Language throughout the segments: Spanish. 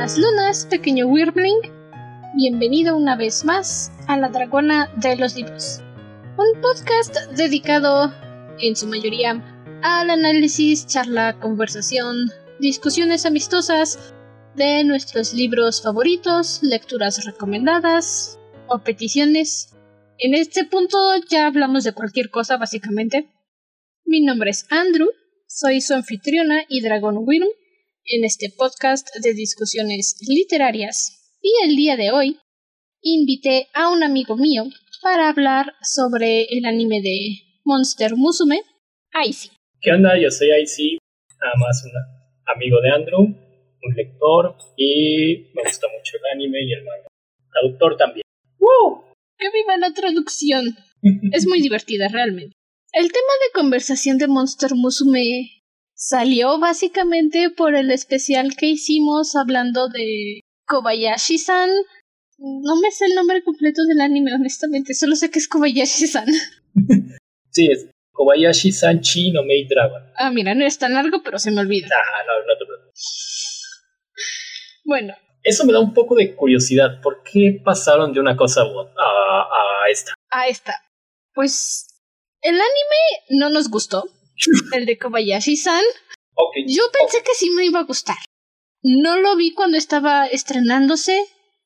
Buenas lunas, pequeño Wirbling. Bienvenido una vez más a La Dragona de los Libros. Un podcast dedicado, en su mayoría, al análisis, charla, conversación, discusiones amistosas de nuestros libros favoritos, lecturas recomendadas o peticiones. En este punto ya hablamos de cualquier cosa, básicamente. Mi nombre es Andrew, soy su anfitriona y Dragon Wyrm en este podcast de discusiones literarias. Y el día de hoy invité a un amigo mío para hablar sobre el anime de Monster Musume, Icy. ¿Qué onda? Yo soy Icy, nada más un amigo de Andrew, un lector y me gusta mucho el anime y el manga. Traductor también. ¡Wow! ¡Qué viva la traducción! es muy divertida realmente. El tema de conversación de Monster Musume salió básicamente por el especial que hicimos hablando de Kobayashi-san. No me sé el nombre completo del anime, honestamente, solo sé que es Kobayashi-san. sí, es Kobayashi-san Chi no Maid Dragon. Ah, mira, no es tan largo, pero se me olvida. Ah, no, no te preocupes. Bueno. Eso me da un poco de curiosidad. ¿Por qué pasaron de una cosa a, a esta? A esta. Pues el anime no nos gustó. El de Kobayashi-san. Yo pensé que sí me iba a gustar. No lo vi cuando estaba estrenándose.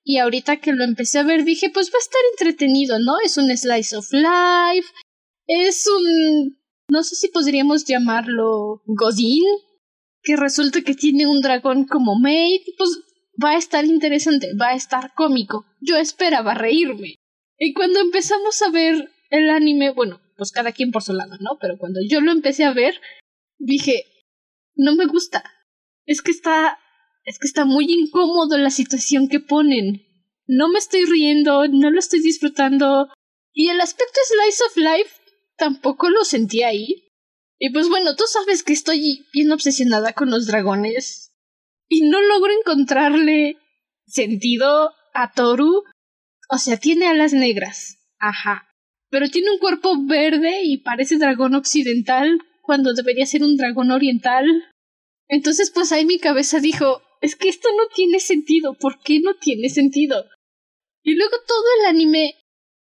Y ahorita que lo empecé a ver dije, pues va a estar entretenido, ¿no? Es un slice of life. Es un... No sé si podríamos llamarlo Godin. Que resulta que tiene un dragón como maid. Pues va a estar interesante, va a estar cómico. Yo esperaba reírme. Y cuando empezamos a ver el anime, bueno, pues cada quien por su lado, ¿no? Pero cuando yo lo empecé a ver, dije, no me gusta. Es que está, es que está muy incómodo la situación que ponen. No me estoy riendo, no lo estoy disfrutando. Y el aspecto Slice of Life tampoco lo sentí ahí. Y pues bueno, tú sabes que estoy bien obsesionada con los dragones. Y no logro encontrarle sentido a Toru. O sea, tiene alas negras. Ajá pero tiene un cuerpo verde y parece dragón occidental cuando debería ser un dragón oriental. Entonces, pues ahí mi cabeza dijo, es que esto no tiene sentido, ¿por qué no tiene sentido? Y luego todo el anime,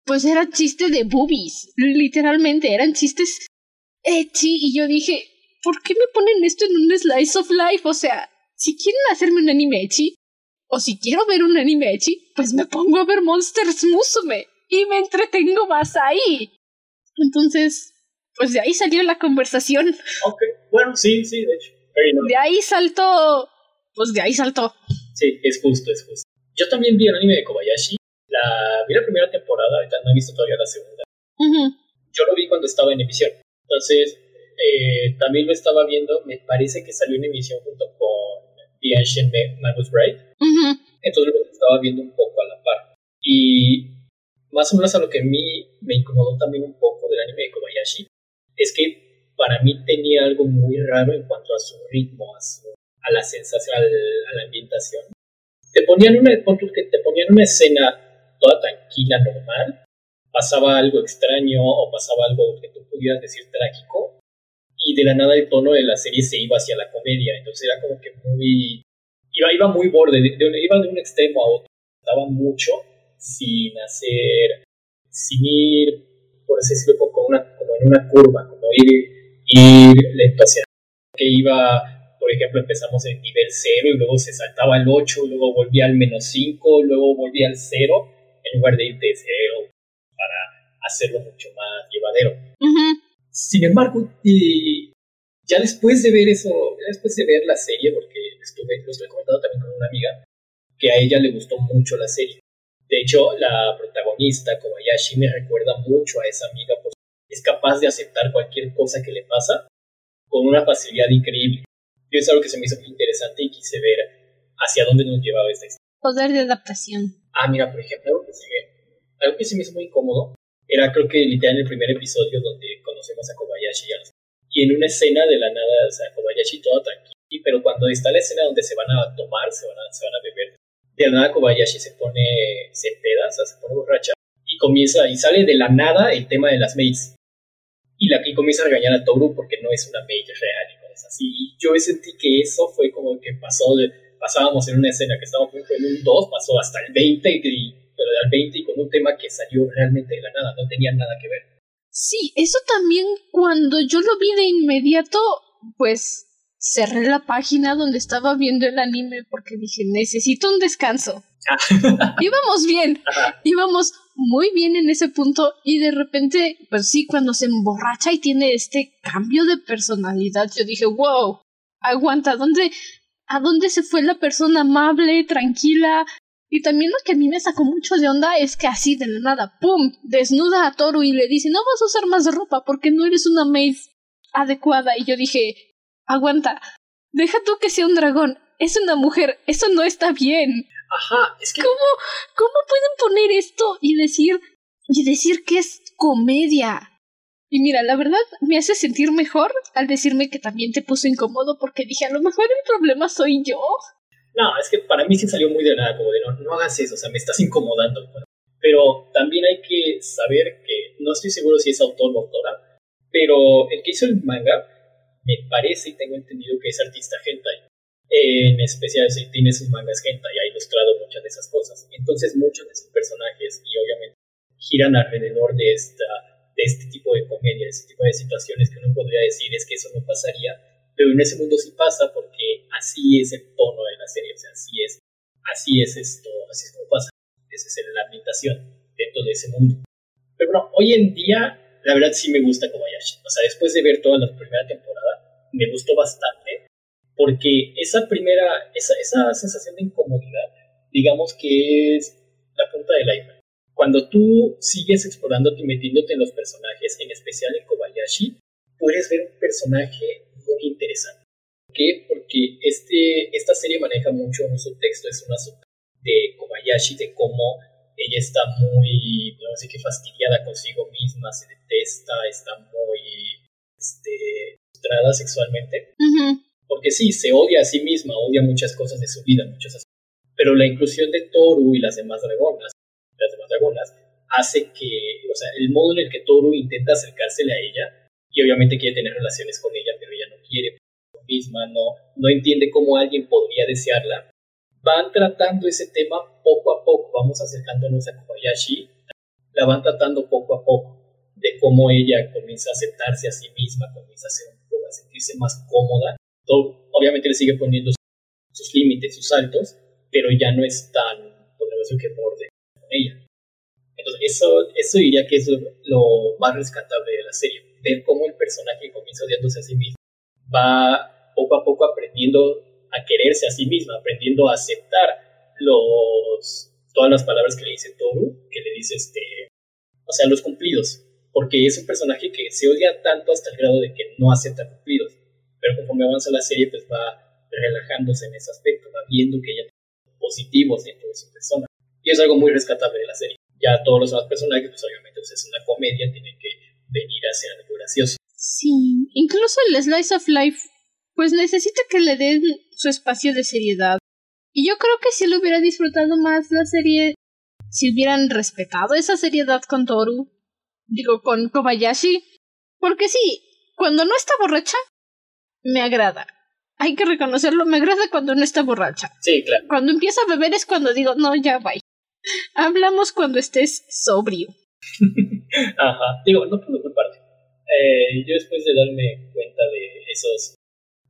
pues era chiste de boobies, literalmente, eran chistes ecchi, y yo dije, ¿por qué me ponen esto en un slice of life? O sea, si quieren hacerme un anime ecchi, o si quiero ver un anime ecchi, pues me pongo a ver Monsters Musume y me entretengo más ahí. Entonces, pues de ahí salió la conversación. Ok, bueno, sí, sí, de hecho. De ahí saltó, pues de ahí saltó. Sí, es justo, es justo. Yo también vi el anime de Kobayashi. La, vi la primera temporada, ahorita no he visto todavía la segunda. Yo lo vi cuando estaba en emisión. Entonces, eh, también lo estaba viendo, me parece que salió en emisión junto con The Ancient Magus Bride. Entonces lo estaba viendo un poco a la par. Y más o menos a lo que a mí me incomodó también un poco del anime de Kobayashi, es que para mí tenía algo muy raro en cuanto a su ritmo, a, a la sensación, a la, ambientación. Te ponían, una, te ponían una escena toda tranquila, normal, pasaba algo extraño o pasaba algo que tú pudieras decir trágico, y de la nada el tono de la serie se iba hacia la comedia, entonces era como que muy... Iba, iba muy borde, iba de un extremo a otro, daba mucho sin hacer, sin ir, por así decirlo, como, una, como en una curva, como ir, ir lento hacia que iba, por ejemplo, empezamos en nivel 0 y luego se saltaba al 8, luego volvía al menos 5, luego volvía al 0, en lugar de ir de 0 para hacerlo mucho más llevadero. Sin embargo, y ya después de ver eso, ya después de ver la serie, porque estuve, lo estoy comentando también con una amiga, que a ella le gustó mucho la serie. De hecho, la protagonista, Kobayashi, me recuerda mucho a esa amiga, porque es capaz de aceptar cualquier cosa que le pasa con una facilidad increíble. Y es algo que se me hizo muy interesante y quise ver hacia dónde nos llevaba esta historia. Poder de adaptación. Ah, mira, por ejemplo, algo que se me, algo que se me hizo muy incómodo era creo que literal en el primer episodio donde conocemos a Kobayashi y a los... Y en una escena de la nada, o sea, Kobayashi todo tranquilo, pero cuando está la escena donde se van a tomar, se van a, se van a beber de la nada Kobayashi se pone, se pedaza, se pone borracha y comienza, y sale de la nada el tema de las maids. Y, la, y comienza a regañar a Toru porque no es una maid real y cosas así. Y yo sentí que eso fue como que pasó pasábamos en una escena que estábamos en un 2, pasó hasta el 20, y, pero al 20 y con un tema que salió realmente de la nada, no tenía nada que ver. Sí, eso también cuando yo lo vi de inmediato, pues cerré la página donde estaba viendo el anime porque dije, necesito un descanso. íbamos bien, íbamos muy bien en ese punto y de repente, pues sí, cuando se emborracha y tiene este cambio de personalidad, yo dije, wow, aguanta, ¿dónde, ¿a dónde se fue la persona amable, tranquila? Y también lo que a mí me sacó mucho de onda es que así de la nada, ¡pum!, desnuda a Toru y le dice, no vas a usar más ropa porque no eres una maid adecuada. Y yo dije, aguanta, deja tú que sea un dragón, es una mujer, eso no está bien. Ajá, es que... ¿Cómo, cómo pueden poner esto y decir, y decir que es comedia? Y mira, la verdad me hace sentir mejor al decirme que también te puso incómodo porque dije, a lo mejor el problema soy yo. No, es que para mí sí salió muy de nada, como de no, no hagas eso, o sea, me estás incomodando. Pero también hay que saber que, no estoy seguro si es autor o autora, pero el que hizo el manga, me parece y tengo entendido que es artista hentai. En especial si tiene sus mangas hentai ha ilustrado muchas de esas cosas. Entonces muchos de sus personajes, y obviamente giran alrededor de, esta, de este tipo de comedia, de este tipo de situaciones que uno podría decir es que eso no pasaría, pero en ese mundo sí pasa porque así es el tono de la serie, o sea, así es, así es esto, así es como pasa, esa es la ambientación dentro de ese mundo. Pero bueno, hoy en día la verdad sí me gusta Kobayashi. O sea, después de ver toda la primera temporada, me gustó bastante, porque esa primera, esa, esa sensación de incomodidad, digamos que es la punta del iceberg. Cuando tú sigues explorándote y metiéndote en los personajes, en especial en Kobayashi, puedes ver un personaje muy interesante. ¿Por qué? Porque este, esta serie maneja mucho un subtexto, es una subtexto de Kobayashi, de cómo ella está muy, no sé qué, fastidiada consigo misma, se detesta, está muy este, frustrada sexualmente. Porque sí, se odia a sí misma, odia muchas cosas de su vida, aspectos. Pero la inclusión de Toru y las demás dragonas, las demás dragonas, hace que, o sea, el modo en el que Toru intenta acercársele a ella, y obviamente quiere tener relaciones con ella, pero ella no quiere, misma, no, no entiende cómo alguien podría desearla, van tratando ese tema poco a poco, vamos acercándonos a Kobayashi, la van tratando poco a poco, de cómo ella comienza a aceptarse a sí misma, comienza a, sentirse más cómoda. Todo, obviamente le sigue poniendo sus límites, sus saltos, pero ya no es tan, podríamos decir que borde con ella. Entonces, eso, eso diría que es lo, más rescatable de la serie, ver cómo el personaje comienza odiándose a sí mismo, va poco a poco aprendiendo a quererse a sí misma, aprendiendo a aceptar los, todas las palabras que le dice Toru, que le dice, este, o sea, los cumplidos, porque es un personaje que se odia tanto hasta el grado de que no acepta cumplidos, pero conforme avanza la serie, pues va relajándose en ese aspecto, va viendo que ella tiene positivos dentro de su persona, y es algo muy rescatable de la serie. Ya todos los demás personajes, pues obviamente pues, es una comedia, tienen que venir a ser algo gracioso. Sí, incluso el Slice of Life pues necesita que le den su espacio de seriedad. Y yo creo que si lo hubiera disfrutado más la serie, si hubieran respetado esa seriedad con Toru, digo, con Kobayashi, porque sí, cuando no está borracha, me agrada. Hay que reconocerlo, me agrada cuando no está borracha. Sí, claro. Cuando empieza a beber es cuando digo, no, ya bye. Hablamos cuando estés sobrio. Ajá, digo, no puedo culparte. Eh, yo después de darme cuenta de esos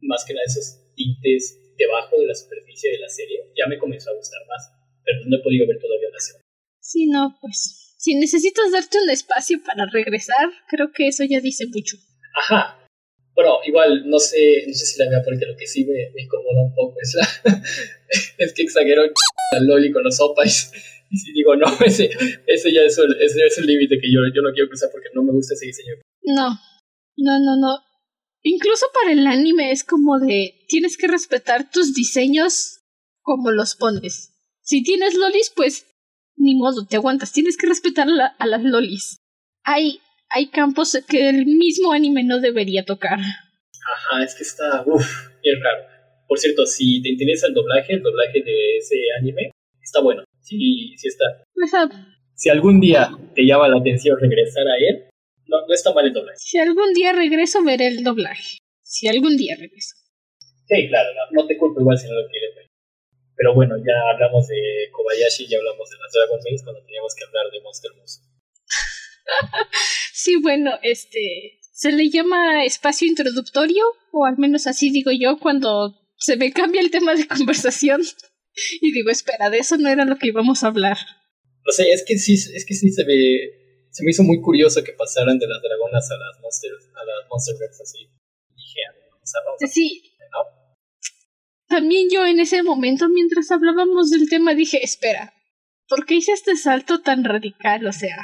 más que nada esos tintes debajo de la superficie de la serie, ya me comenzó a gustar más, pero no he podido ver todavía la serie. Sí, no, pues si necesitas darte un espacio para regresar, creo que eso ya dice mucho. Ajá. Bueno, igual, no sé, no sé si la vea porque lo que sí me, me incomoda un poco es la, es que exageró la Loli con los opais. Y si digo, no, ese, ese ya es el, ese es el límite que yo, yo no quiero cruzar porque no me gusta ese diseño. No, no, no, no. Incluso para el anime es como de tienes que respetar tus diseños como los pones. Si tienes lolis, pues ni modo, te aguantas. Tienes que respetar a las lolis. Hay, hay campos que el mismo anime no debería tocar. Ajá, es que está, uff, bien raro. Por cierto, si te interesa el doblaje, el doblaje de ese anime, está bueno. Sí, sí está. Si algún día te llama la atención regresar a él, no, no está mal el doblaje. Si algún día regreso, veré el doblaje. Si algún día regreso. Sí, claro, no, te culpo igual si no lo quieres ver. Pero bueno, ya hablamos de Kobayashi, ya hablamos de las Dragon cuando teníamos que hablar de Monster Musume. sí, bueno, este se le llama espacio introductorio, o al menos así digo yo, cuando se me cambia el tema de conversación y digo, espera, de eso no era lo que íbamos a hablar. No sé, es que sí, es que sí se ve, se me hizo muy curioso que pasaran de las dragonas a las monsters, a las monsters así. Dije, o sea, vamos sí. También yo en ese momento, mientras hablábamos del tema, dije, espera, ¿por qué hice este salto tan radical? O sea,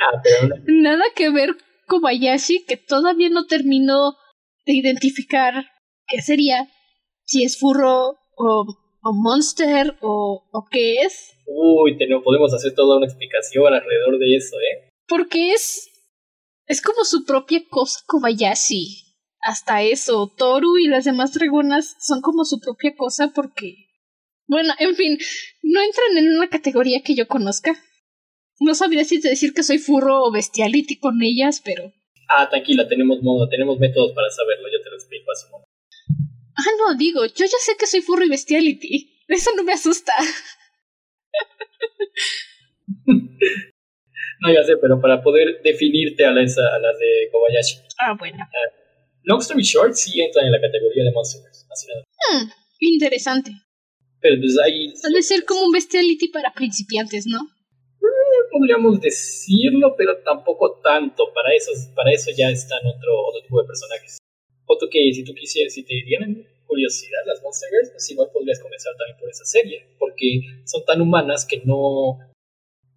ah, pero nada que ver Kobayashi que todavía no terminó de identificar qué sería, si es furro o, o monster o, o qué es. Uy, tenemos, podemos hacer toda una explicación alrededor de eso, ¿eh? Porque es. Es como su propia cosa Kobayashi. Hasta eso, Toru y las demás dragonas son como su propia cosa porque. Bueno, en fin, no entran en una categoría que yo conozca. No sabría si decir que soy furro o bestiality con ellas, pero. Ah, tranquila, tenemos modo, tenemos métodos para saberlo, yo te lo explico hace un momento. Ah, no, digo, yo ya sé que soy furro y bestiality. Eso no me asusta. no, ya sé, pero para poder definirte a las, a las de Kobayashi. Ah, bueno. Uh, long story short, sí entran en la categoría de monsters. Así nada. Hmm, interesante. Pero pues ahí. Debe ser como un bestiality para principiantes, ¿no? podríamos decirlo, pero tampoco tanto. Para eso, para eso ya están otro, otro tipo de personajes. Otro que si tú quisieras, si te dieran curiosidad las Monster Girls, pues igual podrías comenzar también por esa serie, porque son tan humanas que no,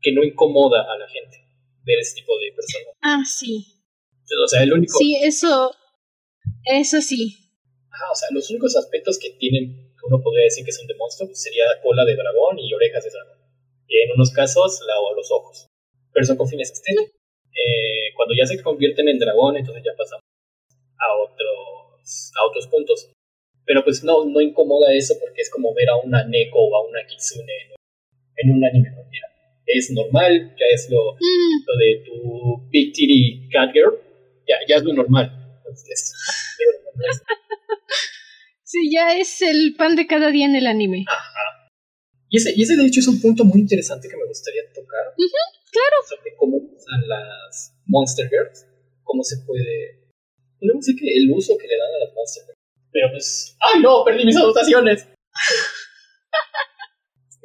que no incomoda a la gente ver ese tipo de personas. Ah, sí. o sea, el único... Sí, eso, eso sí. Ah, o sea, los únicos aspectos que tienen, que uno podría decir que son de monstruo, pues sería cola de dragón y orejas de dragón y en unos casos la, los ojos. Pero son con fines estéticos. Eh, cuando ya se convierten en dragón, entonces ya pasamos a otros, a otros puntos. Pero pues no, no incomoda eso porque es como ver a una Neko o a una Kitsune en, un anime cualquiera. Es normal, ya es lo, mm. lo de tu Big Titty Cat Girl, ya, ya es lo normal. sí, ya es el pan de cada día en el anime. Ajá. Y ese, y ese de hecho es un punto muy interesante que me gustaría tocar. claro. Sobre cómo usan las Monster Girls. Cómo se puede. Podemos decir que el uso que le dan a las Girls. Pero pues. ¡Ay no! ¡Perdí mis anotaciones!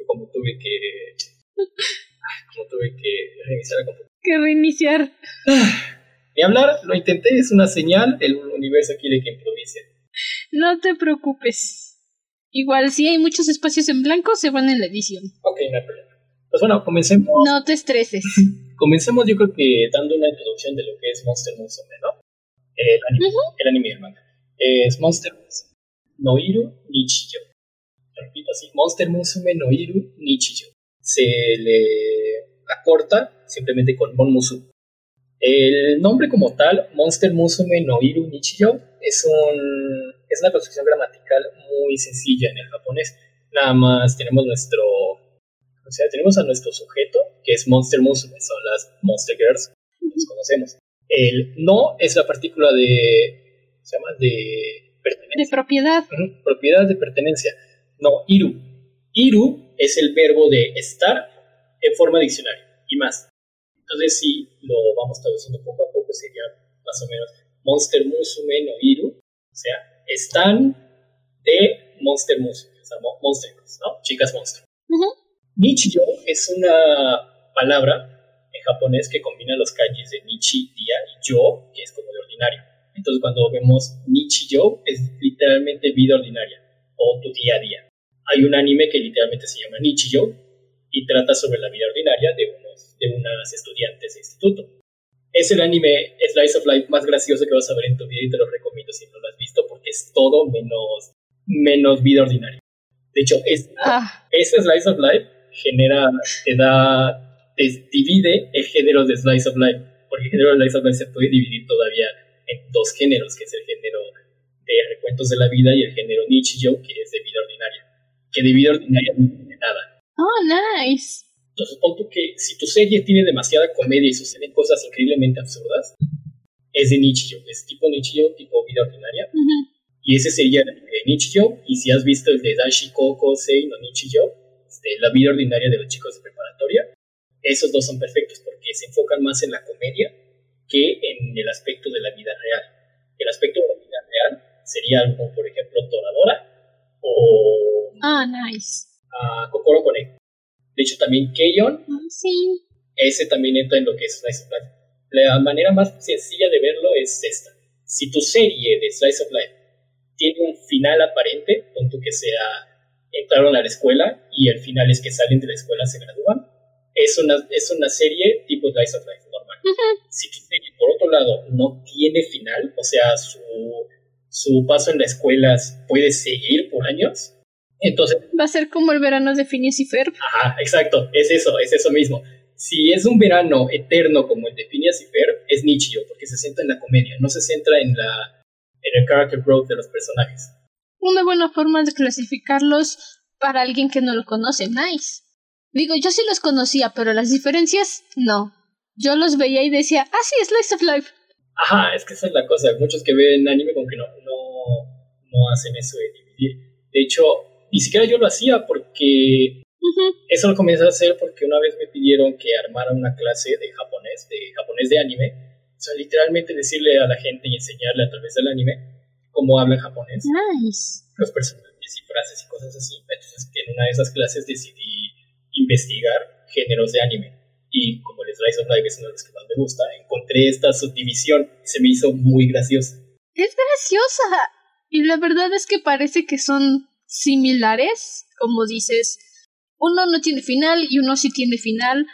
como tuve que. Como tuve que reiniciar la computadora. Que reiniciar. Ni hablar, lo intenté, es una señal. El universo quiere que improvise. No te preocupes. Igual, si hay muchos espacios en blanco, se van en la edición. Ok, no hay problema. Pues bueno, comencemos. No te estreses. comencemos, yo creo que dando una introducción de lo que es Monster Musume, ¿no? El anime, el anime del manga. Es Monster Noiru Nichiyo. Repito así: Monster Musume Noiru Nichiyo. Se le acorta simplemente con Mon Musu. El nombre como tal, Monster Musume Noiru Nichiyo, es un es una construcción gramatical muy sencilla en el japonés. Nada más tenemos nuestro, o sea, tenemos a nuestro sujeto, que es Monster Musume, son las Monster Girls, los conocemos. El no es la partícula de, se llama, de pertenencia. De propiedad. propiedad de pertenencia. No, iru. Iru es el verbo de estar en forma diccionario y más. Entonces, si lo vamos traduciendo poco a poco, sería más o menos Monster Musume no Iru, o sea, están de Monster Musume, o sea, Monster ¿no? Chicas monstruo. Nichiyo es una palabra japonés que combina los kanjis de Nichi, día, y yo, que es como de ordinario. Entonces, cuando vemos Nichiyo, es literalmente vida ordinaria o tu día a día. Hay un anime que literalmente se llama Nichiyo y trata sobre la vida ordinaria de, unos, de unas estudiantes de instituto es el anime Slice of Life más gracioso que vas a ver en tu vida y te lo recomiendo si no lo has visto porque es todo menos, menos vida ordinaria. De hecho, es, ah. ese Slice of Life genera, te da, te divide el género de Slice of Life, porque el género de Slice of Life se puede dividir todavía en dos géneros, que es el género de recuentos de la vida y el género Nichijou, que es de vida ordinaria. Que de vida ordinaria no tiene nada. Oh, nice. Entonces, pon que si tu serie tiene demasiada comedia y suceden cosas increíblemente absurdas, es de Nichio, es tipo Nichio, tipo vida ordinaria. Y ese sería el de Nichijou, y si has visto el de Dashi Koko Sei no Nichijou, este, la vida ordinaria de los chicos de preparatoria, esos dos son perfectos porque se enfocan más en la comedia que en el aspecto de la vida real. El aspecto de la vida real sería algo como, por ejemplo, Toradora o... Ah, nice. Uh, Kokoro Connect. De hecho, también Keion. Ah, sí. Ese también entra en lo que es Slice of Life. La manera más sencilla de verlo es esta. Si tu serie de Slice of Life tiene un final aparente, tu que sea entraron a la escuela y el final es que salen de la escuela, se gradúan, es una, es una serie tipo Slice of Life normal. Si tu serie, por otro lado, no tiene final, o sea, su, su paso en la escuela puede seguir por años, entonces... Va a ser como el verano de Phineas y Ferb. Ajá, exacto, es eso, es eso mismo. Si es un verano eterno como el de Phineas y Ferb, es Nichio, porque se centra en la comedia, no se centra en, la, en el character growth de los personajes. Una buena forma de clasificarlos para alguien que no lo conoce, nice. Digo, yo sí los conocía, pero las diferencias, no. Yo los veía y decía, ah, sí, es Slice of Life. Ajá, es que esa es la cosa. Muchos que ven anime como que no, no, no hacen eso de dividir. De hecho, ni siquiera yo lo hacía porque eso lo comencé a hacer porque una vez me pidieron que armara una clase de japonés, de japonés de anime. O sea, literalmente decirle a la gente y enseñarle a través del anime cómo habla japonés. Nice. Los personajes y frases y cosas así. Entonces, en una de esas clases decidí investigar géneros de anime. Y como el Slice of Life es uno de los que más me gusta, encontré esta subdivisión y se me hizo muy graciosa. Es graciosa. Y la verdad es que parece que son similares, como dices, uno no tiene final y uno sí tiene final,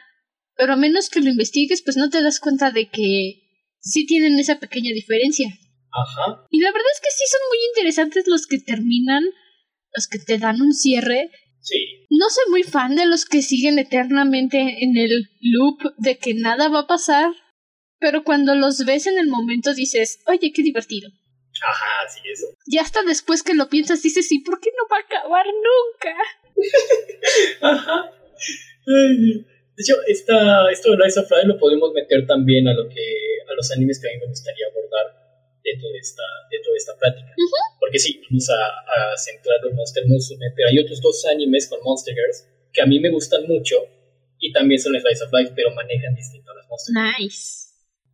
pero a menos que lo investigues, pues no te das cuenta de que sí tienen esa pequeña diferencia. Ajá. Y la verdad es que sí son muy interesantes los que terminan, los que te dan un cierre. Sí. No soy muy fan de los que siguen eternamente en el loop de que nada va a pasar, pero cuando los ves en el momento dices, oye, qué divertido. Ajá, sí, eso. Y hasta después que lo piensas dices, sí, ¿por qué no va a acabar nunca? Ajá. De hecho, esta, esto de Rise of lo podemos meter también a lo que a los animes que a mí me gustaría abordar dentro de esta, dentro de esta plática. Porque sí, vamos a, a centrarlo en Monster Musume, pero hay otros dos animes con Monster Girls que a mí me gustan mucho y también son Slice of Life, pero manejan distinto a las Monster Nice.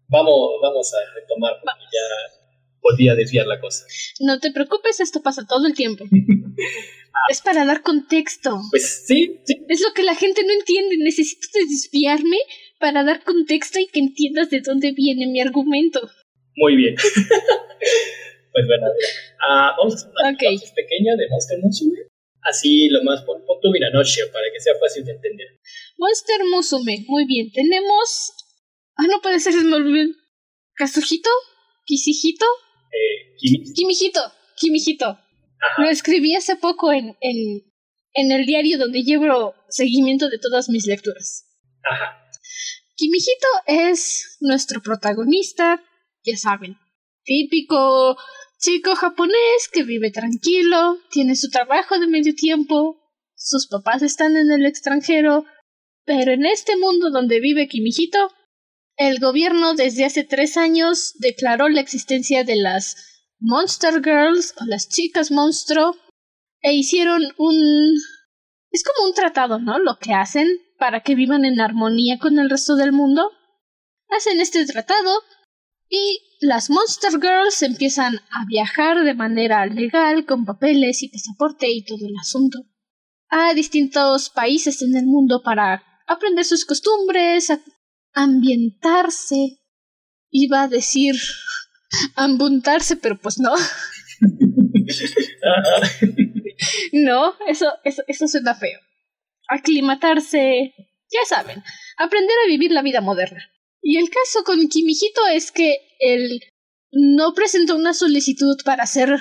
Vamos, vamos a retomar porque ya volví a desviar la cosa. No te preocupes, esto pasa todo el tiempo. Es para dar contexto. Pues sí, sí. Es lo que la gente no entiende. Necesito desviarme para dar contexto y que entiendas de dónde viene mi argumento. Muy bien. pues bueno, uh, vamos a hacer una okay. pequeña de Monster Musume. Así lo más, pon, pon tu noche para que sea fácil de entender. Monster Musume, muy bien. Tenemos. Ah, no puede ser, es muy ¿Kazuhito? ¿Kisijito? Eh, Kimijito, Kimijito. Lo escribí hace poco en, en, en el diario donde llevo seguimiento de todas mis lecturas. Ajá. Kimijito es nuestro protagonista, ya saben, típico chico japonés que vive tranquilo, tiene su trabajo de medio tiempo, sus papás están en el extranjero, pero en este mundo donde vive Kimijito, el gobierno desde hace tres años declaró la existencia de las Monster Girls o las chicas monstruo e hicieron un... Es como un tratado, ¿no? Lo que hacen para que vivan en armonía con el resto del mundo. Hacen este tratado y las Monster Girls empiezan a viajar de manera legal con papeles y pasaporte y todo el asunto a distintos países en el mundo para aprender sus costumbres, ambientarse. Iba a decir ambuntarse, pero pues no. no, eso, eso, eso suena feo. Aclimatarse, ya saben, aprender a vivir la vida moderna. Y el caso con Kimijito es que él no presentó una solicitud para ser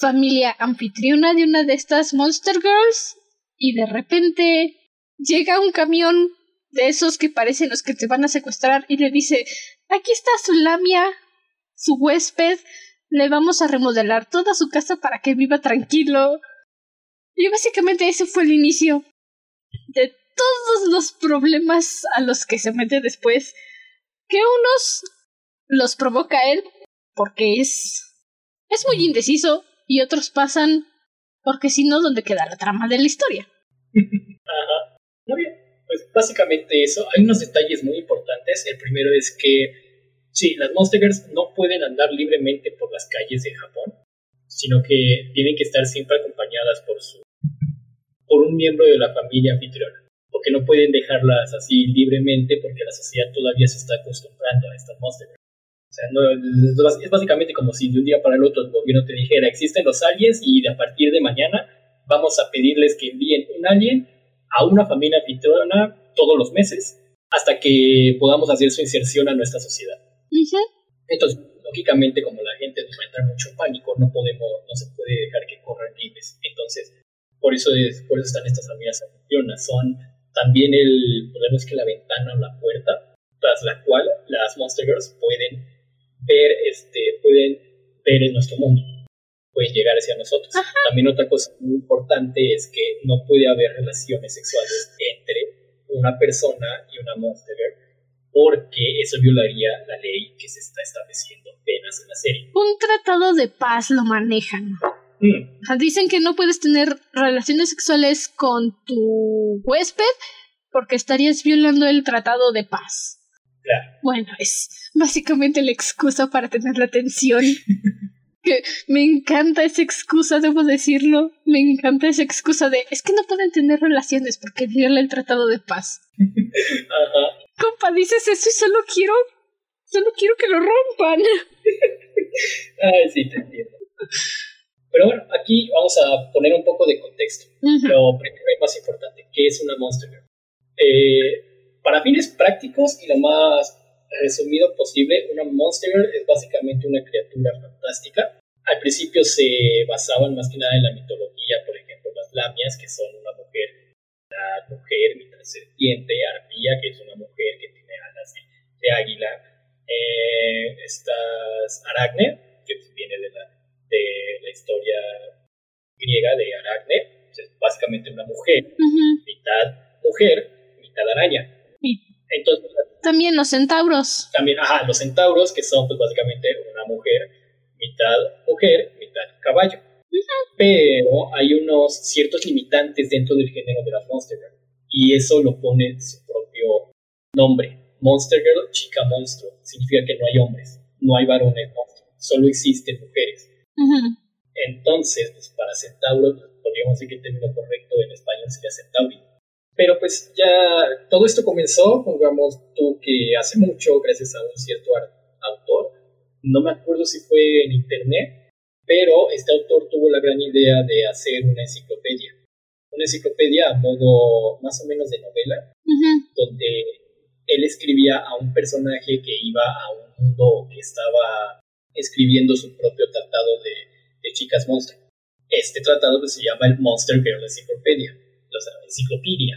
familia anfitriona de una de estas Monster Girls y de repente llega un camión de esos que parecen los que te van a secuestrar y le dice aquí está su lamia su huésped, le vamos a remodelar toda su casa para que viva tranquilo. Y básicamente ese fue el inicio de todos los problemas a los que se mete después, que unos los provoca él porque es es muy indeciso y otros pasan porque si no, ¿dónde queda la trama de la historia? Ajá. Muy bien. Pues básicamente eso. Hay unos detalles muy importantes. El primero es que, sí, las Monsters no pueden andar libremente por las calles de Japón, sino que tienen que estar siempre acompañadas por su por un miembro de la familia anfitriona, porque no pueden dejarlas así libremente porque la sociedad todavía se está acostumbrando a estas Monsters. O sea, no, es básicamente como si de un día para el otro el gobierno te dijera, existen los aliens y a partir de mañana vamos a pedirles que envíen un alien a una familia anfitriona todos los meses hasta que podamos hacer su inserción a nuestra sociedad. Entonces, lógicamente, como la gente nos va a entrar mucho pánico, no podemos, no se puede dejar que corran libres. Entonces, por eso, es, por eso están estas familias anfitrionas. Son también el, podemos que la ventana o la puerta tras la cual las Monster Girls pueden ver, este, pueden ver en nuestro mundo, pueden llegar hacia nosotros. También otra cosa muy importante es que no puede haber relaciones sexuales entre una persona y una monster porque eso violaría la ley que se está estableciendo apenas en la serie. Un tratado de paz lo manejan. Mm. Dicen que no puedes tener relaciones sexuales con tu huésped porque estarías violando el tratado de paz. Bueno, es básicamente la excusa para tener la atención. que me encanta esa excusa, debo decirlo. Me encanta esa excusa de es que no pueden tener relaciones porque viola el tratado de paz. Ajá. Compa, dices eso y solo quiero. Solo quiero que lo rompan. Ay, sí, te entiendo. Pero bueno, aquí vamos a poner un poco de contexto. Lo primero y más importante, ¿qué es una Monster Girl? Eh, para fines prácticos y lo más resumido posible, una Monster es básicamente una criatura fantástica. Al principio se basaban más que nada en la mitología, por ejemplo, las lamias, que son una mujer, una mujer, mitad serpiente, arpía, que es una mujer que tiene alas de, águila, eh, estas aracne, que viene de la, de la historia griega de aracne, es básicamente una mujer, mitad mujer, mitad araña. Entonces, también los centauros. También, ajá, los centauros, que son pues básicamente una mujer, mitad mujer, mitad caballo. Pero hay unos ciertos limitantes dentro del género de las Monster Girl. Y eso lo pone su propio nombre. Monster Girl, chica monstruo. Significa que no hay hombres, no hay varones monstruos, solo existen mujeres. Entonces, pues, para centauro, pues, podríamos decir que el término correcto en español sería centauri pero pues ya todo esto comenzó, pongamos tú que hace mucho, gracias a un cierto autor, no me acuerdo si fue en internet, pero este autor tuvo la gran idea de hacer una enciclopedia. Una enciclopedia a modo más o menos de novela, donde él escribía a un personaje que iba a un mundo que estaba escribiendo su propio tratado de, de chicas monstruos. Este tratado pues, se llama el Monster Girl Encyclopedia la enciclopedia.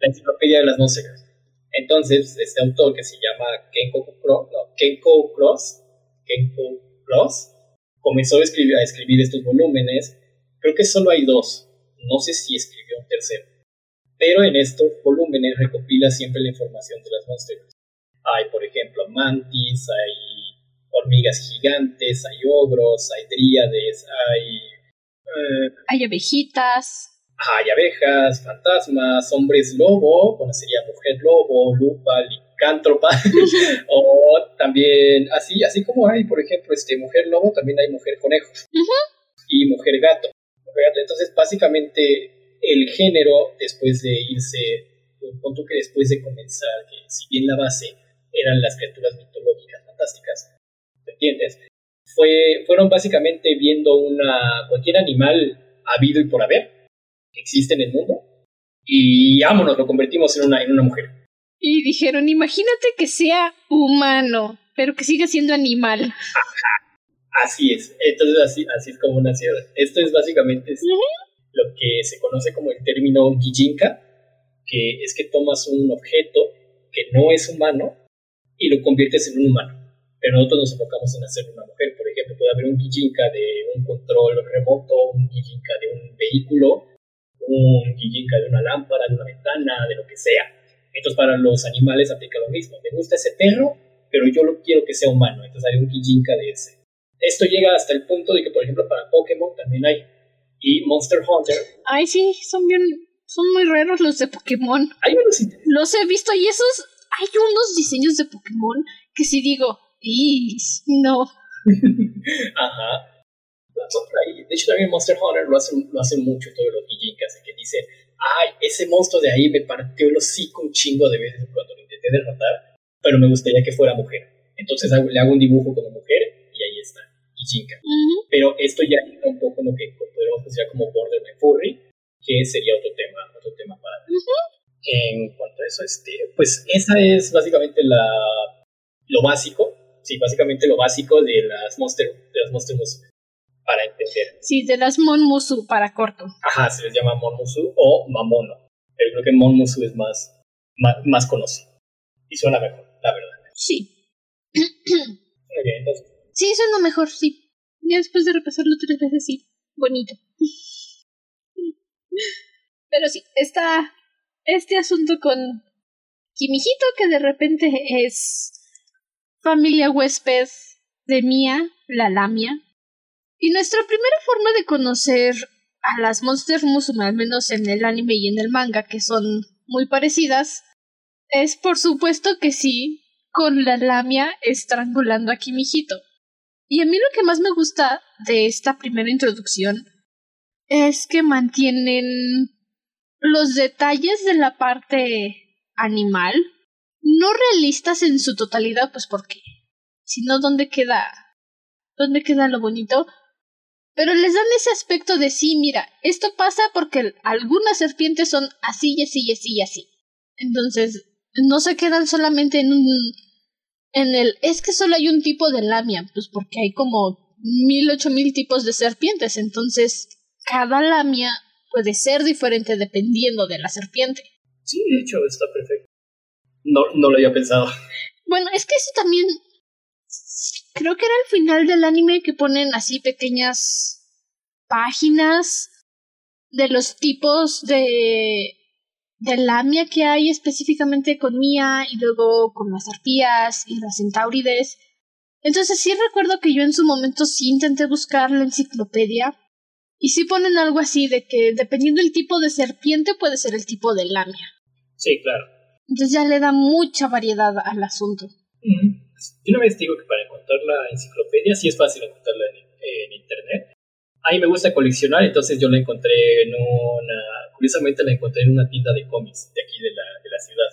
La enciclopedia de las monsters. Entonces, este autor que se llama Kenko Cross, no, Kenko Cross, Kenko Cross, comenzó a escribir, a escribir estos volúmenes. Creo que solo hay dos. No sé si escribió un tercero. Pero en estos volúmenes recopila siempre la información de las monsters. Hay, por ejemplo, mantis, hay hormigas gigantes, hay ogros, hay dríades, hay... Eh, hay abejitas hay abejas, fantasmas, hombres lobo, bueno, sería mujer lobo, lupa, licántropa, o también, así, así como hay, por ejemplo, este, mujer lobo, también hay mujer conejo y mujer gato. Entonces, básicamente, el género, después de irse, punto que después de comenzar, que si bien la base eran las criaturas mitológicas fantásticas, ¿me entiendes? Fue, fueron básicamente viendo una, cualquier animal habido y por haber, existe en el mundo y vámonos, lo convertimos en una, en una mujer. Y dijeron, imagínate que sea humano, pero que siga siendo animal. Así es, entonces así, así es como nació. Esto es básicamente lo que se conoce como el término Gijinka, que es que tomas un objeto que no es humano y lo conviertes en un humano. Pero nosotros nos enfocamos en hacer una mujer. Por ejemplo, puede haber un Gijinka de un control remoto, un Gijinka de un vehículo, un kijinka de una lámpara, de una ventana, de lo que sea. Entonces para los animales aplica lo mismo. Me gusta ese perro, pero yo lo quiero que sea humano. Entonces haré un kijinka de ese. esto llega hasta el punto de que, por ejemplo, para Pokémon también hay. Y Monster Hunter. Ay, sí, son bien. Son muy raros los de Pokémon. Hay unos. Los he visto y esos. Hay unos diseños de Pokémon que si digo. No. Ajá. De hecho, también Monster Hunter lo hacen, lo hacen mucho todos los Gijinkas, que dicen, ay, ese monstruo de ahí me partió el hocico un chingo de veces cuando lo intenté derrotar, pero me gustaría que fuera mujer. Entonces le hago un dibujo como mujer y ahí está, Gijinka. Pero esto ya entra un poco en lo que podemos considerar como Borderline Furry, que sería otro tema, otro tema para... En cuanto a eso, este, pues esa es básicamente la, lo básico, sí, básicamente lo básico de las Monster, de las Monster para entender. Sí, de las Monmusu para corto. Ajá, se les llama Monmusu o Mamono. Pero creo que Monmusu es más, más, conocido. Y suena mejor, la verdad. Sí. Muy bien, entonces. Sí, suena mejor, sí. Ya después de repasarlo tres veces, sí. Bonito. Pero sí, está este asunto con Kimijito, que de repente es familia huésped de Mia, la Lamia, y nuestra primera forma de conocer a las Monster Musume, al menos en el anime y en el manga, que son muy parecidas, es por supuesto que sí, con la Lamia estrangulando a Kimijito. Y a mí lo que más me gusta de esta primera introducción es que mantienen los detalles de la parte animal, no realistas en su totalidad, pues porque, si no, ¿dónde queda? ¿Dónde queda lo bonito? Pero les dan ese aspecto de sí, mira, esto pasa porque algunas serpientes son así y así y así y así. Entonces, no se quedan solamente en un en el es que solo hay un tipo de lamia, pues porque hay como mil ocho mil tipos de serpientes, entonces cada lamia puede ser diferente dependiendo de la serpiente. Sí, de hecho está perfecto. No, no lo había pensado. Bueno, es que eso también creo que era el final del anime que ponen así pequeñas páginas de los tipos de de lamia que hay específicamente con Mia y luego con las arpías y las centaurides. Entonces sí recuerdo que yo en su momento sí intenté buscar la enciclopedia y sí ponen algo así de que dependiendo del tipo de serpiente puede ser el tipo de lamia. Sí, claro. Entonces ya le da mucha variedad al asunto. Yo una vez digo que para encontrar la enciclopedia sí es fácil encontrarla en, internet. A mí me gusta coleccionar, entonces yo la encontré en una... Curiosamente la encontré en una tienda de cómics de aquí de la, de la ciudad.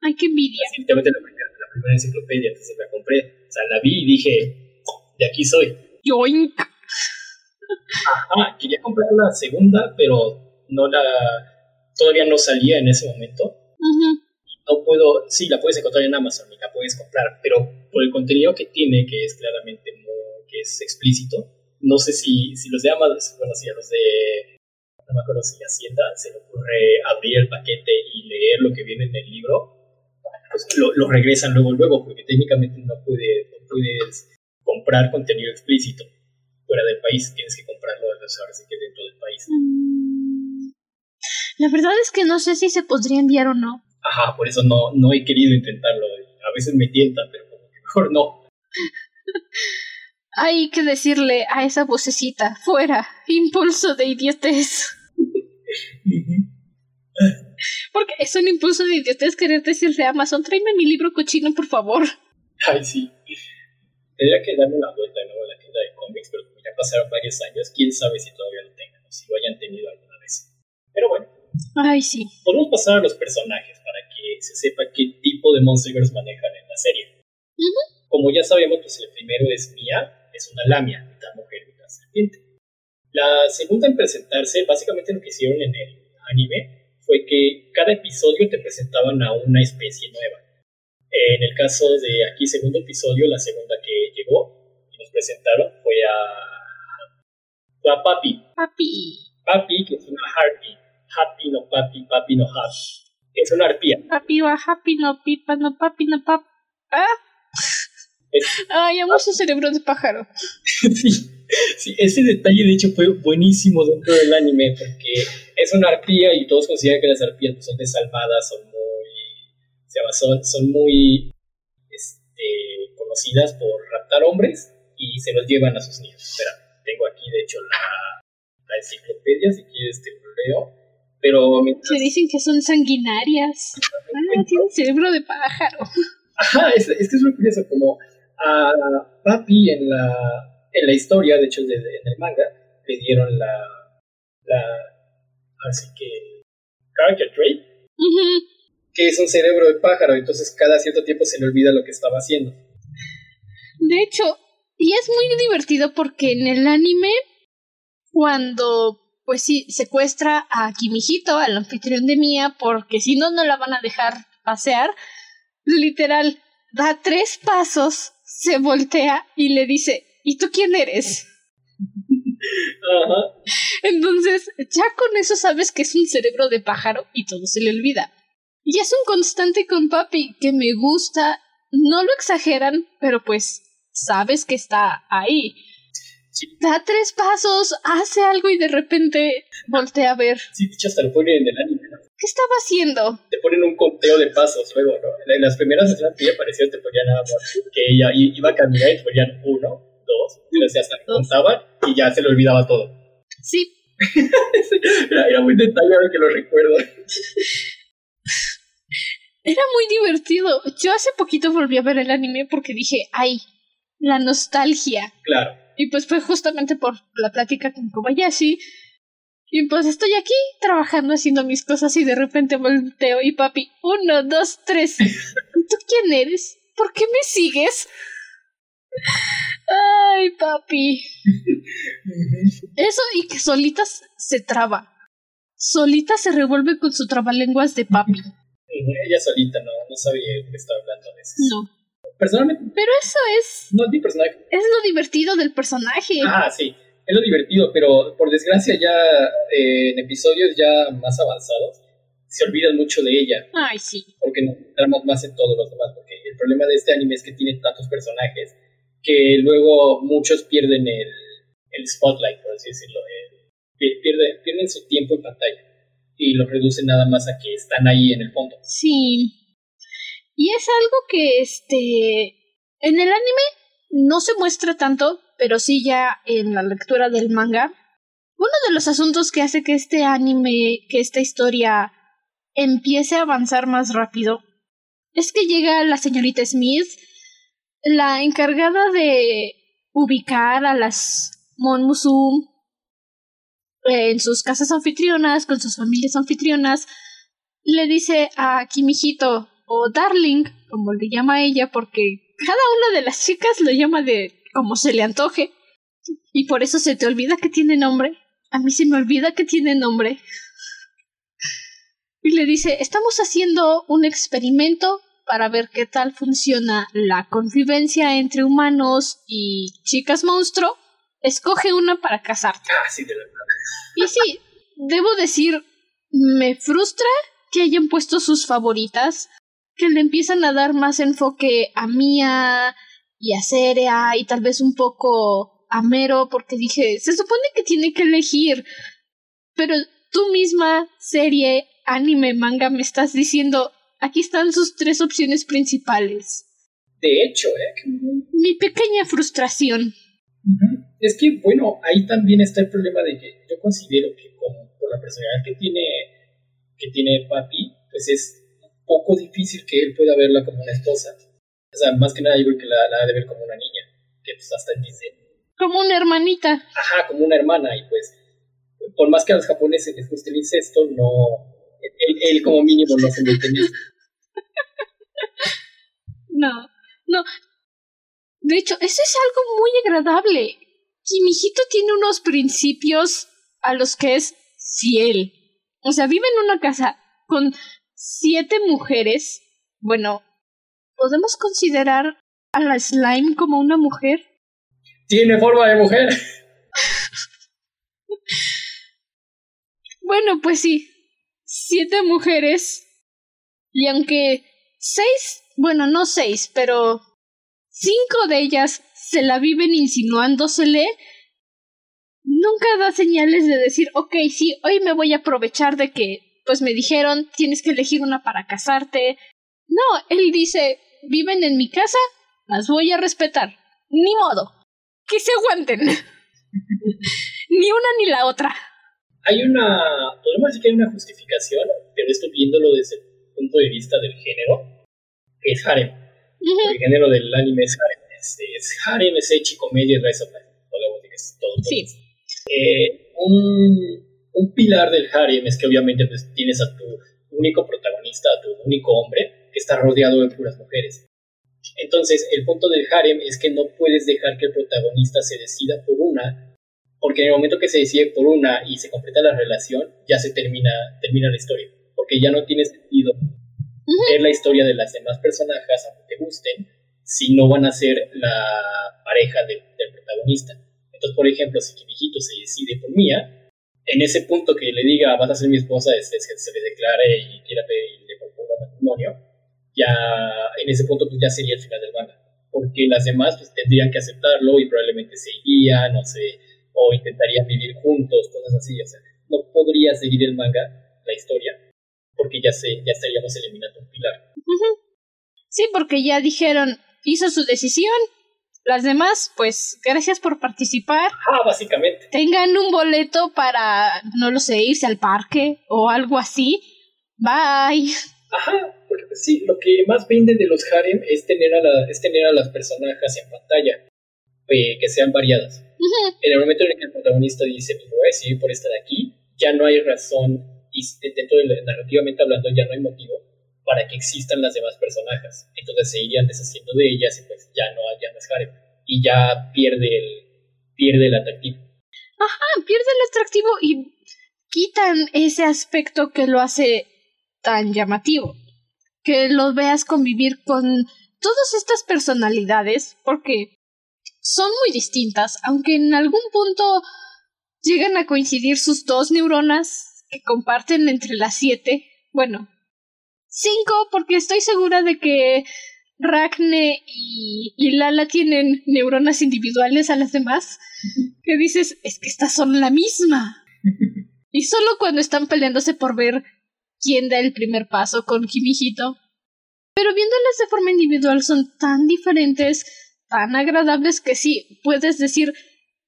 ¡Ay, qué envidia! La primera, la primera enciclopedia, entonces la compré. O sea, la vi y dije, de aquí soy. ¡Yoink! Ajá, quería comprar la segunda, pero no la... Todavía no salía en ese momento no puedo, sí, la puedes encontrar en Amazon y la puedes comprar, pero por el contenido que tiene, que es claramente que es explícito, no sé si, si los de Amazon, bueno, si a los de, no me acuerdo si Hacienda se le ocurre abrir el paquete y leer lo que viene en el libro, pues lo, regresan luego, luego, porque técnicamente no, puede, no puedes comprar contenido explícito fuera del país, tienes que comprarlo ahora sí que dentro del país. Mm. La verdad es que no sé si se podría enviar o no. Ajá, por eso no, no he querido intentarlo. A veces me tienta, pero mejor no. Hay que decirle a esa vocecita, fuera, impulso de idiotez. Porque es un impulso de idiotez querer decirle a Amazon, tráeme mi libro cochino, por favor. Ay, sí. Tendría que darle una vuelta ¿no? a la tienda de cómics, pero como ya pasaron varios años, quién sabe si todavía lo tengan o si lo hayan tenido alguna vez. Pero bueno. Ay, sí. Podemos pasar a los personajes se sepa qué tipo de monsters manejan en la serie. Como ya sabemos, pues el primero es Mia, es una lamia, mitad mujer, mitad serpiente. La segunda en presentarse, básicamente lo que hicieron en el anime, fue que cada episodio te presentaban a una especie nueva. En el caso de aquí, segundo episodio, la segunda que llegó y nos presentaron fue a, a Papi. Papi. Papi, que es una Harpy. Happy no papi, papi no happy es una arpía. Papi va happy, no pipa, no papi, no pap. ¿Ah? Ay, amo su cerebro de pájaro. sí, sí, ese detalle de hecho fue buenísimo dentro del anime porque es una arpía y todos consideran que las arpías pues, son desalmadas, son muy, son, son muy este, conocidas por raptar hombres y se los llevan a sus niños. Espera, tengo aquí de hecho la, la enciclopedia, si quieres te lo leo. Pero Se dicen que son sanguinarias. Ah, tienen cerebro de pájaro. Ajá, es, es que es muy curioso, como a Papi en la, en la historia, de hecho en el manga, le dieron la, la así que, character trait, que es un cerebro de pájaro, entonces cada cierto tiempo se le olvida lo que estaba haciendo. De hecho, y es muy divertido porque en el anime, cuando pues sí, secuestra a Kimijito, al anfitrión de Mía, porque si no, no la van a dejar pasear. Literal, da tres pasos, se voltea y le dice, ¿y tú quién eres? Ajá. Entonces, ya con eso sabes que es un cerebro de pájaro y todo se le olvida. Y es un constante con papi que me gusta, no lo exageran, pero pues sabes que está ahí. Da tres pasos, hace algo y de repente voltea a ver. Sí, dicho hasta lo ponen en el anime, ¿Qué estaba haciendo? Te ponen un conteo de pasos luego, ¿no? En las primeras escenas que ella apareció te ponían nada más que ella iba a caminar y te ponían uno, dos, y hasta que contaban y ya se le olvidaba todo. Sí. era, era, muy detallado que lo recuerdo. Era muy divertido. Yo hace poquito volví a ver el anime porque dije, ay, la nostalgia. Claro. Y pues fue justamente por la plática con Kobayashi. Y pues estoy aquí trabajando haciendo mis cosas y de repente volteo y papi, uno, dos, tres. ¿Tú quién eres? ¿Por qué me sigues? Ay, papi. Eso y que solitas se traba. Solita se revuelve con su trabalenguas de papi. Ella solita no, no sabía qué estaba hablando a veces. No. Personalmente. Pero eso es. No es mi personaje. Es lo divertido del personaje. Ah, sí. Es lo divertido, pero por desgracia ya eh, en episodios ya más avanzados se olvidan mucho de ella. Ay, sí. Porque nos centramos más en todos los demás. Porque el problema de este anime es que tiene tantos personajes que luego muchos pierden el, el spotlight, por así decirlo. pierden, pierden su tiempo en pantalla y lo reducen nada más a que están ahí en el fondo. Sí. Y es algo que este en el anime no se muestra tanto, pero sí ya en la lectura del manga. Uno de los asuntos que hace que este anime, que esta historia empiece a avanzar más rápido, es que llega la señorita Smith, la encargada de ubicar a las Monmusum en sus casas anfitrionas, con sus familias anfitrionas, le dice a Kimijito, o Darling, como le llama ella, porque cada una de las chicas lo llama de como se le antoje. Y por eso se te olvida que tiene nombre. A mí se me olvida que tiene nombre. Y le dice, estamos haciendo un experimento para ver qué tal funciona la convivencia entre humanos y chicas monstruo. Escoge una para casarte. Ah, sí, de verdad. Y sí, debo decir, me frustra que hayan puesto sus favoritas que le empiezan a dar más enfoque a Mía y a Serea y tal vez un poco a Mero porque dije, se supone que tiene que elegir, pero tú misma, serie, anime, manga, me estás diciendo, aquí están sus tres opciones principales. De hecho, ¿eh? Mi pequeña frustración. Es que, bueno, ahí también está el problema de que yo considero que como por la personalidad que tiene, que tiene Papi, pues es poco difícil que él pueda verla como una esposa. O sea, más que nada yo creo que la, ha de ver como una niña, que pues hasta dice... Como una hermanita. Ajá, como una hermana, y pues, por más que a los japoneses les guste el incesto, no... Él, como mínimo no se mete en No, no. De hecho, eso es algo muy agradable. Kimijito tiene unos principios a los que es fiel. O sea, vive en una casa con siete mujeres. Bueno, ¿podemos considerar a la slime como una mujer? Tiene forma de mujer. bueno, pues sí. Siete mujeres. Y aunque seis, bueno, no seis, pero cinco de ellas se la viven insinuándosele, nunca da señales de decir, ok, sí, hoy me voy a aprovechar de que pues me dijeron, tienes que elegir una para casarte. No, él dice, viven en mi casa, las voy a respetar. Ni modo. que se aguanten. ni una ni la otra. Hay una, podemos decir que hay una justificación, pero esto viéndolo desde el punto de vista del género, que es harem. El género del anime es harem. Es, es harem, es echi, comedia, rise of Podemos decir que es todo. Sí. Eh, un, un pilar del harem es que obviamente pues, tienes a tu único protagonista, a tu único hombre, que está rodeado de puras mujeres. Entonces, el punto del harem es que no puedes dejar que el protagonista se decida por una, porque en el momento que se decide por una y se completa la relación, ya se termina, termina la historia, porque ya no tiene sentido ver la historia de las demás personajes, aunque te gusten, si no van a ser la pareja del protagonista. Entonces, por ejemplo, si Kimihito se decide por Mía, en ese punto que le diga vas a ser mi esposa, es, que se le declare y quiera pedirle proponga matrimonio, ya en ese punto pues ya sería el final del manga. Porque las demás pues tendrían que aceptarlo y probablemente se irían, no sé, o intentarían vivir juntos, cosas así. O sea, no podría seguir el manga, la historia, porque ya, se, ya estaríamos eliminando un pilar. Sí, porque ya dijeron, hizo su decisión, las demás, pues, gracias por participar. Ah, básicamente. Tengan un boleto para, no lo sé, irse al parque o algo así. Bye. Ajá, porque pues, sí, lo que más vende de los harem es tener a, la, es tener a las personajes en pantalla, eh, que sean variadas. En el momento en el que el protagonista dice, pues voy a decidir por esta de aquí, ya no hay razón, y dentro de narrativamente hablando, ya no hay motivo para que existan las demás personajes. Entonces se irían deshaciendo de ellas y pues ya no, ya no es. Y ya pierde el, pierde el atractivo. Ajá, pierde el atractivo y quitan ese aspecto que lo hace tan llamativo. Que los veas convivir con todas estas personalidades, porque son muy distintas, aunque en algún punto llegan a coincidir sus dos neuronas que comparten entre las siete. Bueno, cinco porque estoy segura de que Ragne y, Lala tienen neuronas individuales a las demás. Que dices, es que estas son la misma. y solo cuando están peleándose por ver quién da el primer paso con Kimihito. Pero viéndolas de forma individual son tan diferentes, tan agradables que sí, puedes decir,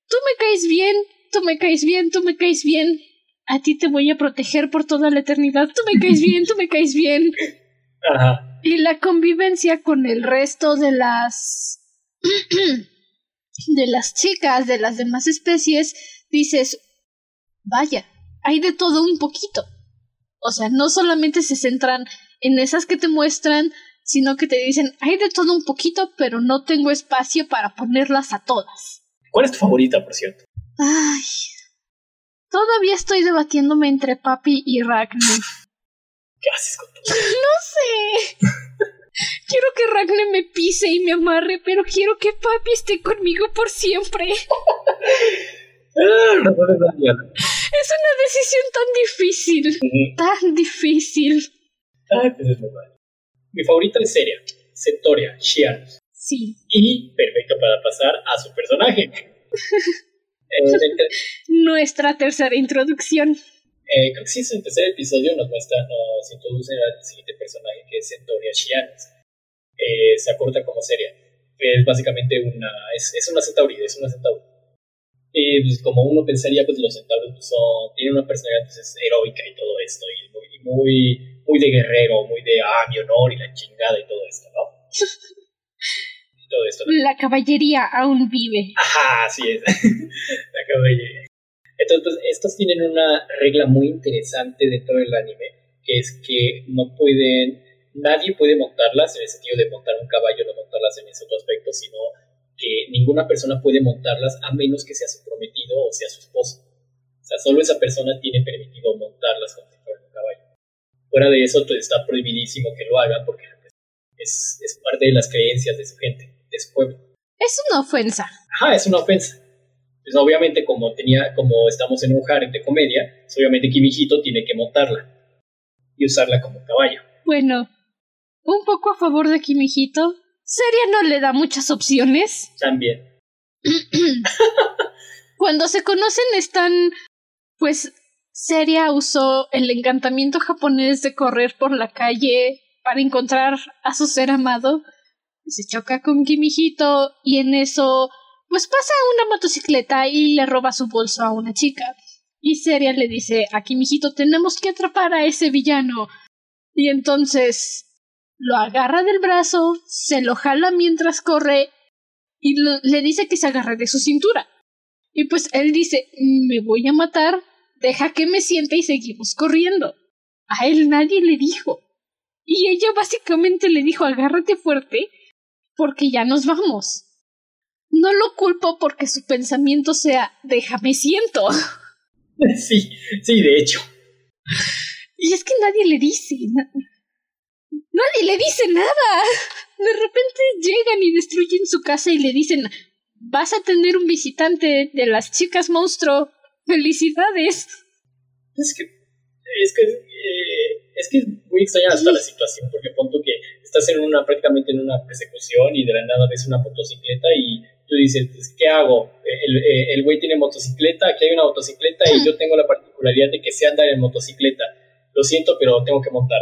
tú me caes bien, tú me caes bien, tú me caes bien, a ti te voy a proteger por toda la eternidad, tú me caes bien, tú me caes bien. Ajá. Y la convivencia con el resto de las de las chicas de las demás especies, dices, vaya, hay de todo un poquito. O sea, no solamente se centran en esas que te muestran, sino que te dicen, hay de todo un poquito, pero no tengo espacio para ponerlas a todas. ¿Cuál es tu favorita, por cierto? Ay, Todavía estoy debatiéndome entre Papi y Ragnar. ¿Qué haces con tu No sé. quiero que Ragnar me pise y me amarre, pero quiero que Papi esté conmigo por siempre. Ah, es una decisión tan difícil. Tan difícil. Ay, pues es normal. Mi favorita es seria. Sectoria, Shian. Sí. Y perfecto para pasar a su personaje. Nuestra tercera introducción. Eh, creo que sí, en el tercer episodio nos muestra, nos introduce al siguiente personaje que es Centoria Shianis. Eh, se acorta como seria. Es básicamente una, es, es una centauri, es una centauri. Y pues, como uno pensaría, pues los centauros pues, son, tienen una personalidad pues, heroica y todo esto, y muy, muy, muy de guerrero, muy de, ah, mi honor y la chingada y todo esto, ¿no? La caballería aún vive. Ajá, así es. la caballería. Entonces, pues, estos tienen una regla muy interesante dentro del anime, que es que no pueden, nadie puede montarlas en el sentido de montar un caballo, no montarlas en ese otro aspecto, sino que ninguna persona puede montarlas a menos que sea su prometido o sea su esposo. O sea, solo esa persona tiene permitido montarlas como si fueran un caballo. Fuera de eso, pues, está prohibidísimo que lo hagan porque es, es parte de las creencias de su gente. Es Es una ofensa. Ajá, es una ofensa. Pues obviamente como tenía, como estamos en un harem de comedia, pues, obviamente Kimihito tiene que montarla y usarla como caballo. Bueno, un poco a favor de Kimihito. Seria no le da muchas opciones. También. Cuando se conocen están, pues, Seria usó el encantamiento japonés de correr por la calle para encontrar a su ser amado se choca con Kimihito y en eso pues pasa una motocicleta y le roba su bolso a una chica. Y Seria le dice, aquí mijito, tenemos que atrapar a ese villano. Y entonces lo agarra del brazo, se lo jala mientras corre y le dice que se agarre de su cintura. Y pues él dice, me voy a matar, deja que me siente y seguimos corriendo. A él nadie le dijo. Y ella básicamente le dijo, agárrate fuerte, porque ya nos vamos. No lo culpo porque su pensamiento sea, déjame siento. Sí, sí, de hecho. Y es que nadie le dice. Nadie le dice nada. De repente llegan y destruyen su casa y le dicen, vas a tener un visitante de las chicas monstruo. Felicidades. Es que es que eh, es que es muy extraña hasta la situación porque punto que estás en una prácticamente en una persecución y de la nada ves una motocicleta y tú dices pues, qué hago el güey tiene motocicleta aquí hay una motocicleta y yo tengo la particularidad de que sé andar en motocicleta. Lo siento pero tengo que montar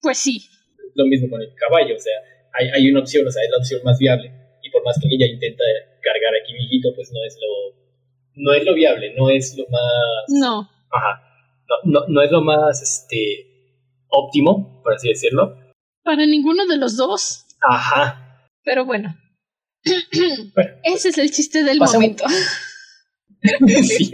pues sí. Lo mismo con el caballo o sea hay, hay una opción o sea es la opción más viable. Y por más que ella intenta cargar aquí viejito pues no es lo no es lo viable no es lo más no. Ajá. No, no, es lo más este, óptimo, por así decirlo. Para ninguno de los dos. Ajá. Pero bueno. Ese es el chiste del momento. sí.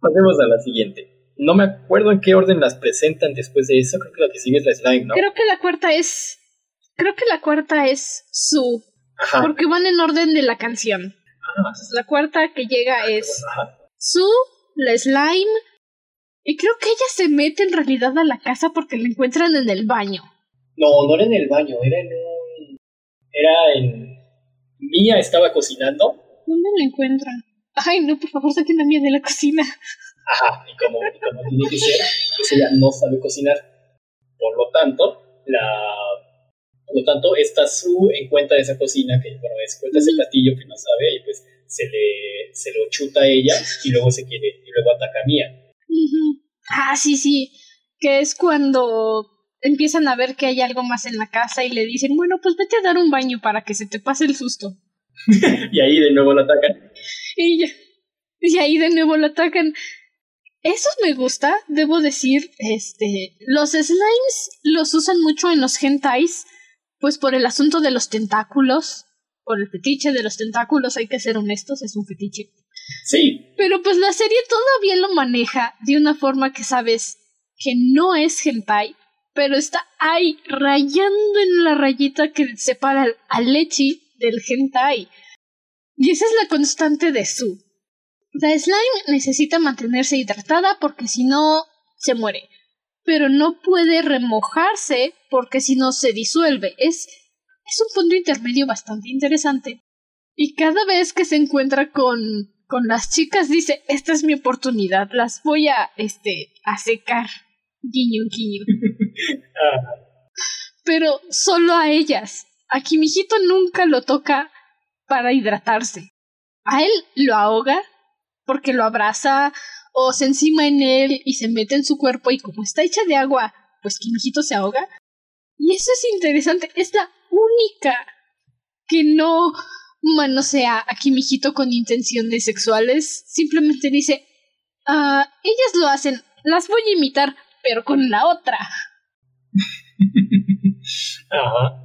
Pasemos a la siguiente. No me acuerdo en qué orden las presentan después de eso. Creo que la que sigue es la slime, ¿no? Creo que la cuarta es. Creo que la cuarta es su. Ajá. Porque van en orden de la canción. Ah. la cuarta que llega ah, es su, la slime, y creo que ella se mete en realidad a la casa porque la encuentran en el baño. No, no era en el baño, era en un... Era en... Mía estaba cocinando. ¿Dónde la encuentran? Ay, no, por favor, saquen a Mía de la cocina. Ajá, y como, como tiene que ser, pues ella no sabe cocinar. Por lo tanto, la... Por lo tanto, esta Su encuentra esa cocina, que bueno, encuentra ese platillo que no sabe, y pues se le se lo chuta a ella y luego se quiere, y luego ataca a Mía. Ah, sí, sí. Que es cuando empiezan a ver que hay algo más en la casa y le dicen, bueno, pues vete a dar un baño para que se te pase el susto. y ahí de nuevo lo atacan. Y, y ahí de nuevo lo atacan. Eso me gusta, debo decir, este, los slimes los usan mucho en los hentais, pues por el asunto de los tentáculos, por el fetiche de los tentáculos, hay que ser honestos, es un fetiche. Sí. Pero pues la serie todavía lo maneja de una forma que sabes que no es hentai, pero está ahí rayando en la rayita que separa al lechi del hentai. Y esa es la constante de Su. La slime necesita mantenerse hidratada porque si no se muere, pero no puede remojarse porque si no se disuelve. Es es un punto intermedio bastante interesante. Y cada vez que se encuentra con con las chicas dice, esta es mi oportunidad, las voy a, este, a secar. Guiño, guiño. Pero solo a ellas. A Kimijito nunca lo toca para hidratarse. A él lo ahoga porque lo abraza o se encima en él y se mete en su cuerpo y como está hecha de agua, pues Kimijito se ahoga. Y eso es interesante, es la única que no manosea a Kimijito con intenciones sexuales. Simplemente dice, ah, ellas lo hacen, las voy a imitar, pero con la otra. Ajá.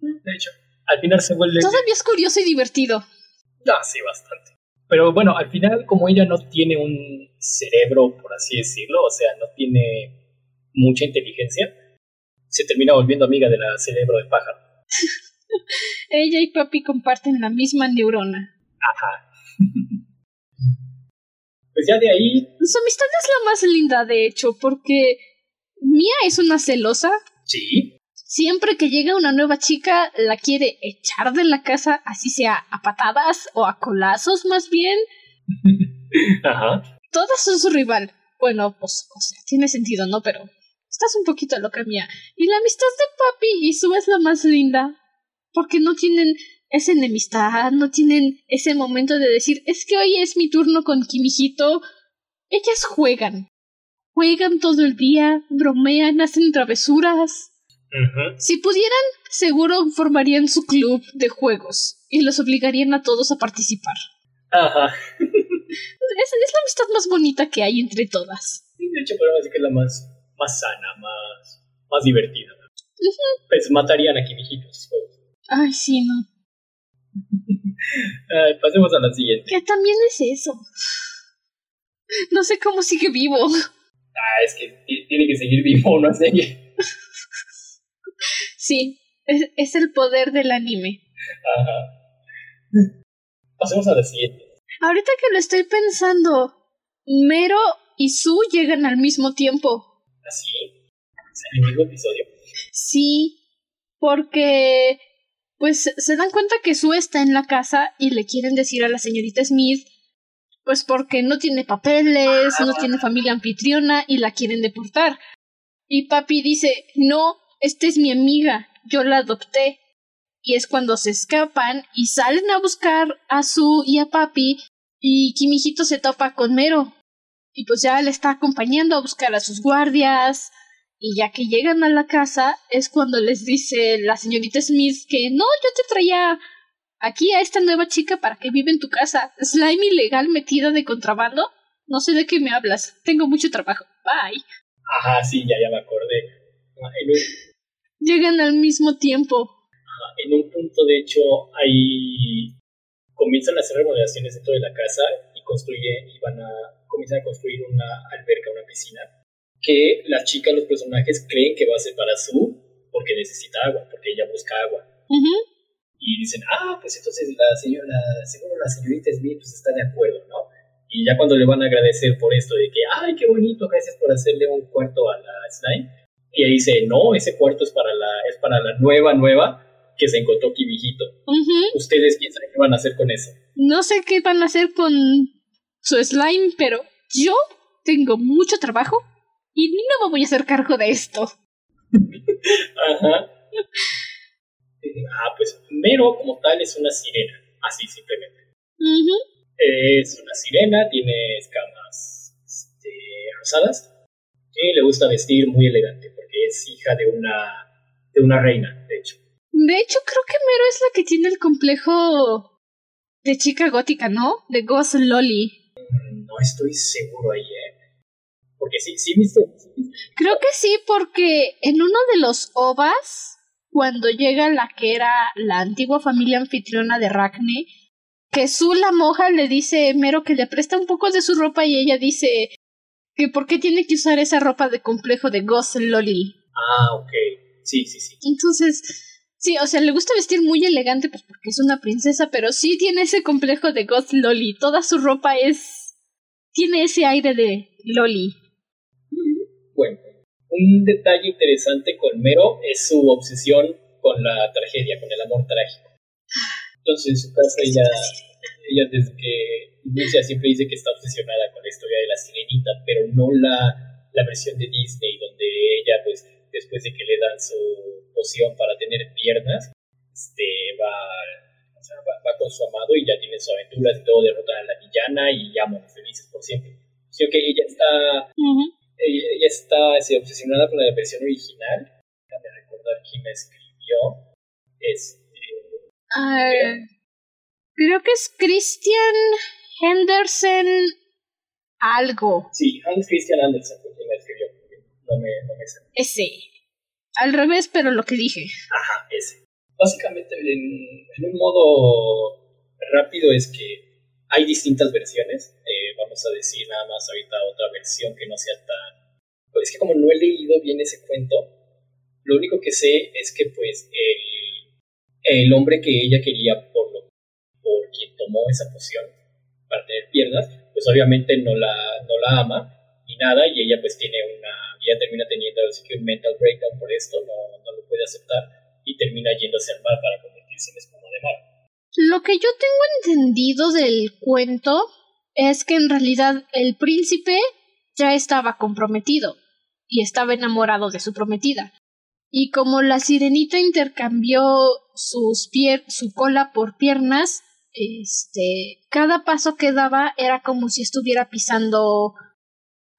De hecho, al final se vuelve... Todavía es curioso y divertido. Ah, sí, bastante. Pero bueno, al final, como ella no tiene un cerebro, por así decirlo, o sea, no tiene mucha inteligencia, se termina volviendo amiga de la cerebro de pájaro. Ella y papi comparten la misma neurona. Ajá. pues ya de ahí. Su amistad es la más linda, de hecho, porque Mia es una celosa. Sí. Siempre que llega una nueva chica, la quiere echar de la casa, así sea a patadas o a colazos, más bien. Ajá. Todas son su rival. Bueno, pues, o sea, tiene sentido, ¿no? Pero estás un poquito loca, Mia. Y la amistad de papi y su es la más linda porque no tienen esa enemistad, no tienen ese momento de decir, es que hoy es mi turno con Kimijito. Ellas juegan. Juegan todo el día, bromean, hacen travesuras. Si pudieran, seguro formarían su club de juegos y los obligarían a todos a participar. Ajá. es, la amistad más bonita que hay entre todas. de hecho, podemos decir que es la más, más sana, más, más divertida. Pues matarían a Kimijitos. Ay, sí, no. pasemos a la siguiente. Que también es eso. No sé cómo sigue vivo. Ah, es que tiene que seguir vivo una serie. Sí, es, es el poder del anime. Ajá. Pasemos a la siguiente. Ahorita que lo estoy pensando, Mero y Su llegan al mismo tiempo. ¿Así? ¿Es el mismo episodio? Sí, porque pues se dan cuenta que Su está en la casa y le quieren decir a la señorita Smith, pues porque no tiene papeles, no tiene familia anfitriona y la quieren deportar. Y papi dice, no, esta es mi amiga, yo la adopté. Y es cuando se escapan y salen a buscar a Su y a papi y Kimijito se topa con Mero. Y pues ya le está acompañando a buscar a sus guardias, y ya que llegan a la casa es cuando les dice la señorita Smith que no, yo te traía aquí a esta nueva chica para que vive en tu casa. Slime ilegal metida de contrabando. No sé de qué me hablas. Tengo mucho trabajo. Bye. Ajá, sí, ya, ya me acordé. Ah, llegan al mismo tiempo. en un punto, de hecho, ahí comienzan a hacer remodelaciones dentro de la casa y construyen y van a comienzan a construir una alberca, una piscina que las chicas, los personajes creen que va a ser para su porque necesita agua, porque ella busca agua. Y dicen, ah, pues entonces la señora, seguro la señorita Smith pues está de acuerdo, ¿no? Y ya cuando le van a agradecer por esto de que, ay, qué bonito, gracias por hacerle un cuarto a la Slime. Y ahí dice, no, ese cuarto es para la, es para la nueva, nueva que se encontró aquí viejito. ¿Ustedes sabe qué van a hacer con eso? No sé qué van a hacer con su slime, pero yo tengo mucho trabajo y no me voy a hacer cargo de esto. Ajá. Ah, pues Mero como tal es una sirena, así simplemente. Es una sirena, tiene escamas este, rosadas y le gusta vestir muy elegante porque es hija de una, de una reina, de hecho. De hecho, creo que Mero es la que tiene el complejo de chica gótica, ¿no? De Ghost Lolly. Mm, no estoy seguro ahí, ¿eh? Porque sí, sí Creo que sí, porque en uno de los ovas, cuando llega la que era la antigua familia anfitriona de Racne, que Su la moja le dice Mero que le presta un poco de su ropa y ella dice que por qué tiene que usar esa ropa de complejo de Ghost Lolly. Ah, ok. Sí, sí, sí. Entonces, sí, o sea, le gusta vestir muy elegante pues porque es una princesa, pero sí tiene ese complejo de Ghost Lolly. Toda su ropa es... tiene ese aire de Lolly. Bueno, un detalle interesante con Mero es su obsesión con la tragedia, con el amor trágico. Entonces, en su casa, ella, ella desde que inicia siempre dice que está obsesionada con la historia de la sirenita, pero no la, la versión de Disney, donde ella, pues, después de que le dan su poción para tener piernas, este, va, va, con su amado y ya tiene sus aventuras y todo, derrotan a la villana y ya, felices por siempre. Sino que ella está ella, está obsesionada con la versión original. Déjame recordar quién la escribió. Este, creo que es Christian Henderson algo. Sí, Hans Christian Andersen fue quien la escribió. No me, no me Ese. Al revés, pero lo que dije. Ajá, ese. Básicamente, en, en un modo rápido, es que hay distintas versiones. Eh, vamos a decir nada más ahorita otra versión que no sea tan... Pues es que como no he leído bien ese cuento, lo único que sé es que pues el, el hombre que ella quería por, lo, por quien tomó esa poción para tener piernas, pues obviamente no la, no la ama ni nada y ella pues tiene una... ella termina teniendo así que un mental breakdown por esto, no, no lo puede aceptar y termina yéndose al mar para convertirse en espuma de mar. Lo que yo tengo entendido del cuento es que en realidad el príncipe ya estaba comprometido y estaba enamorado de su prometida. Y como la sirenita intercambió sus pier su cola por piernas, este, cada paso que daba era como si estuviera pisando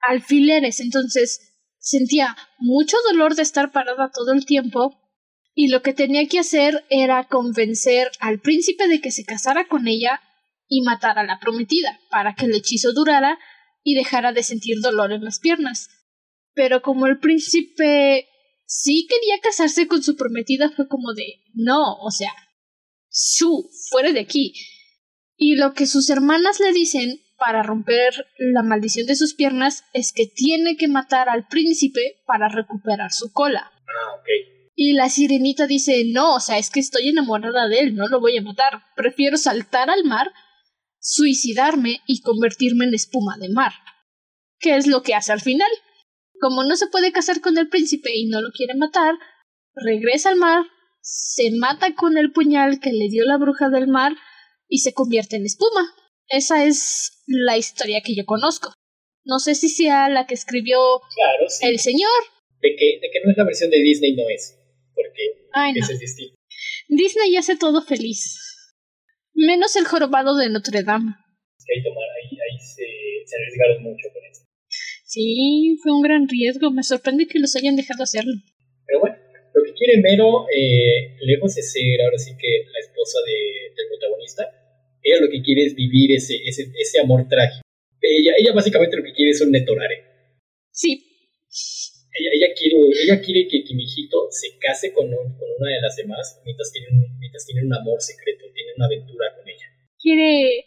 alfileres. Entonces, sentía mucho dolor de estar parada todo el tiempo y lo que tenía que hacer era convencer al príncipe de que se casara con ella y matara a la prometida para que el hechizo durara y dejara de sentir dolor en las piernas. Pero como el príncipe sí quería casarse con su prometida, fue como de no, o sea, su, fuera de aquí. Y lo que sus hermanas le dicen para romper la maldición de sus piernas es que tiene que matar al príncipe para recuperar su cola. Ah, ok. Y la sirenita dice, no, o sea, es que estoy enamorada de él, no lo voy a matar. Prefiero saltar al mar, suicidarme y convertirme en espuma de mar. ¿Qué es lo que hace al final? Como no se puede casar con el príncipe y no lo quiere matar, regresa al mar, se mata con el puñal que le dio la bruja del mar y se convierte en espuma. Esa es la historia que yo conozco. No sé si sea la que escribió el señor. De que, de que no es la versión de Disney, no es porque es distinto. Disney hace todo feliz. Menos el jorobado de Notre Dame. ahí, ahí, se, se, arriesgaron mucho con eso. Sí, fue un gran riesgo. Me sorprende que los hayan dejado hacerlo. Pero bueno, lo que quiere Mero, eh, lejos de ser ahora sí que la esposa de, del protagonista, ella lo que quiere es vivir ese, ese, ese amor trágico. Ella, ella básicamente lo que quiere es un netorare. Sí, ella, quiere, ella quiere que Kimijito se case con, con una de las demás mientras tiene mientras tiene un amor secreto, tiene una aventura con ella. Quiere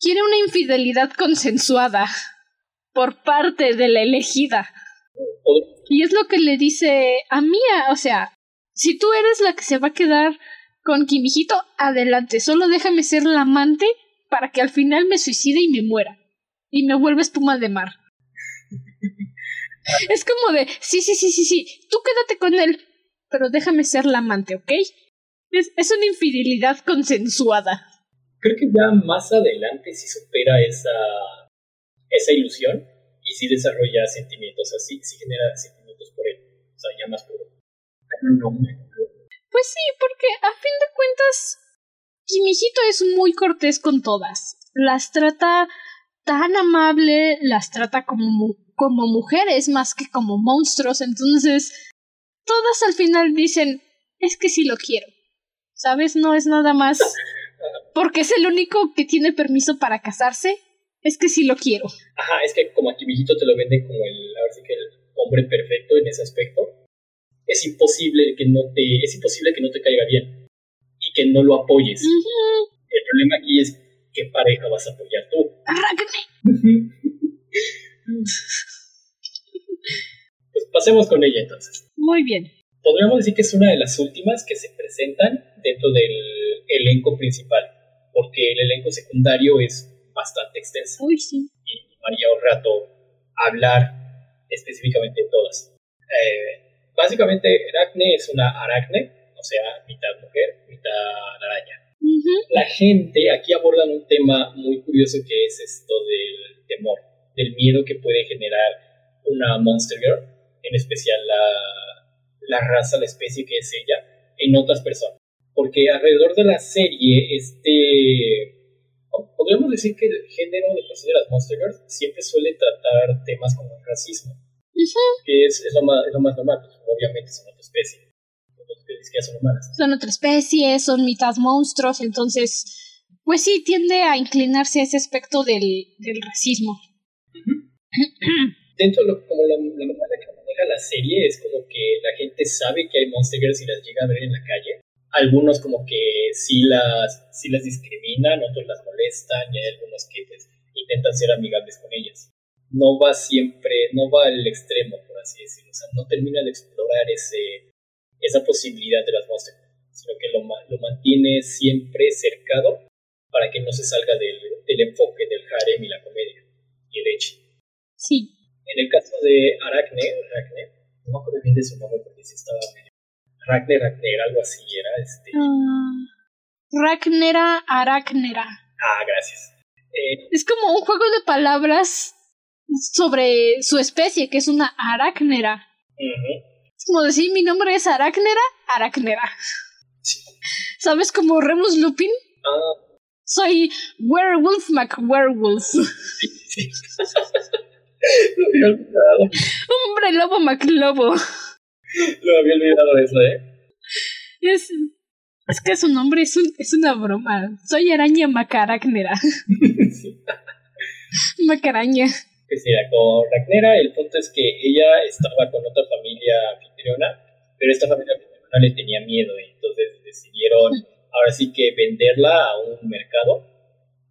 quiere una infidelidad consensuada por parte de la elegida. y es lo que le dice a Mía, o sea, si tú eres la que se va a quedar con Kimijito, adelante, solo déjame ser la amante para que al final me suicide y me muera. Y me vuelva espuma de mar. Es como de, sí, sí, sí, sí, sí, tú quédate con él, pero déjame ser la amante, ¿ok? Es, es una infidelidad consensuada. Creo que ya más adelante sí supera esa, esa ilusión y sí desarrolla sentimientos así, sí genera sentimientos por él, o sea, ya más puro. Pues sí, porque a fin de cuentas, Kimijito es muy cortés con todas. Las trata tan amable, las trata como como mujeres más que como monstruos, entonces todas al final dicen, es que sí lo quiero. ¿Sabes? No es nada más porque es el único que tiene permiso para casarse, es que sí lo quiero. Ajá, es que como aquí viejito te lo venden como el, ahora sí que el hombre perfecto en ese aspecto. Es imposible que no te, es imposible que no te caiga bien y que no lo apoyes. El problema aquí es qué pareja vas a apoyar tú. Arráncame. Pues pasemos con ella entonces. Muy bien. Podríamos decir que es una de las últimas que se presentan dentro del elenco principal, porque el elenco secundario es bastante extenso. Uy, sí. Y tomaría un rato hablar específicamente de todas. Eh, básicamente, Aracne es una aracne, o sea, mitad mujer, mitad araña. La gente aquí abordan un tema muy curioso que es esto del temor del miedo que puede generar una Monster Girl, en especial la, la raza, la especie que es ella, en otras personas. Porque alrededor de la serie, este. Podríamos decir que el género de de las Monster Girls siempre suele tratar temas como el racismo. Que es, es, lo más, es, lo más, normal, pues, obviamente son otra especie. son humanas. Son otra especie, son mitad monstruos, entonces. Pues sí, tiende a inclinarse a ese aspecto del, del racismo. Dentro de lo, como la, manera que maneja la serie es como que la gente sabe que hay monsters y las llega a ver en la calle. Algunos como que sí las, sí las discriminan, otros las molestan y hay algunos que pues intentan ser amigables con ellas. No va siempre, no va al extremo, por así decirlo. O sea, no termina de explorar ese, esa posibilidad de las monsters, sino que lo, lo mantiene siempre cercado para que no se salga del, del enfoque del harem y la comedia y el Sí. En el caso de Aracne, Aracne, no me acuerdo bien de su nombre porque sí estaba medio. Aracne, Aracne, algo así era. Este... Uh, Racnera, Aracnera. Ah, gracias. Eh, es como un juego de palabras sobre su especie, que es una aracnera. Es como decir, mi nombre es aracnera, aracnera. Sí. ¿Sabes como Remus Lupin? Ah. Soy Werewolf McWerewolf. Sí, sí. Lo había olvidado. Hombre lobo McLobo. Lo había olvidado eso, ¿eh? Es, es que su nombre es, un, es una broma. Soy araña macarácnera. sí. Macaraña. Que sí, con Ragnera, el punto es que ella estaba con otra familia anfitriona, pero esta familia anfitriona le tenía miedo, y entonces decidieron ahora sí que venderla a un mercado,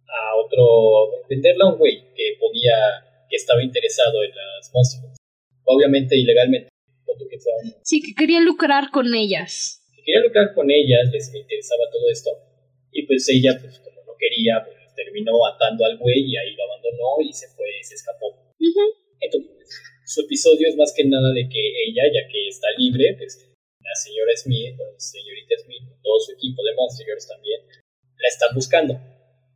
a otro, venderla a un güey que podía, que estaba interesado en las monstruos. Obviamente ilegalmente. Sí, que quería lucrar con ellas. Que quería lucrar con ellas, les interesaba todo esto. Y pues ella, pues como no quería, pues terminó atando al güey y ahí lo abandonó y se fue, se escapó. Entonces, su episodio es más que nada de que ella, ya que está libre, pues la señora Smith, la señorita Smith, todo su equipo de Monsters también, la están buscando.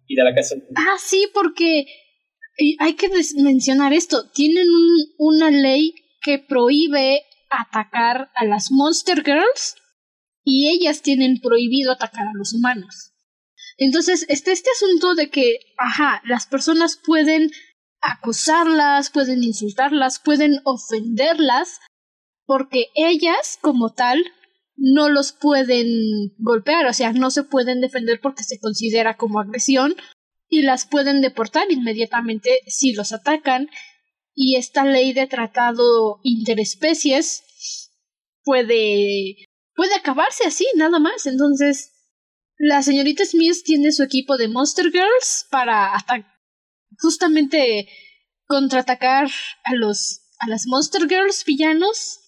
Y da la casa. Ah, sí, porque hay que mencionar esto. Tienen una ley que prohíbe atacar a las Monster Girls y ellas tienen prohibido atacar a los humanos. Entonces, está este asunto de que, ajá, las personas pueden acosarlas, pueden insultarlas, pueden ofenderlas, porque ellas, como tal, no los pueden golpear, o sea, no se pueden defender porque se considera como agresión y las pueden deportar inmediatamente si los atacan y esta ley de tratado interespecies puede puede acabarse así nada más entonces la señorita Smith tiene su equipo de Monster Girls para justamente contraatacar a los a las Monster Girls villanos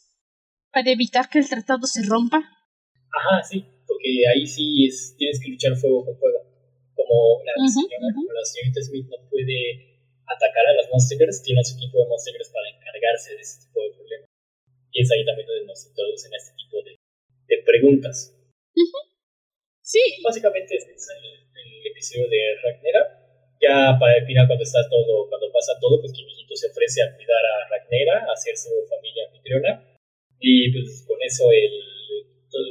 para evitar que el tratado se rompa. Ajá, sí, porque ahí sí es, tienes que luchar fuego con fuego. Como la, señorita Smith no puede atacar a las Monster Girls, tiene su equipo de Monster Girls para encargarse de ese tipo de problemas. Y es ahí también donde nos introducen a este tipo de, de preguntas. Sí. Básicamente es el, episodio de Ragnera. Ya para el final, cuando está todo, cuando pasa todo, pues Kimihito se ofrece a cuidar a Ragnera, a ser su familia anfitriona. Y pues con eso el,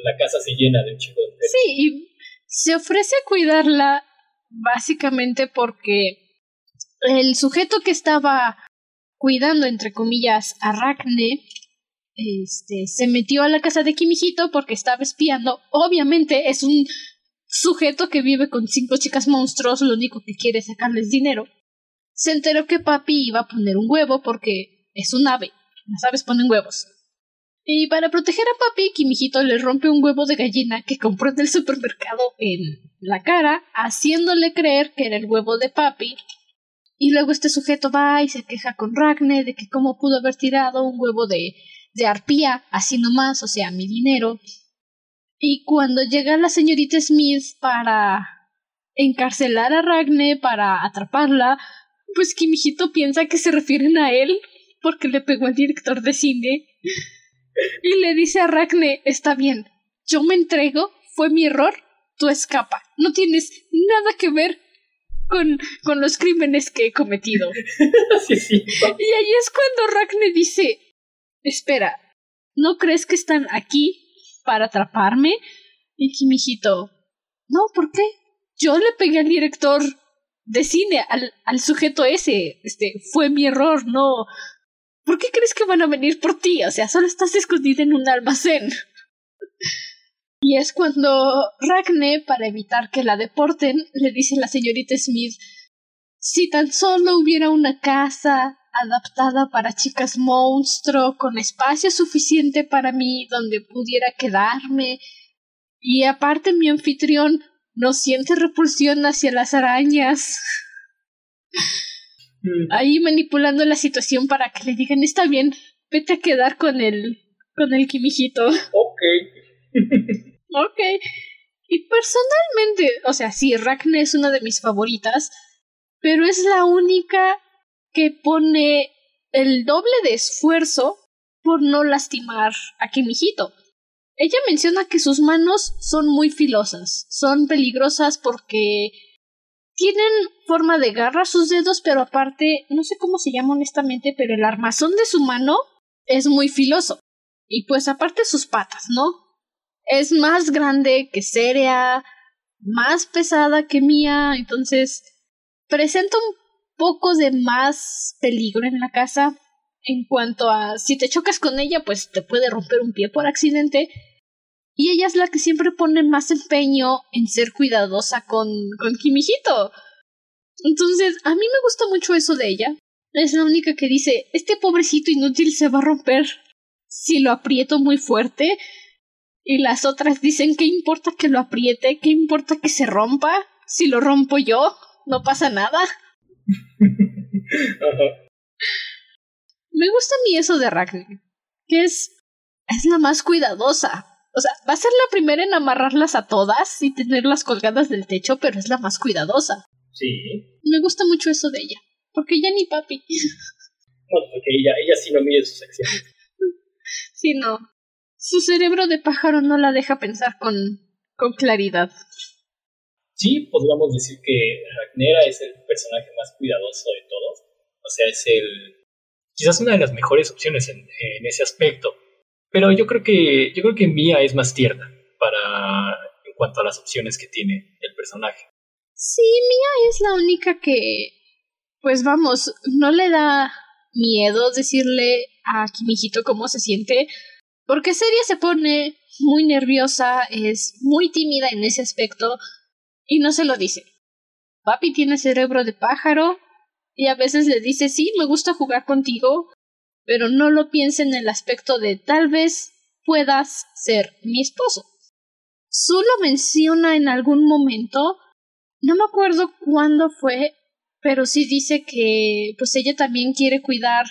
la casa se llena de un chico de Sí, y se ofrece a cuidarla básicamente porque el sujeto que estaba cuidando, entre comillas, a Ragné, este, se metió a la casa de Kimihito porque estaba espiando. Obviamente es un sujeto que vive con cinco chicas monstruos, lo único que quiere es sacarles dinero. Se enteró que papi iba a poner un huevo porque es un ave. Las aves ponen huevos. Y para proteger a papi, Kimihito le rompe un huevo de gallina que compró en el supermercado en la cara, haciéndole creer que era el huevo de papi. Y luego este sujeto va y se queja con Ragne de que cómo pudo haber tirado un huevo de de arpía, así nomás, o sea, mi dinero. Y cuando llega la señorita Smith para encarcelar a Ragne, para atraparla, pues que hijito piensa que se refieren a él porque le pegó al director de cine. Y le dice a Ragne, está bien, yo me entrego, fue mi error, tú escapa, no tienes nada que ver con, con los crímenes que he cometido. sí, sí. Y ahí es cuando Ragne dice, espera, ¿no crees que están aquí para atraparme? Y Kimijito, no, ¿por qué? Yo le pegué al director de cine, al, al sujeto ese. Este, fue mi error, no. ¿Por qué crees que van a venir por ti? O sea, solo estás escondida en un almacén. Y es cuando Ragne, para evitar que la deporten, le dice a la señorita Smith si tan solo hubiera una casa adaptada para chicas monstruo, con espacio suficiente para mí donde pudiera quedarme. Y aparte mi anfitrión no siente repulsión hacia las arañas. Mm. Ahí manipulando la situación para que le digan está bien, vete a quedar con el con el quimijito. Ok. ok. Y personalmente, o sea, sí, Ragna es una de mis favoritas, pero es la única que pone el doble de esfuerzo por no lastimar a Kimijito. Ella menciona que sus manos son muy filosas, son peligrosas porque tienen forma de garra sus dedos, pero aparte, no sé cómo se llama honestamente, pero el armazón de su mano es muy filoso. Y pues aparte sus patas, ¿no? Es más grande que Cerea, más pesada que Mía, entonces presenta un poco de más peligro en la casa en cuanto a si te chocas con ella, pues te puede romper un pie por accidente. Y ella es la que siempre pone más empeño en ser cuidadosa con, con Kimijito. Entonces, a mí me gusta mucho eso de ella. Es la única que dice, este pobrecito inútil se va a romper si lo aprieto muy fuerte. Y las otras dicen, ¿qué importa que lo apriete? ¿Qué importa que se rompa? Si lo rompo yo, no pasa nada. Me gusta a mí eso de Ragnar, que es, es la más cuidadosa. O sea, va a ser la primera en amarrarlas a todas y tenerlas colgadas del techo, pero es la más cuidadosa. Sí. Me gusta mucho eso de ella, porque ella ni papi. No, porque ella, ella sí no mide sus acciones. sí, no. Su cerebro de pájaro no la deja pensar con, con claridad. Sí, podríamos decir que Ragnera es el personaje más cuidadoso de todos. O sea, es el. quizás una de las mejores opciones en, ese aspecto. Pero yo creo que. Yo creo que Mia es más tierna para. en cuanto a las opciones que tiene el personaje. Sí, Mia es la única que. Pues vamos, no le da miedo decirle a Kimijito cómo se siente. Porque Seria se pone muy nerviosa, es muy tímida en ese aspecto y no se lo dice. Papi tiene cerebro de pájaro y a veces le dice sí, me gusta jugar contigo, pero no lo piensa en el aspecto de tal vez puedas ser mi esposo. Solo menciona en algún momento, no me acuerdo cuándo fue, pero sí dice que pues ella también quiere cuidar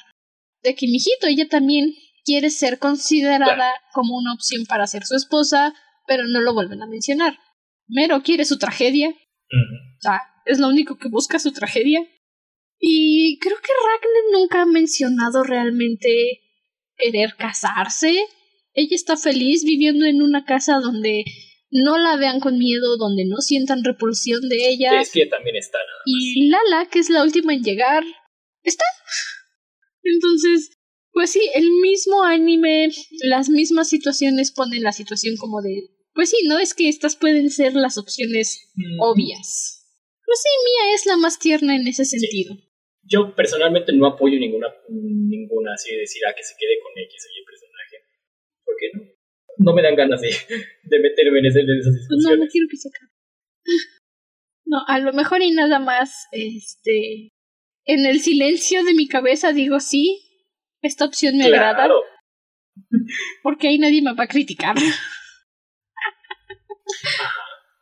de Kimijito, ella también quiere ser considerada como una opción para ser su esposa, pero no lo vuelven a mencionar. Mero quiere su tragedia. es lo único que busca su tragedia. Y creo que Ragnar nunca ha mencionado realmente querer casarse. Ella está feliz viviendo en una casa donde no la vean con miedo, donde no sientan repulsión de ella. Es que también está Y Lala, que es la última en llegar, está. Entonces, pues sí, el mismo anime, las mismas situaciones ponen la situación como de pues sí, no es que estas pueden ser las opciones obvias. Pues sí, Mía es la más tierna en ese sentido. Yo personalmente no apoyo ninguna, ninguna así de decir a ah, que se quede con X o Y personaje. ¿Por qué no? No me dan ganas de, de meterme en, ese, en esas discusiones. no, no quiero que se acabe. No, a lo mejor y nada más, este, en el silencio de mi cabeza digo sí, esta opción me agrada. Porque ahí nadie me va a criticar.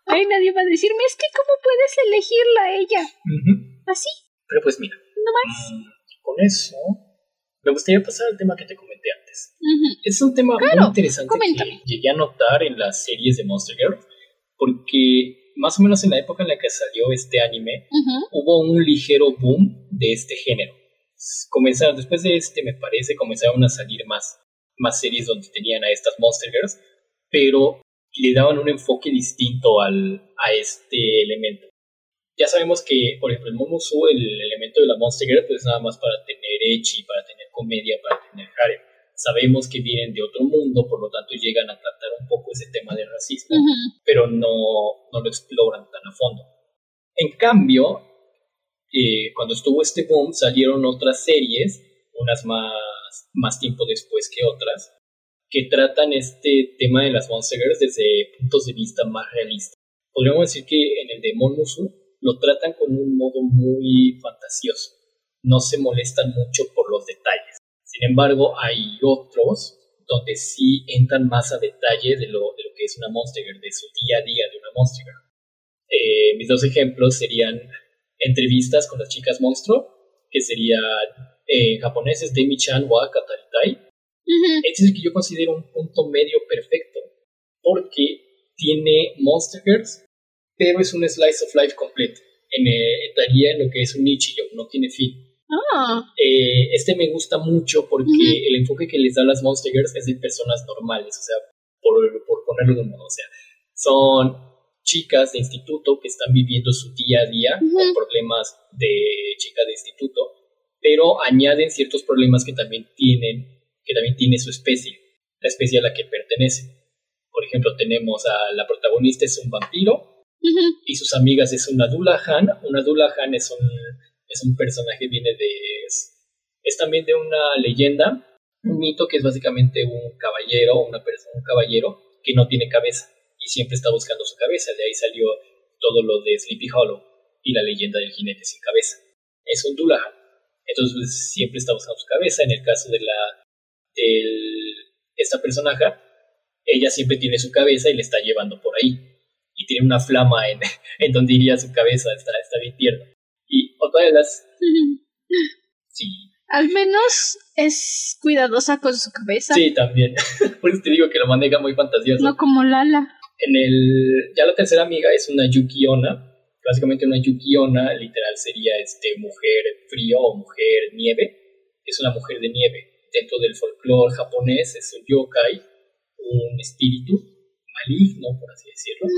Ay, nadie va a decirme, es que ¿cómo puedes elegirla a ella? Así. Pero pues mira. Mm, con eso, me gustaría pasar al tema que te comenté antes. Es un tema muy interesante que llegué a notar en las series de Monster Girl, porque más o menos en la época en la que salió este anime, hubo un ligero boom de este género. Comenzaron, después de este, me parece, comenzaron a salir más, más series donde tenían a estas Monster Girls, pero le daban un enfoque distinto al, a este elemento. Ya sabemos que, por ejemplo, en Momosu el elemento de la Monster Girl pues nada más para tener echi, para tener comedia, para tener harem. Sabemos que vienen de otro mundo, por lo tanto llegan a tratar un poco ese tema de racismo, pero no, no lo exploran tan a fondo. En cambio, eh, cuando estuvo este boom, salieron otras series, unas más, más tiempo después que otras, que tratan este tema de las Monsters desde puntos de vista más realistas. Podríamos decir que en el de Monmusu lo tratan con un modo muy fantasioso. No se molestan mucho por los detalles. Sin embargo, hay otros donde sí entran más a detalle de lo, de lo que es una Monster de su día a día de una Monster eh, mis dos ejemplos serían entrevistas con las chicas monstruo, que sería eh, en japonés es Demi-chan wa Kataritai, ese es el que yo considero un punto medio perfecto, porque tiene Monster Girls, pero es un slice of life completo. En, eh, estaría en lo que es un nichillo, no tiene fin. Ah. Eh, este me gusta mucho porque el enfoque que les da las Monster Girls es de personas normales, o sea, por, por ponerlo de un modo, o sea, son chicas de instituto que están viviendo su día a día con problemas de chicas de instituto, pero añaden ciertos problemas que también tienen que también tiene su especie, la especie a la que pertenece. Por ejemplo, tenemos a la protagonista es un vampiro y sus amigas es una Dullahan. Una Dullahan es un, Es un personaje, viene de... Es, también de una leyenda, un mito que es básicamente un caballero, una persona, un caballero que no tiene cabeza y siempre está buscando su cabeza. De ahí salió todo lo de Sleepy Hollow y la leyenda del jinete sin cabeza. Es un Dullahan. Entonces siempre está buscando su cabeza. En el caso de la esta personaje, ella siempre tiene su cabeza y le está llevando por ahí. Y tiene una flama en, en donde iría su cabeza. Está, está bien tierno. Y otra de las... Sí. Al menos es cuidadosa con su cabeza. Sí, también. Por eso te digo que lo maneja muy fantasioso. No como Lala. En el, ya la tercera amiga es una Yukiona. Básicamente una Yukiona literal sería este, mujer frío o mujer nieve. Es una mujer de nieve. Dentro del folclore japonés es un yokai, un espíritu maligno, por así decirlo,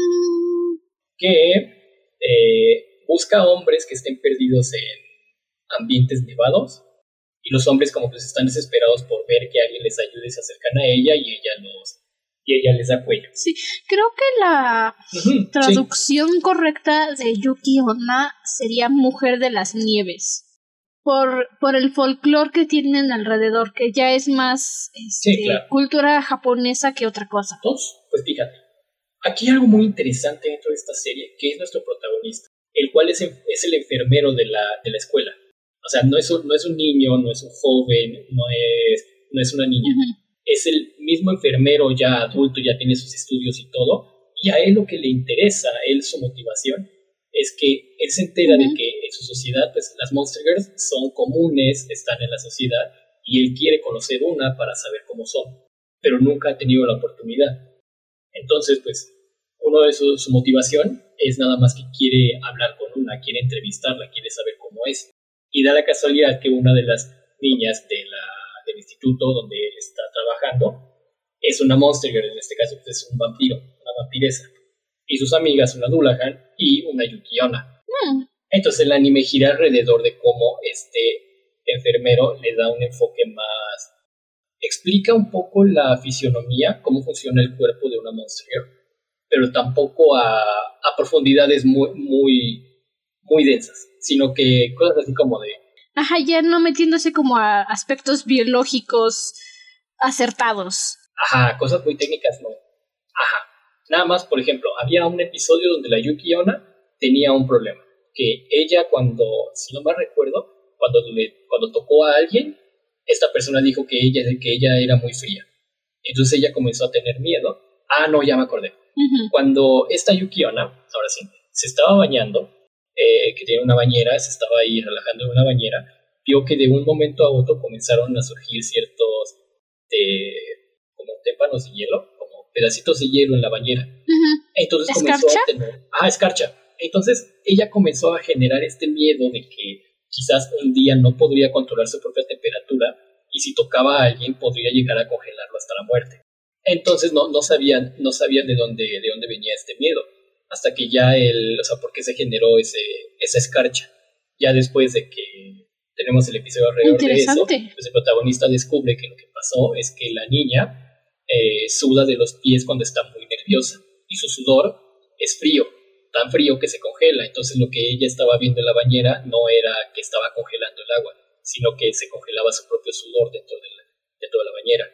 que eh, busca hombres que estén perdidos en ambientes nevados y los hombres como pues están desesperados por ver que alguien les ayude, se acercan a ella y ella los y ella les da cuello. Sí, creo que la traducción correcta de Yuki Onna sería Mujer de las Nieves. Por, por el folclore que tienen alrededor, que ya es más este, cultura japonesa que otra cosa. Entonces, pues fíjate, aquí hay algo muy interesante dentro de esta serie, que es nuestro protagonista, el cual es, es el enfermero de la, de la escuela. O sea, no es, un, no es un niño, no es un joven, no es, no es una niña es el mismo enfermero ya adulto, ya tiene sus estudios y todo, y a él lo que le interesa, él su motivación, es que él se entera de que en su sociedad, pues las Monster Girls son comunes, están en la sociedad, y él quiere conocer una para saber cómo son, pero nunca ha tenido la oportunidad. Entonces, pues, uno de su, su motivación es nada más que quiere hablar con una, quiere entrevistarla, quiere saber cómo es. Y da la casualidad que una de las niñas de la del instituto donde él está trabajando, es una Monster Girl, en este caso pues, es un vampiro, una vampiresa. Y sus amigas, una Dullahan y una Yukiona. Hmm. Entonces el anime gira alrededor de cómo este enfermero le da un enfoque más... Explica un poco la fisionomía, cómo funciona el cuerpo de una Monster Girl, pero tampoco a, a profundidades muy, muy, muy densas, sino que cosas así como de Ajá, ya no metiéndose como a aspectos biológicos acertados. Ajá, cosas muy técnicas no. Ajá. Nada más, por ejemplo, había un episodio donde la Yuki Onna tenía un problema. Que ella cuando, si no mal recuerdo, cuando, cuando tocó a alguien, esta persona dijo que ella, que ella era muy fría. Entonces ella comenzó a tener miedo. Ah, no, ya me acordé. Cuando esta Yuki Onna, ahora sí, se estaba bañando, eh, que tiene una bañera, se estaba ahí relajando en una bañera, vio que de un momento a otro comenzaron a surgir ciertos de, como témpanos de hielo, pedacitos de hielo en la bañera. Entonces comenzó a tener... Ah, escarcha. Entonces ella comenzó a generar este miedo de que quizás un día no podría controlar su propia temperatura y si tocaba a alguien podría llegar a congelarlo hasta la muerte. Entonces no, no, sabían, no sabían de dónde, de dónde venía este miedo hasta que ya el, o sea, por qué se generó ese, esa escarcha. Ya después de que tenemos el episodio alrededor de eso, pues el protagonista descubre que lo que pasó es que la niña eh, suda de los pies cuando está muy nerviosa y su sudor es frío, tan frío que se congela. Entonces lo que ella estaba viendo en la bañera no era que estaba congelando el agua, sino que se congelaba su propio sudor dentro de la, dentro de la bañera.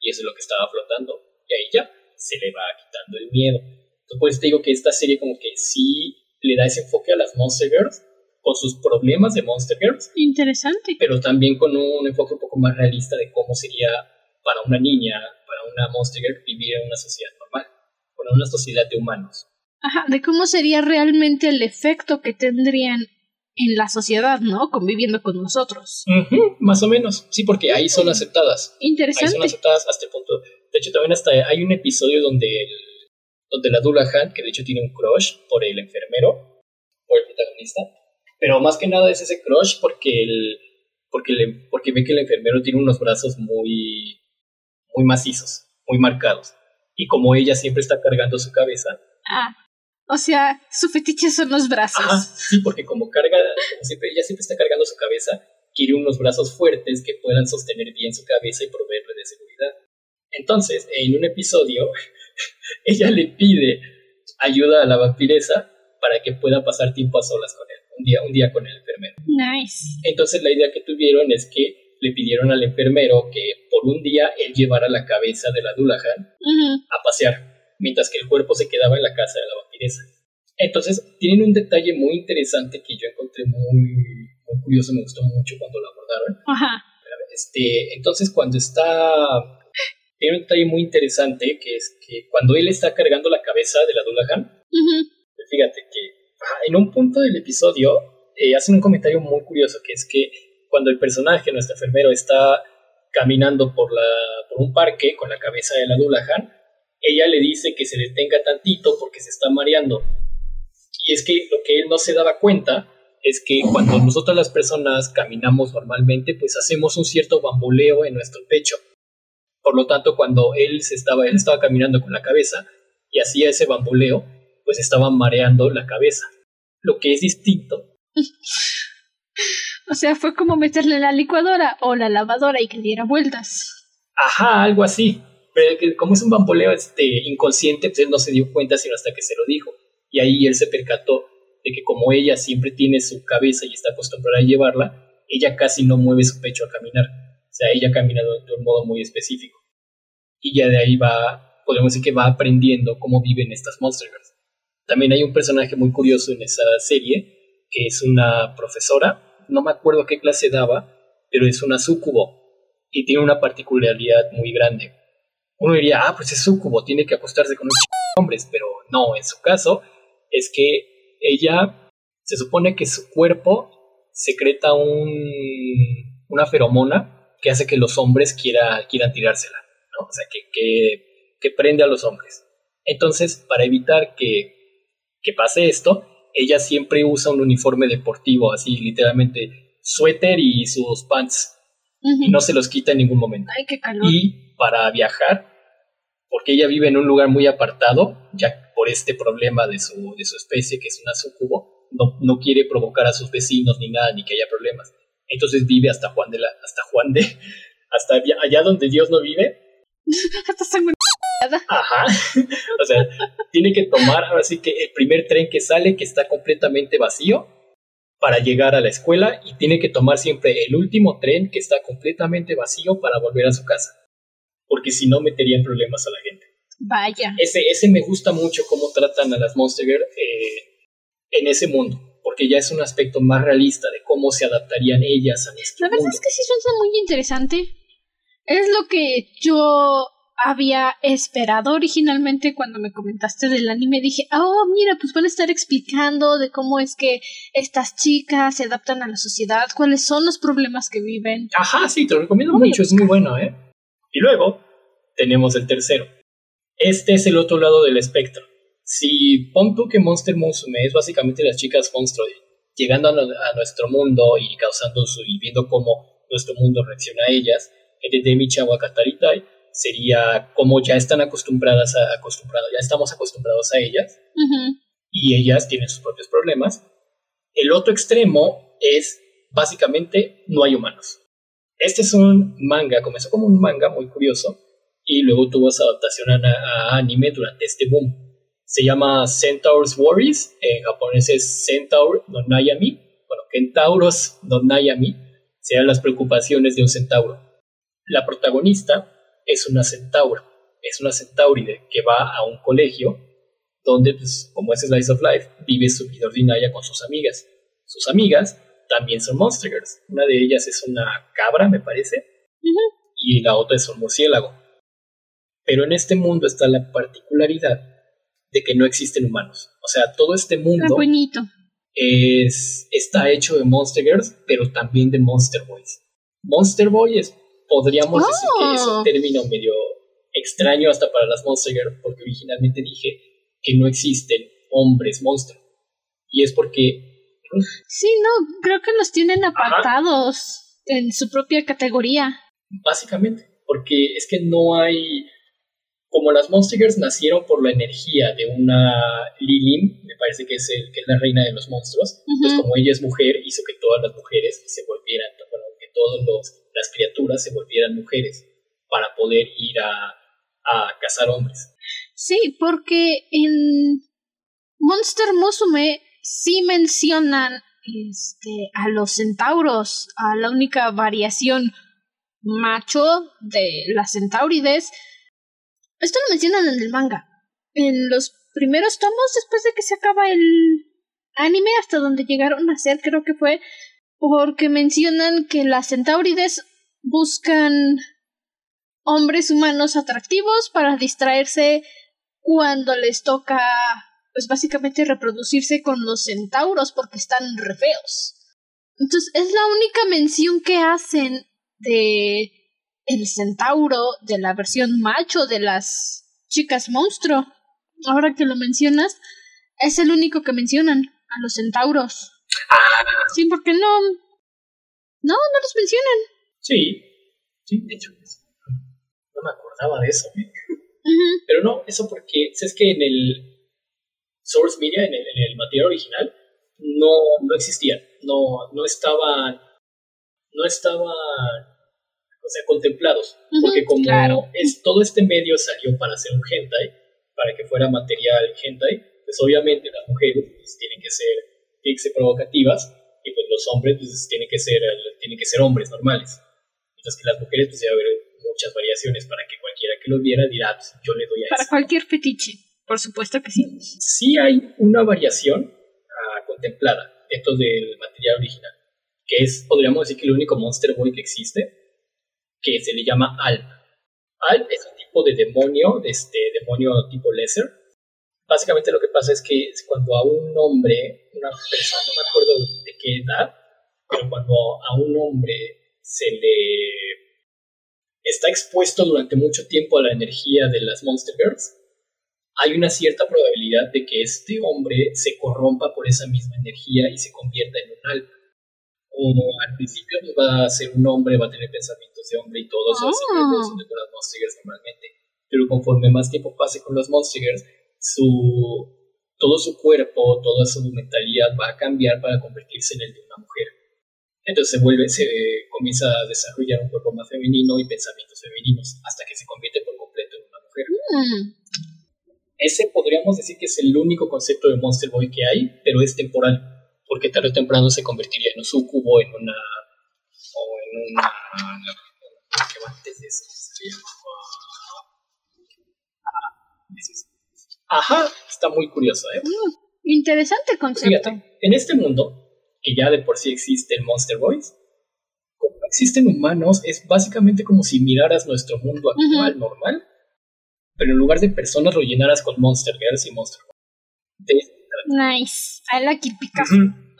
Y eso es lo que estaba flotando. Y ahí ya se le va quitando el miedo pues te digo que esta serie como que sí le da ese enfoque a las Monster Girls con sus problemas de Monster Girls. Interesante. Pero también con un enfoque un poco más realista de cómo sería para una niña, una Monster vivir en una sociedad normal, en una sociedad de humanos. Ajá, de cómo sería realmente el efecto que tendrían en la sociedad, ¿no? Conviviendo con nosotros. más o menos, sí, porque ahí son aceptadas. Interesante. Ahí son aceptadas hasta el punto. De hecho, también hasta hay un episodio donde el donde la que de hecho tiene un crush por el enfermero, por el protagonista, pero más que nada es ese crush porque, el, porque, le, porque ve que el enfermero tiene unos brazos muy, muy macizos, muy marcados. Y como ella siempre está cargando su cabeza. Ah, o sea, su fetiche son los brazos. sí, porque como carga, siempre, ella siempre está cargando su cabeza, quiere unos brazos fuertes que puedan sostener bien su cabeza y proveerle de seguridad. Entonces, en un episodio, ella le pide ayuda a la vampiresa para que pueda pasar tiempo a solas con él, un día, un día con el enfermero. Nice. Entonces la idea que tuvieron es que le pidieron al enfermero que por un día él llevara la cabeza de la Dullahan a pasear, mientras que el cuerpo se quedaba en la casa de la vampiresa. Entonces tienen un detalle muy interesante que yo encontré muy, muy curioso, me gustó mucho cuando lo abordaron. Ajá. Este, entonces cuando está tiene un detalle muy interesante que es que cuando él está cargando la cabeza de la Dullahan, fíjate que en un punto del episodio eh, hacen un comentario muy curioso que es que cuando el personaje, nuestro enfermero, está caminando por, la, por un parque con la cabeza de la Dullahan, ella le dice que se detenga tantito porque se está mareando. Y es que lo que él no se daba cuenta es que cuando nosotros las personas caminamos normalmente, pues hacemos un cierto bamboleo en nuestro pecho. Por lo tanto, cuando él, se estaba, él estaba caminando con la cabeza y hacía ese bamboleo, pues estaba mareando la cabeza, lo que es distinto. o sea, fue como meterle la licuadora o la lavadora y que diera vueltas. Ajá, algo así. Pero como es un bamboleo este, inconsciente, pues él no se dio cuenta sino hasta que se lo dijo. Y ahí él se percató de que como ella siempre tiene su cabeza y está acostumbrada a llevarla, ella casi no mueve su pecho al caminar. O sea, ella camina de, un modo muy específico. Y ya de ahí va, podemos decir que va aprendiendo cómo viven estas Monster Girls. También hay un personaje muy curioso en esa serie, que es una profesora, no me acuerdo qué clase daba, pero es una sucubo y tiene una particularidad muy grande. Uno diría, ah, pues es sucubo, tiene que acostarse con unos hombres, pero no, en su caso es que ella se supone que su cuerpo secreta un, una feromona que hace que los hombres quiera, quieran tirársela, ¿no? O sea, que, que, que prende a los hombres. Entonces, para evitar que, que pase esto, ella siempre usa un uniforme deportivo, así literalmente suéter y sus pants, y no se los quita en ningún momento. Ay, qué calor. Y para viajar, porque ella vive en un lugar muy apartado, ya por este problema de su, de su especie, que es una sucubo, no, no quiere provocar a sus vecinos ni nada, ni que haya problemas entonces vive hasta Juan de la, hasta Juan de, hasta allá donde Dios no vive. hasta Ajá. O sea, tiene que tomar ahora sí que el primer tren que sale, que está completamente vacío, para llegar a la escuela, y tiene que tomar siempre el último tren que está completamente vacío para volver a su casa. Porque si no, meterían problemas a la gente. Vaya. Ese, ese me gusta mucho cómo tratan a las Monster Girl eh, en ese mundo porque ya es un aspecto más realista de cómo se adaptarían ellas a nuestro La verdad es que sí suena muy interesante. Es lo que yo había esperado originalmente cuando me comentaste del anime. Dije, oh, mira, pues van a estar explicando de cómo es que estas chicas se adaptan a la sociedad, cuáles son los problemas que viven. Ajá, sí, te lo recomiendo mucho, es muy bueno, ¿eh? Y luego tenemos el tercero. Este es el otro lado del espectro si pon tú que Monster Musume es básicamente las chicas monstruo llegando a, nuestro mundo y causando su, y viendo cómo nuestro mundo reacciona a ellas, el de Kataritai sería como ya están acostumbradas a acostumbradas, ya estamos acostumbrados a ellas y ellas tienen sus propios problemas. El otro extremo es básicamente no hay humanos. Este es un manga, comenzó como un manga muy curioso y luego tuvo esa adaptación a anime durante este boom se llama Centaur's Worries, en japonés es Centaur no Nayami, bueno, Kentauros no Nayami, sean las preocupaciones de un centauro. La protagonista es una centaura, es una centauride que va a un colegio donde, pues, como es Slice of Life, vive su vida ordinaria con sus amigas. Sus amigas también son Monster Girls. Una de ellas es una cabra, me parece, y la otra es un murciélago. Pero en este mundo está la particularidad de que no existen humanos. O sea, todo este mundo es, está hecho de Monster Girls, pero también de Monster Boys. Monster Boys podríamos decir que es un oh. término medio extraño hasta para las Monster Girls, porque originalmente dije que no existen hombres monstruos. Y es porque... Sí, no, creo que los tienen apartados en su propia categoría. Básicamente, porque es que no hay como las Monsters nacieron por la energía de una Lilin, me parece que es, el, que es la reina de los monstruos, pues como ella es mujer, hizo que todas las mujeres se volvieran, bueno, todas las criaturas se volvieran mujeres para poder ir a, a cazar hombres. Sí, porque en Monster Musume sí mencionan este, a los centauros, a la única variación macho de las centaurides. Esto lo mencionan en el manga. En los primeros tomos, después de que se acaba el anime, hasta donde llegaron a ser, creo que fue, porque mencionan que las centaurides buscan hombres humanos atractivos para distraerse cuando les toca, pues básicamente reproducirse con los centauros porque están re feos. Entonces es la única mención que hacen de el centauro, de la versión macho de las chicas monstruo. Ahora que lo mencionas, es el único que mencionan, a los centauros. Ah. Sí, porque no. No, no los mencionan. Sí, sí, de hecho, no me acordaba de eso. Pero no, eso porque es que en el source media, en el, material original, no, no existían, no, no estaban, no estaban, o sea, contemplados, porque como es, todo este medio salió para hacer un hentai, para que fuera material hentai, pues obviamente las mujeres pues, tienen que ser, tienen que ser provocativas los hombres pues tienen que ser, tienen que ser hombres normales. Mientras que las mujeres pues debe haber muchas variaciones para que cualquiera que lo viera dirá, ah, pues, yo le doy a Para cualquier fetiche, por supuesto que sí. Sí hay una variación uh, contemplada dentro del material original, que es, podríamos decir que el único Monster Boy que existe, que se le llama Alp. Alp es un tipo de demonio, de este demonio tipo Lesser. Básicamente lo que pasa es que cuando a un hombre, una persona, no me acuerdo de qué edad, pero cuando a un hombre se le está expuesto durante mucho tiempo a la energía de las Monster Girls, hay una cierta probabilidad de que este hombre se corrompa por esa misma energía y se convierta en un alma. Como al principio va a ser un hombre, va a tener pensamientos de hombre y todo eso, así que son de las Monster Girls normalmente. Pero conforme más tiempo pase con los Monster Girls, su, todo su cuerpo, toda su mentalidad va a cambiar para convertirse en el de una mujer. Entonces se vuelve, se comienza a desarrollar un cuerpo más femenino y pensamientos femeninos hasta que se convierte por completo en una mujer. Mm. Ese podríamos decir que es el único concepto de Monster Boy que hay, pero es temporal, porque tarde o temprano se convertiría en un sucubo, en una... o en una... ¿Qué antes de eso? Ajá, está muy curioso, ¿eh? Mm, interesante concepto. en este mundo, que ya de por sí existe el Monster Boys. Como existen humanos, es básicamente como si miraras nuestro mundo actual normal, pero en lugar de personas lo llenaras con Monster Girls y Monster Boys. Nice. I like it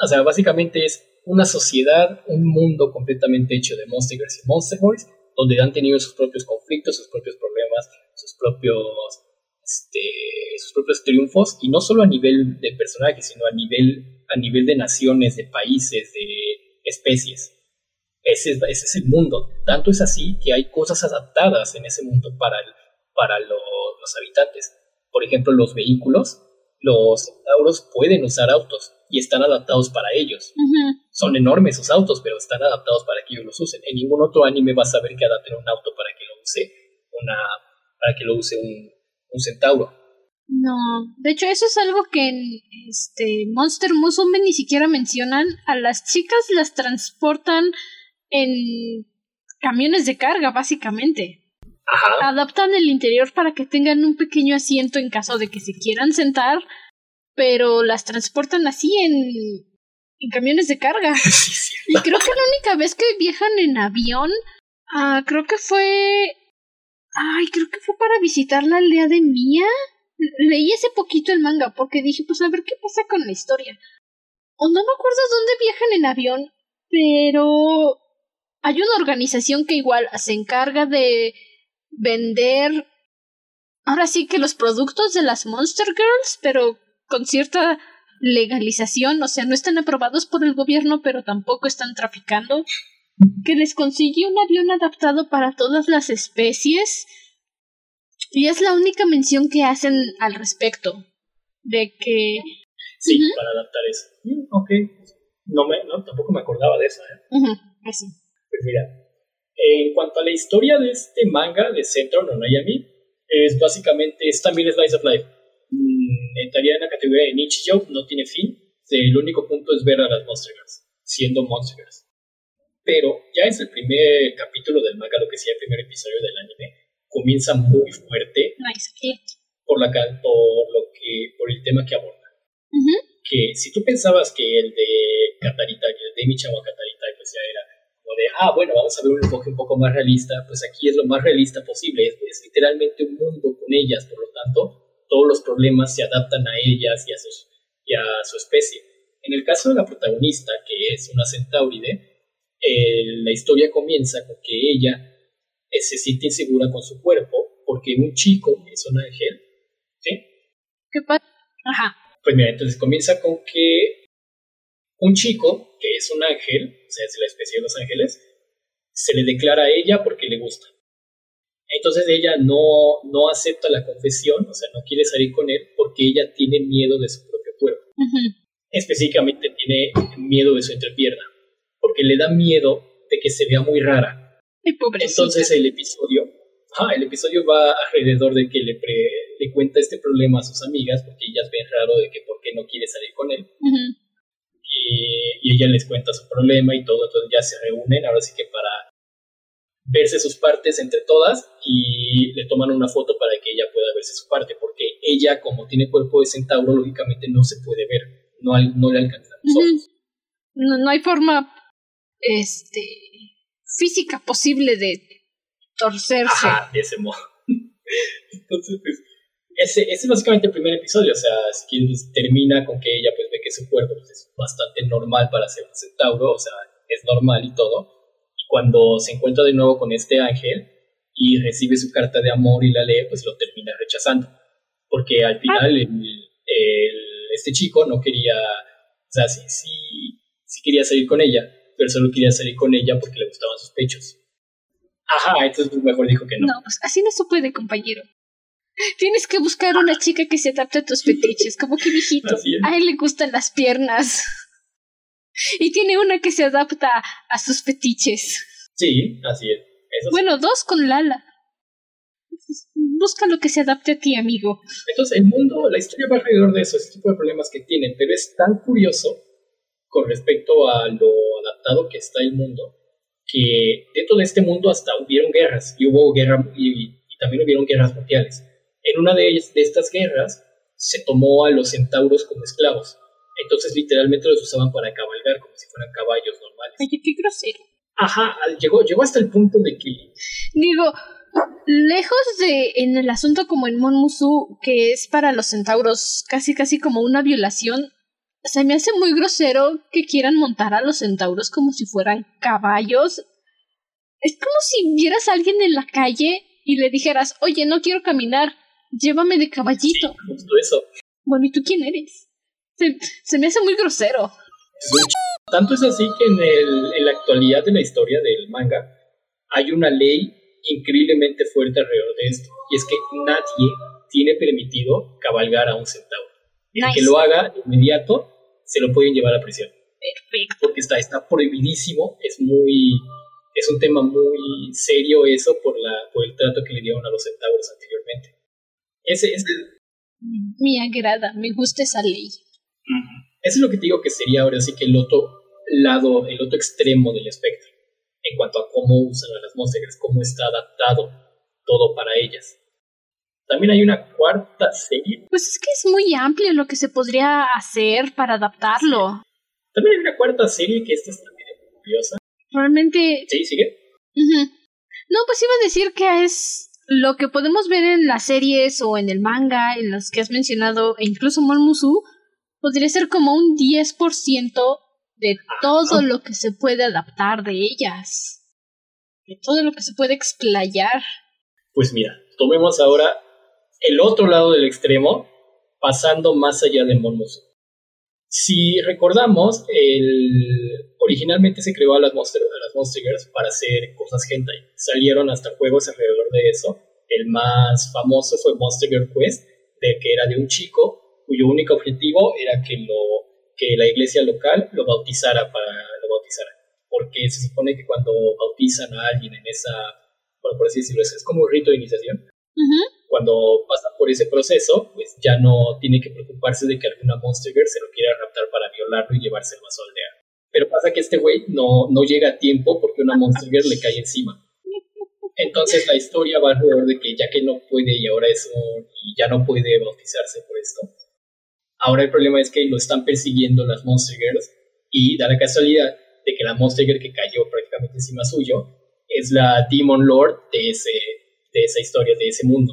O sea, básicamente es una sociedad, un mundo completamente hecho de Monster Girls y Monster Boys, donde han tenido sus propios conflictos, sus propios problemas, sus propios este, sus propios triunfos, y no solo a nivel de personajes, sino a nivel a nivel de naciones, de países, de especies. Ese es, ese es el mundo. Tanto es así que hay cosas adaptadas en ese mundo para, para los habitantes. Por ejemplo, los vehículos, los centauros pueden usar autos y están adaptados para ellos. Son enormes sus autos, pero están adaptados para que ellos los usen. En ningún otro anime vas a ver que adapten un auto para que lo use una para que lo use un, un centauro. No, de hecho eso es algo que en este Monster Musume ni siquiera mencionan. A las chicas las transportan en camiones de carga, básicamente. Adaptan el interior para que tengan un pequeño asiento en caso de que se quieran sentar, pero las transportan así en, en camiones de carga. y creo que la única vez que viajan en avión, ah, creo que fue... Ay, creo que fue para visitar la aldea de Mia leí ese poquito el manga porque dije, pues a ver qué pasa con la historia. O no me acuerdo dónde viajan en avión, pero hay una organización que igual se encarga de vender ahora sí que los productos de las Monster Girls, pero con cierta legalización, o sea, no están aprobados por el gobierno, pero tampoco están traficando. Que les consigue un avión adaptado para todas las especies y es la única mención que hacen al respecto. De que. Sí, para adaptar eso. Mm, ok. No, me, no, tampoco me acordaba de eso. ¿eh? Pues mira, en cuanto a la historia de este manga de Centro no Miami, es básicamente, es también Slice of Life. Mm, entraría en la categoría de Nichijou, no tiene fin. el único punto es ver a las Monster Girls, siendo Monster Girls. Pero ya es el primer capítulo del manga, lo que sea el primer episodio del anime, comienza muy fuerte por, la, por, lo que, por el tema que aborda. Que si tú pensabas que el de Katarita, el de Michama Katarita, pues ya era como de, ah, bueno, vamos a ver un enfoque un poco más realista, pues aquí es lo más realista posible, es, literalmente un mundo con ellas, por lo tanto, todos los problemas se adaptan a ellas y a, sus, y a su especie. En el caso de la protagonista, que es una centauride, la historia comienza con que ella eh, se siente insegura con su cuerpo porque un chico es un ángel, ¿sí? ¿Qué pasa? Ajá. Pues mira, entonces comienza con que un chico, que es un ángel, o sea, es la especie de los ángeles, se le declara a ella porque le gusta. Entonces ella no, no acepta la confesión, o sea, no quiere salir con él porque ella tiene miedo de su propio cuerpo. Específicamente tiene miedo de su entrepierna, porque le da miedo de que se vea muy rara. Entonces el episodio, el episodio va alrededor de que le, le cuenta este problema a sus amigas, porque ellas ven raro de que por qué no quiere salir con él. y, y, ella les cuenta su problema y todo, entonces ya se reúnen, ahora sí que para verse sus partes entre todas y le toman una foto para que ella pueda verse su parte, porque ella como tiene cuerpo de centauro, lógicamente no se puede ver, no, le alcanzan los No, no hay forma este física posible de torcerse. Ajá, de ese modo. Entonces, pues, ese, ese, es básicamente el primer episodio, o sea, pues, termina con que ella pues ve que su cuerpo pues, es bastante normal para ser un centauro, o sea, es normal y todo, y cuando se encuentra de nuevo con este ángel y recibe su carta de amor y la lee, pues lo termina rechazando, porque al final el, este chico no quería, o sea, sí, sí, sí quería salir con ella, pero solo quería salir con ella porque le gustaban sus pechos. Ajá, entonces mejor dijo que no. No, pues así no se puede, compañero. Tienes que buscar una chica que se adapte a tus fetiches, como que viejito. A él le gustan las piernas. Y tiene una que se adapta a sus fetiches. Sí, así es. bueno, dos con Lala. Busca lo que se adapte a ti, amigo. Entonces, el mundo, la historia va alrededor de eso, ese tipo de problemas que tienen, pero es tan curioso con respecto a lo adaptado que está el mundo, que dentro de este mundo hasta hubieron guerras y hubo guerra y, también hubieron guerras mundiales. En una de, ellas, de estas guerras se tomó a los centauros como esclavos. Entonces literalmente los usaban para cabalgar como si fueran caballos normales. Oye, qué grosero. Ajá, llegó, llegó hasta el punto de que... Digo, lejos de en el asunto como en Monmusu, que es para los centauros casi casi como una violación, se me hace muy grosero que quieran montar a los centauros como si fueran caballos. Es como si vieras a alguien en la calle y le dijeras, oye, no quiero caminar, llévame de caballito. eso. Bueno, ¿y tú quién eres? Se, me hace muy grosero. Tanto es así que en, el, en la actualidad de la historia del manga hay una ley increíblemente fuerte alrededor de esto. Y es que nadie tiene permitido cabalgar a un centauro. El que lo haga de inmediato se lo pueden llevar a prisión. Perfecto. Porque está, está prohibidísimo, es muy, es un tema muy serio eso por, la, por el trato que le dieron a los centauros anteriormente. Ese es Me agrada, me gusta esa ley. Eso es lo que te digo que sería ahora sí que el otro lado, el otro extremo del espectro, en cuanto a cómo usan a las monsters, cómo está adaptado todo para ellas. También hay una cuarta serie. Pues es que es muy amplio lo que se podría hacer para adaptarlo. También hay una cuarta serie que esta es también curiosa. Realmente. Sí, sigue. No, pues iba a decir que es lo que podemos ver en las series o en el manga, en las que has mencionado, e incluso Molmusu, podría ser como un 10% de todo lo que se puede adaptar de ellas. De todo lo que se puede explayar. Pues mira, tomemos ahora el otro lado del extremo, pasando más allá de Monmusu. Si recordamos, el, originalmente se creó a las, Monster, a las Monster para hacer cosas hentai. Salieron hasta juegos alrededor de eso. El más famoso fue Monster Girl Quest, de que era de un chico cuyo único objetivo era que, lo, que la iglesia local lo bautizara para lo bautizara. Porque se supone que cuando bautizan a alguien en esa, bueno, por así decirlo, es como un rito de iniciación Cuando pasa por ese proceso, pues ya no tiene que preocuparse de que alguna Monster Girl se lo quiera raptar para violarlo y llevárselo a su aldea. Pero pasa que este güey no, no llega a tiempo porque una Monster Girl le cae encima. Entonces la historia va alrededor de que ya que no puede y ahora es un, y ya no puede bautizarse por esto. Ahora el problema es que lo están persiguiendo las Monster Girls y da la casualidad de que la Monster Girl que cayó prácticamente encima suyo es la Demon Lord de, ese, de esa historia, de ese mundo.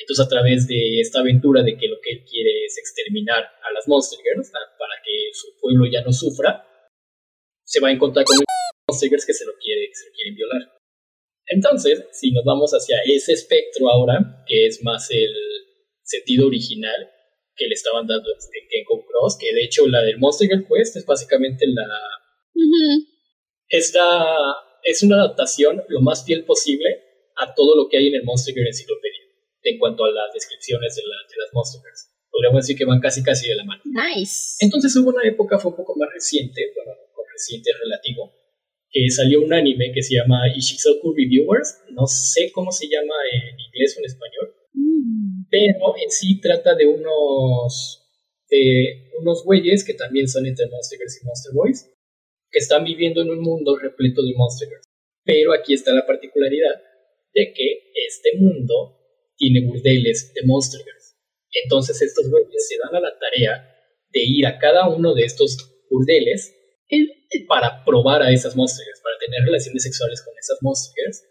Entonces a través de esta aventura de que lo que él quiere es exterminar a las Monster Girls para que su pueblo ya no sufra, se va a encontrar con Monster Girls que se lo, quiere, que se lo quieren violar. Entonces, si nos vamos hacia ese espectro ahora, que es más el sentido original que le estaban dando este Kenko Cross, que de hecho la del Monster Girl Quest es básicamente la... es, la es una adaptación lo más fiel posible a todo lo que hay en el Monster Girl Encyclopedia, en cuanto a las descripciones de, de las Monster Girls. Podríamos decir que van casi casi de la mano. Nice. Entonces hubo una época, fue un poco más reciente, bueno, reciente relativo, que salió un anime que se llama Ishizoku Reviewers, no sé cómo se llama en inglés o en español, mm. pero en sí trata de unos, de unos güeyes que también son entre Monster Girls y Monster Boys, que están viviendo en un mundo repleto de Monster Girls. Pero aquí está la particularidad de que este mundo tiene burdeles de Monster Girls. Entonces estos güeyes se dan a la tarea de ir a cada uno de estos burdeles para probar a esas monsters, para tener relaciones sexuales con esas monsters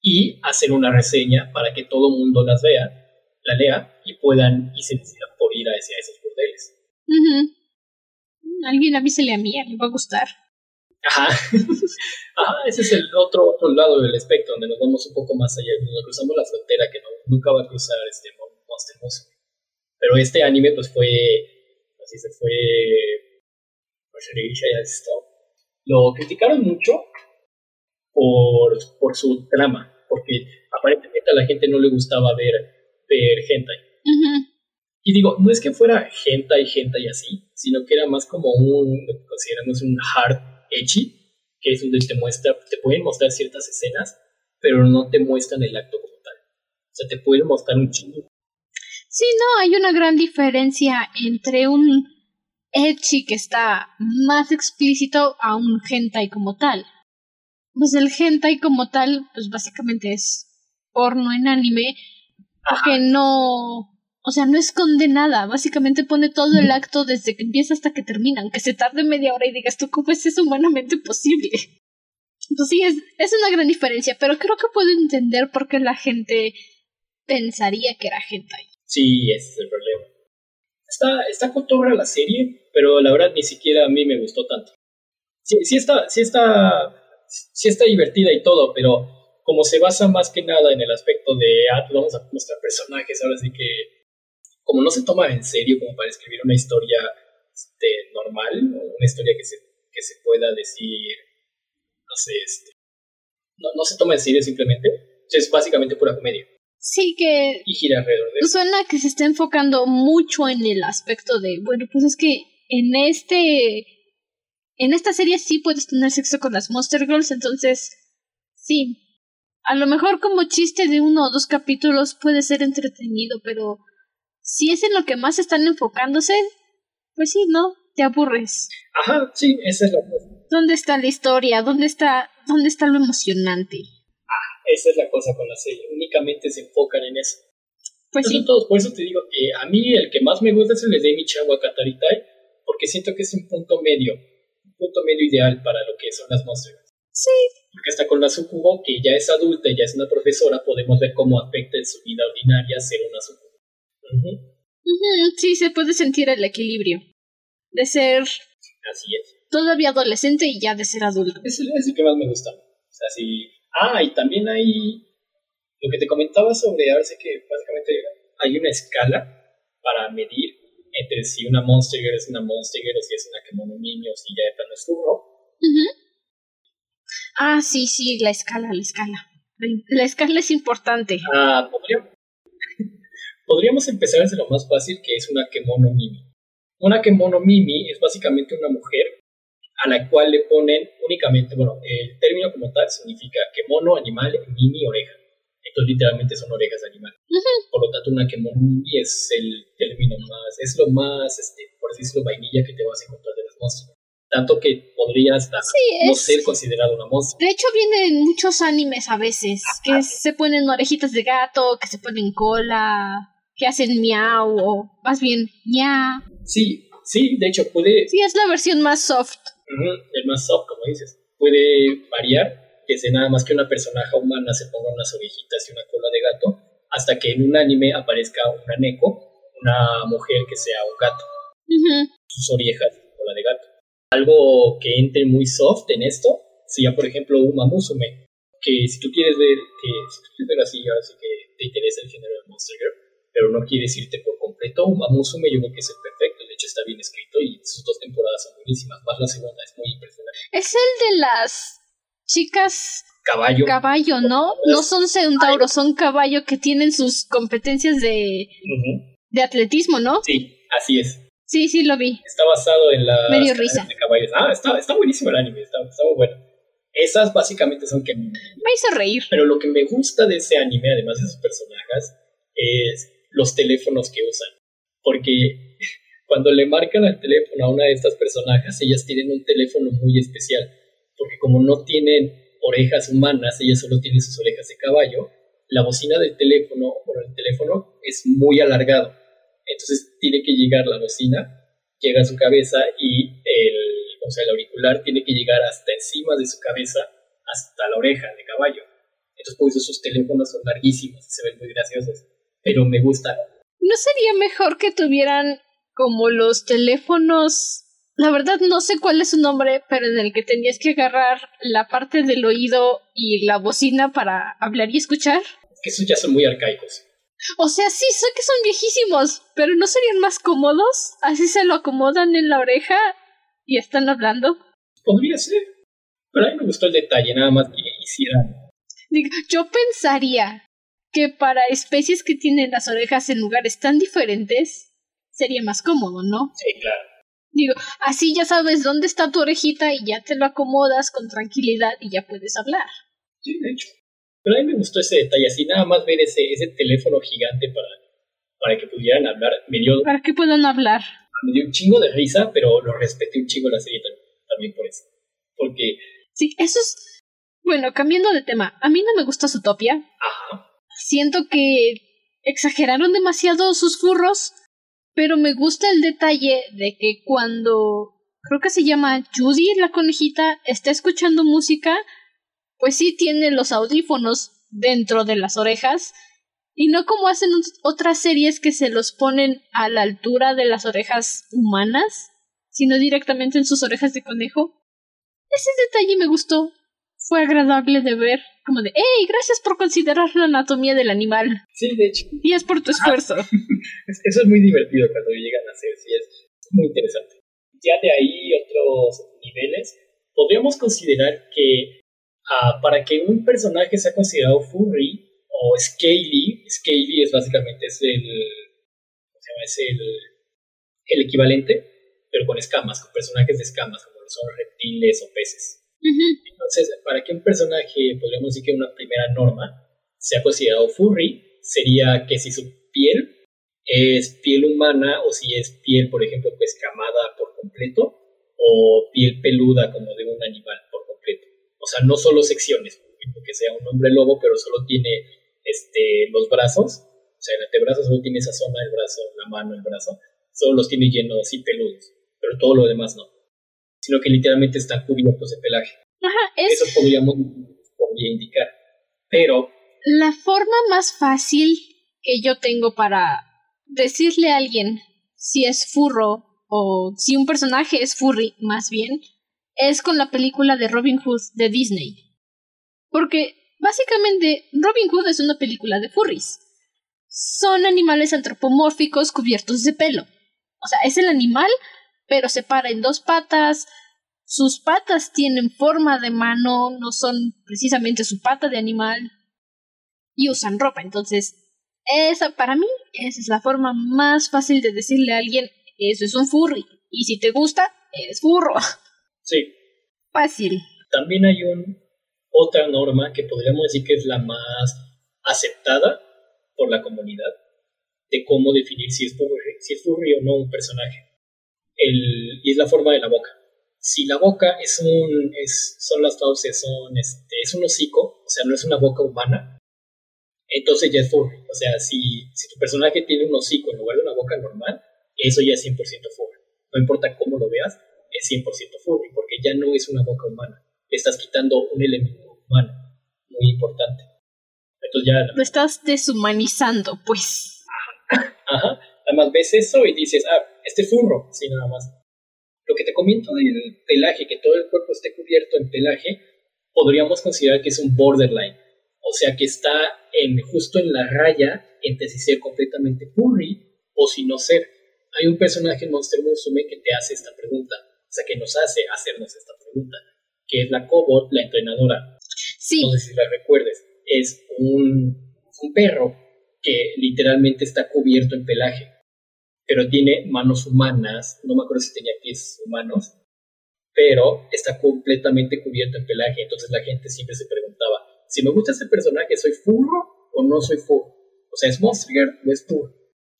y hacer una reseña para que todo mundo las vea, la lea y puedan y se decidan por ir hacia esos burdeles. Alguien avísele a mí, me va a gustar. Ajá. Ajá, ese es el otro, otro lado del espectro, donde nos vamos un poco más allá, donde cruzamos la frontera que nunca va a cruzar este Monster Monster. Pero este anime pues fue, así se fue lo criticaron mucho por, por su trama, porque aparentemente a la gente no le gustaba ver, ver hentai. Y digo, no es que fuera hentai, hentai así, sino que era más como un, lo que consideramos un hard ecchi, que es donde te muestra, te pueden mostrar ciertas escenas, pero no te muestran el acto como tal. O sea, te pueden mostrar un chingo. Sí, no, hay una gran diferencia entre un Echi que está más explícito a un hentai como tal. Pues el hentai como tal, pues básicamente es porno en anime, que no, o sea, no esconde nada, básicamente pone todo el acto desde que empieza hasta que termina, aunque se tarde media hora y digas tú cómo es eso humanamente posible. Entonces sí, es, es una gran diferencia, pero creo que puedo entender por qué la gente pensaría que era hentai. Sí, ese es el problema. Está, está cotorra la serie, pero la verdad ni siquiera a mí me gustó tanto. Sí, sí está, sí está, sí está divertida y todo, pero como se basa más que nada en el aspecto de, ah, pues vamos a mostrar personajes, ahora sí que, como no se toma en serio como para escribir una historia este, normal, una historia que se, que se pueda decir, no sé, este, no, no se toma en serio simplemente, es básicamente pura comedia. Sí, que. Y gira alrededor de Suena que se está enfocando mucho en el aspecto de, bueno, pues es que en este. En esta serie sí puedes tener sexo con las Monster Girls, entonces. Sí. A lo mejor como chiste de uno o dos capítulos puede ser entretenido, pero. Si es en lo que más están enfocándose, pues sí, ¿no? Te aburres. Ajá, sí, esa es la cosa. ¿Dónde está la historia? ¿Dónde está, dónde está lo emocionante? Ah, esa es la cosa con la serie. Únicamente se enfocan en eso. Pues sí. Todos, por eso te digo que a mí el que más me gusta es el de mi Chagua Kataritai porque siento que es un punto medio, un punto medio ideal para lo que son las monstruos. Sí. Porque hasta con la Sukubo, que ya es adulta y ya es una profesora, podemos ver cómo afecta en su vida ordinaria ser una Sukubo. Sí, se puede sentir el equilibrio. De ser. Así es. Todavía adolescente y ya de ser adulto. Es el, es el que más me gusta. O sea, sí. Ah, y también hay. Lo que te comentaba sobre, ahora sé que básicamente hay una escala para medir entre si una Monster Girl es una Monster Girl o si es una Kemonomimi o si ya de plano es Furro. Ah, sí, sí, la escala, la escala. La escala es importante. Ah, podríamos, podríamos empezar desde lo más fácil, que es una Kemonomimi. Una Kemonomimi es básicamente una mujer a la cual le ponen únicamente, bueno, el término como tal significa kemono, animal, mimi, oreja. Entonces literalmente son orejas de animal. Por lo tanto, una kemonimi es el término más, es lo más, este, por así decirlo, vainilla que te vas a encontrar de las monstruos. Tanto que podría hasta no ser considerado una monstruo. De hecho, viene en muchos animes a veces, que se ponen orejitas de gato, que se ponen cola, que hacen miau, o más bien ña. Sí, sí, de hecho puede... Sí, es la versión más soft. el más soft, como dices. Puede variar sea nada más que una personaje humana se ponga unas orejitas y una cola de gato, hasta que en un anime aparezca una neko, una mujer que sea un gato. Sus orejas cola de gato. Algo que entre muy soft en esto sería, por ejemplo, Uma Musume, que si tú quieres ver, que si tú quieres ver así, ahora sí que te interesa el género de Monster Girl, pero no quieres irte por completo, Uma Musume yo creo que es el perfecto, de hecho está bien escrito y sus dos temporadas son buenísimas, más la segunda es muy impresionante. Es el de las chicas caballo. Caballo, ¿no? No son centauros, son caballo que tienen sus competencias de, de atletismo, ¿no? Sí, así es. Sí, sí, lo vi. Está basado en la... Medio risa. De caballos. Ah, está, está buenísimo el anime, está, está muy bueno. Esas básicamente son que... Me hizo reír. Pero lo que me gusta de ese anime, además de sus personajes, es los teléfonos que usan. Porque cuando le marcan al teléfono a una de estas personajes, ellas tienen un teléfono muy especial porque como no tienen orejas humanas, ella solo tiene sus orejas de caballo, la bocina del teléfono, bueno, el teléfono es muy alargado. Entonces tiene que llegar la bocina, llega a su cabeza y el, o sea, el auricular tiene que llegar hasta encima de su cabeza, hasta la oreja de caballo. Entonces por eso sus teléfonos son larguísimos y se ven muy graciosos. Pero me gusta. ¿No sería mejor que tuvieran como los teléfonos la verdad no sé cuál es su nombre, pero en el que tenías que agarrar la parte del oído y la bocina para hablar y escuchar. Que esos ya son muy arcaicos. O sea, sí, sé que son viejísimos, pero ¿no serían más cómodos? Así se lo acomodan en la oreja y están hablando. Podría ser. Pero a mí me gustó el detalle, nada más que hicieran. Yo pensaría que para especies que tienen las orejas en lugares tan diferentes, sería más cómodo, ¿no? Sí, claro. Digo, así ya sabes dónde está tu orejita y ya te lo acomodas con tranquilidad y ya puedes hablar. Sí, de hecho. Pero a mí me gustó ese detalle, así nada más ver ese, ese teléfono gigante para, para que pudieran hablar. Me dio, para que puedan hablar. Me dio un chingo de risa, pero lo respeté un chingo la serie también, por eso. Porque... Sí, eso es... Bueno, cambiando de tema, a mí no me gusta su topia. Ajá. Siento que exageraron demasiado sus furros pero me gusta el detalle de que cuando creo que se llama Judy la conejita está escuchando música, pues sí tiene los audífonos dentro de las orejas y no como hacen otras series que se los ponen a la altura de las orejas humanas, sino directamente en sus orejas de conejo. Ese detalle me gustó. Fue agradable de ver, como de, ¡Hey! Gracias por considerar la anatomía del animal. Sí, de hecho. Y es por tu esfuerzo. Eso es muy divertido cuando llegan a hacer, sí, es muy interesante. Ya de ahí otros niveles, podríamos considerar que ah, para que un personaje sea considerado furry o scaly, scaly es básicamente es el, ¿cómo se llama? Es el, el equivalente, pero con escamas, con personajes de escamas, como son reptiles o peces. Entonces, para que un personaje, podríamos decir que una primera norma, sea considerado furry, sería que si su piel es piel humana o si es piel, por ejemplo, pues camada por completo o piel peluda como de un animal por completo. O sea, no solo secciones, por ejemplo, que sea un hombre lobo, pero solo tiene este, los brazos, o sea, el antebrazo solo tiene esa zona, el brazo, la mano, el brazo, solo los tiene llenos así peludos, pero todo lo demás no, sino que literalmente están cubiertos de pelaje. Ajá, Eso podríamos podría indicar, pero... La forma más fácil que yo tengo para decirle a alguien si es furro o si un personaje es furry, más bien, es con la película de Robin Hood de Disney. Porque básicamente Robin Hood es una película de furries. Son animales antropomórficos cubiertos de pelo. O sea, es el animal, pero se para en dos patas. Sus patas tienen forma de mano, no son precisamente su pata de animal. Y usan ropa, entonces esa, para mí, esa es la forma más fácil de decirle a alguien, eso es un furry. Y si te gusta, eres furro. Sí. Fácil. También hay un, otra norma que podríamos decir que es la más aceptada por la comunidad de cómo definir si es furry, si es furry o no un personaje. El, y es la forma de la boca. Si la boca es un, es, son las fauces, son, este, es un hocico, o sea, no es una boca humana, entonces ya es furry. O sea, si, si tu personaje tiene un hocico en lugar de una boca normal, eso ya es 100% furry. No importa cómo lo veas, es 100% furry, porque ya no es una boca humana. Le estás quitando un elemento humano muy importante. Entonces ya... Lo estás deshumanizando, pues. Ajá. Además ves eso y dices, ah, este furro, sí, nada más. Lo que te comento del pelaje, que todo el cuerpo esté cubierto en pelaje, podríamos considerar que es un borderline. O sea, que está en, justo en la raya entre si ser completamente furry o si no ser. Hay un personaje en Monster Musume que te hace esta pregunta, o sea, que nos hace hacernos esta pregunta, que es la Cobot, la entrenadora. Sí. No sé si la recuerdes. Es un, un perro que literalmente está cubierto en pelaje, pero tiene manos humanas, no me acuerdo si tenía pies humanos, pero está completamente cubierto en pelaje. Entonces la gente siempre se preguntaba, si me gusta ese personaje, ¿soy furro o no soy furro? O sea, ¿es Monster o es furro?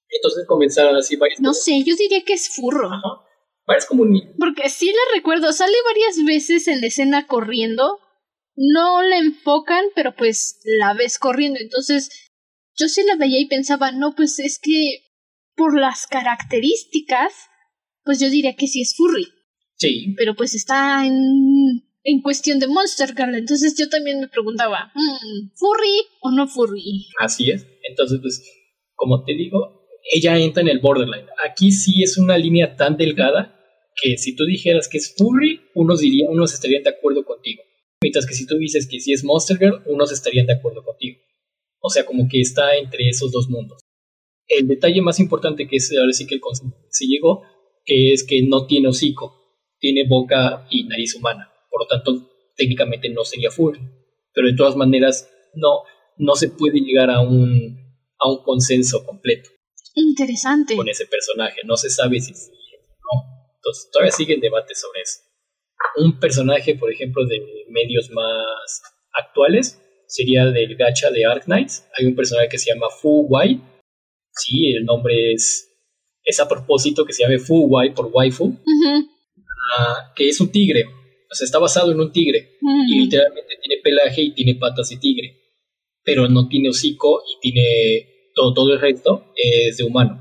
Entonces comenzaron así varias... No sé, yo diría que es furro. Ajá. Varias como Porque sí la recuerdo, sale varias veces en la escena corriendo. No la enfocan, pero pues la ves corriendo. Entonces, yo sí la veía y pensaba, no, pues es que por las características, pues yo diría que sí es furry. Sí. Pero pues está en, en cuestión de Monster Girl. Entonces yo también me preguntaba, hmm, ¿furry o no furry? Así es. Entonces, pues, como te digo, ella entra en el borderline. Aquí sí es una línea tan delgada que si tú dijeras que es furry, unos dirían, unos estarían de acuerdo contigo. Mientras que si tú dices que sí es Monster Girl, unos estarían de acuerdo contigo. O sea, como que está entre esos dos mundos. El detalle más importante que es ahora sí que el concepto se llegó, que es que no tiene hocico, tiene boca y nariz humana. Por lo tanto, técnicamente no sería furry. Pero de todas maneras, no, no se puede llegar a un, a un consenso completo. Interesante. Con ese personaje. No se sabe si sí o no. Entonces, todavía sigue el debate sobre eso. Un personaje, por ejemplo, de medios más actuales sería del gacha de Ark Knights. Hay un personaje que se llama Fu Wai. Sí, el nombre es, es a propósito que se llame Fu Wai por waifu. Ah, que es un tigre. O sea, está basado en un tigre. Y literalmente tiene pelaje y tiene patas de tigre. Pero no tiene hocico y tiene todo, todo el resto es de humano.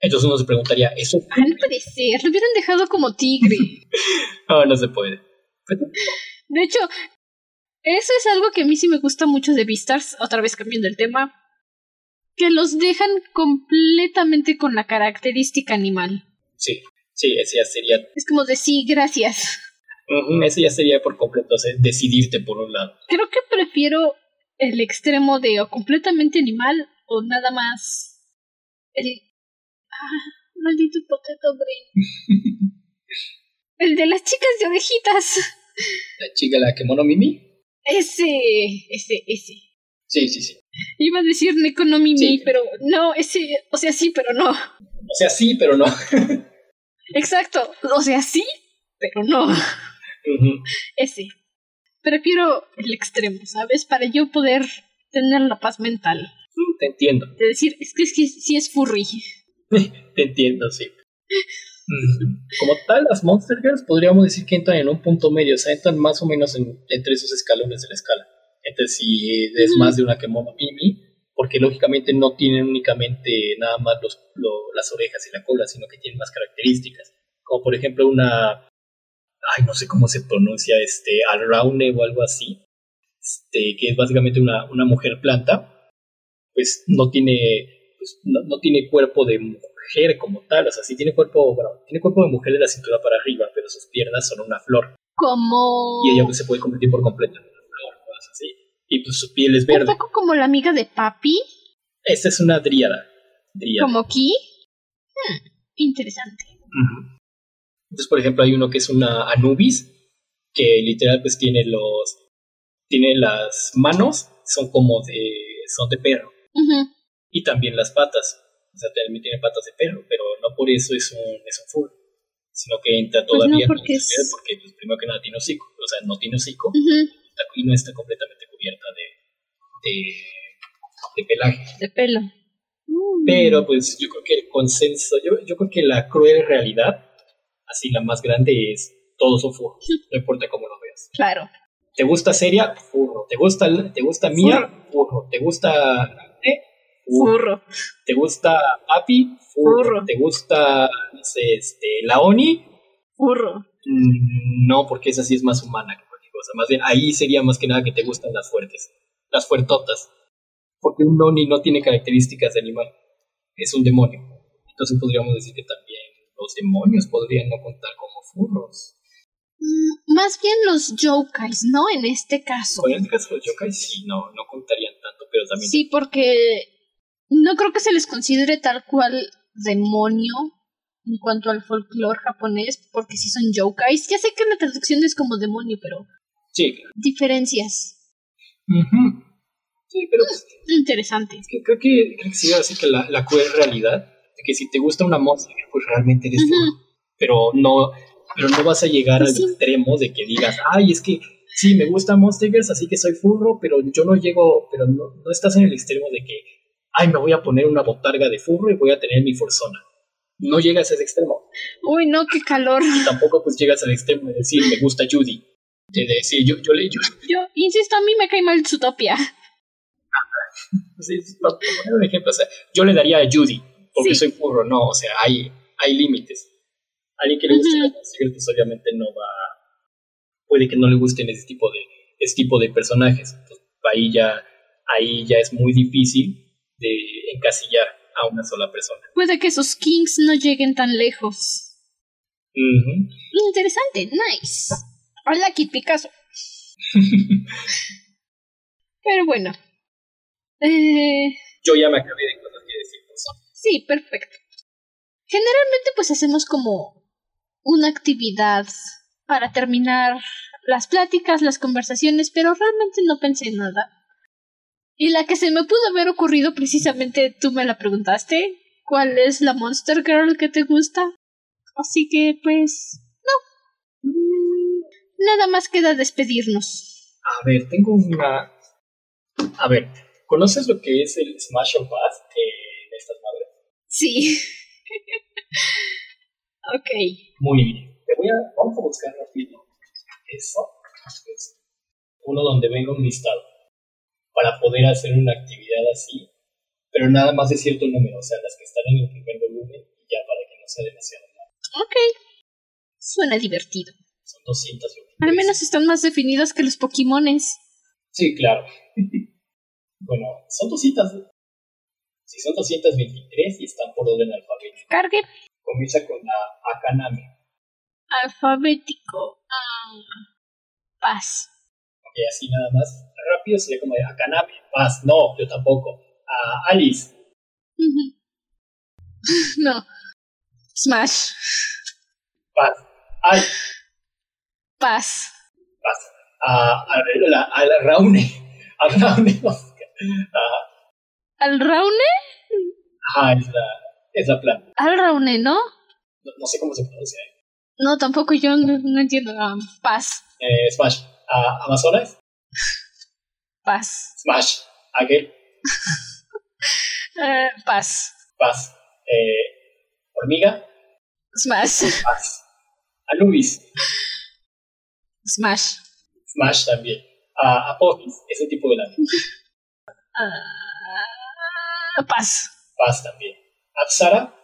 Entonces uno se preguntaría, ¿eso? Al parecer, lo hubieran dejado como tigre. no, no se puede. De hecho, eso es algo que a mí sí me gusta mucho de Beastars, otra vez cambiando el tema, que los dejan completamente con la característica animal. Sí, sí, ese ya sería... Es como de sí, gracias. ese ya sería por completo, decidirte por un lado. Creo que prefiero el extremo de o completamente animal o nada más el ah, maldito potato brain el de las chicas de orejitas la chica la que mono Mimi ese ese ese sí sí sí iba a decir Neko no Mimi pero no ese o sea sí pero no o sea sí pero no exacto o sea sí pero no ese prefiero el extremo, ¿sabes? Para yo poder tener la paz mental. Mm, te entiendo. De decir, es que, es que sí es furry. Te entiendo, sí. Como tal, las Monster Girls podríamos decir que entran en un punto medio, o sea, entran más o menos entre esos escalones de la escala. Entonces, si es más de una que Mono Mimi, porque lógicamente no tienen únicamente nada más los, las orejas y la cola, sino que tienen más características. Como por ejemplo una ay, no sé cómo se pronuncia, este, Alraune o algo así, este, que es básicamente una, una mujer planta, pues no tiene, pues, no, tiene cuerpo de mujer como tal, o sea, sí tiene cuerpo, bueno, tiene cuerpo de mujer de la cintura para arriba, pero sus piernas son una flor. Como... Y ella pues, se puede convertir por completo Y pues su piel es verde. ¿Un poco como la amiga de papi? Esta es una dríada. ¿Como Ki? Hmm, interesante. Entonces, por ejemplo, hay uno que es una Anubis, que literal pues tiene los, tiene las manos, son como de, son de perro. Y también las patas, o sea, también tiene patas de perro, pero no por eso es un, es un full, sino que entra pues todavía no, porque, porque pues, primero que nada tiene hocico, o sea, no tiene hocico y no está completamente cubierta de, de pelaje. De pelo. Pero pues yo creo que el consenso, yo, yo creo que la cruel realidad, así la más grande, es todos son furros, no importa cómo lo veas. Claro. ¿Te gusta seria? Furro. ¿Te gusta, te gusta Mía? Furro. ¿Te gusta eh? Furro. ¿Te gusta Papi? Furro. ¿Te gusta este, la Oni? Furro. Mm, no, porque esa sí es más humana cosa. Más bien, ahí sería más que nada que te gustan las fuertes, las fuertotas. Porque un Oni no tiene características de animal es un demonio. Entonces podríamos decir que también los demonios podrían no contar como furros. Mm, más bien los yokais, ¿no? En este caso. en este caso los yokais sí, no, no contarían tanto, pero también... Sí, porque no creo que se les considere tal cual demonio en cuanto al folclore japonés, porque sí son yokais. Ya sé que la traducción es como demonio, pero... Sí, Diferencias. Sí, pero... Interesante. que creo, que, creo que sí, así que la, la cruel realidad de que si te gusta una música, pues realmente eres uh Pero no, pero no vas a llegar al extremo de que digas, ay, es que sí, me gusta Monster así que soy furro, pero yo no llego, pero no, no estás en el extremo de que, ay, me voy a poner una botarga de furro y voy a tener mi forzona. No llegas a ese extremo. Uy, no, qué calor. Y tampoco pues llegas al extremo de decir, me gusta Judy. Decir, yo, yo le... Yo, yo insisto, a mí me cae mal Zootopia. para poner un ejemplo, o sea, yo le daría a Judy, porque soy furro, no, o sea, hay, hay límites. Alguien que le guste uh pues obviamente no va, puede que no le gusten ese tipo de, ese tipo de personajes. Entonces, ahí ya, ahí ya es muy difícil de encasillar a una sola persona. Puede que esos kings no lleguen tan lejos. Interesante, nice. Hola, Kit Picasso. Pero bueno, eh, Yo ya me acabé de cosas que decir. Sí, perfecto. Generalmente pues hacemos como una actividad para terminar las pláticas, las conversaciones, pero realmente no pensé en nada. Y la que se me pudo haber ocurrido precisamente tú me la preguntaste. ¿Cuál es la Monster Girl que te gusta? Así que pues... Nada más queda despedirnos. A ver, tengo una... A ver, ¿Conoces lo que es el Smash or Pass en estas madres? Sí. ok. Muy bien. Te voy a, vamos a buscar rápido eso. uno donde venga un listado para poder hacer una actividad así, pero nada más de cierto número, o sea, las que están en el primer volumen y ya para que no sea demasiado mal. Ok. Suena divertido. Son 200. Al menos están más definidas que los Pokémones. Sí, claro. Bueno, son 200. Sí, son 223 y están por orden alfabético. Cargue. Comienza con la Akaname. Alfabético. Ah, paz. Ok, así nada más. Rápido sería como de Akaname. Paz. No, yo tampoco. Uh, Alice. no. Smash. Paz. Ay. Paz. Paz. A, la, a la Raune. A Raune. ¿Al Raune? Ajá, es la, es la planta. Al Raune, ¿no? ¿no? sé cómo se pronuncia. No, tampoco yo no, entiendo. Um, paz. Eh, Smash. ¿Amazonas? Paz. Smash. ¿Aquel? Eh, paz. Paz. Eh, ¿Hormiga? Smash. Paz. Anubis. Smash. Smash también. Uh, Apophis, ese tipo de la Uh, paz. Paz también. Apsara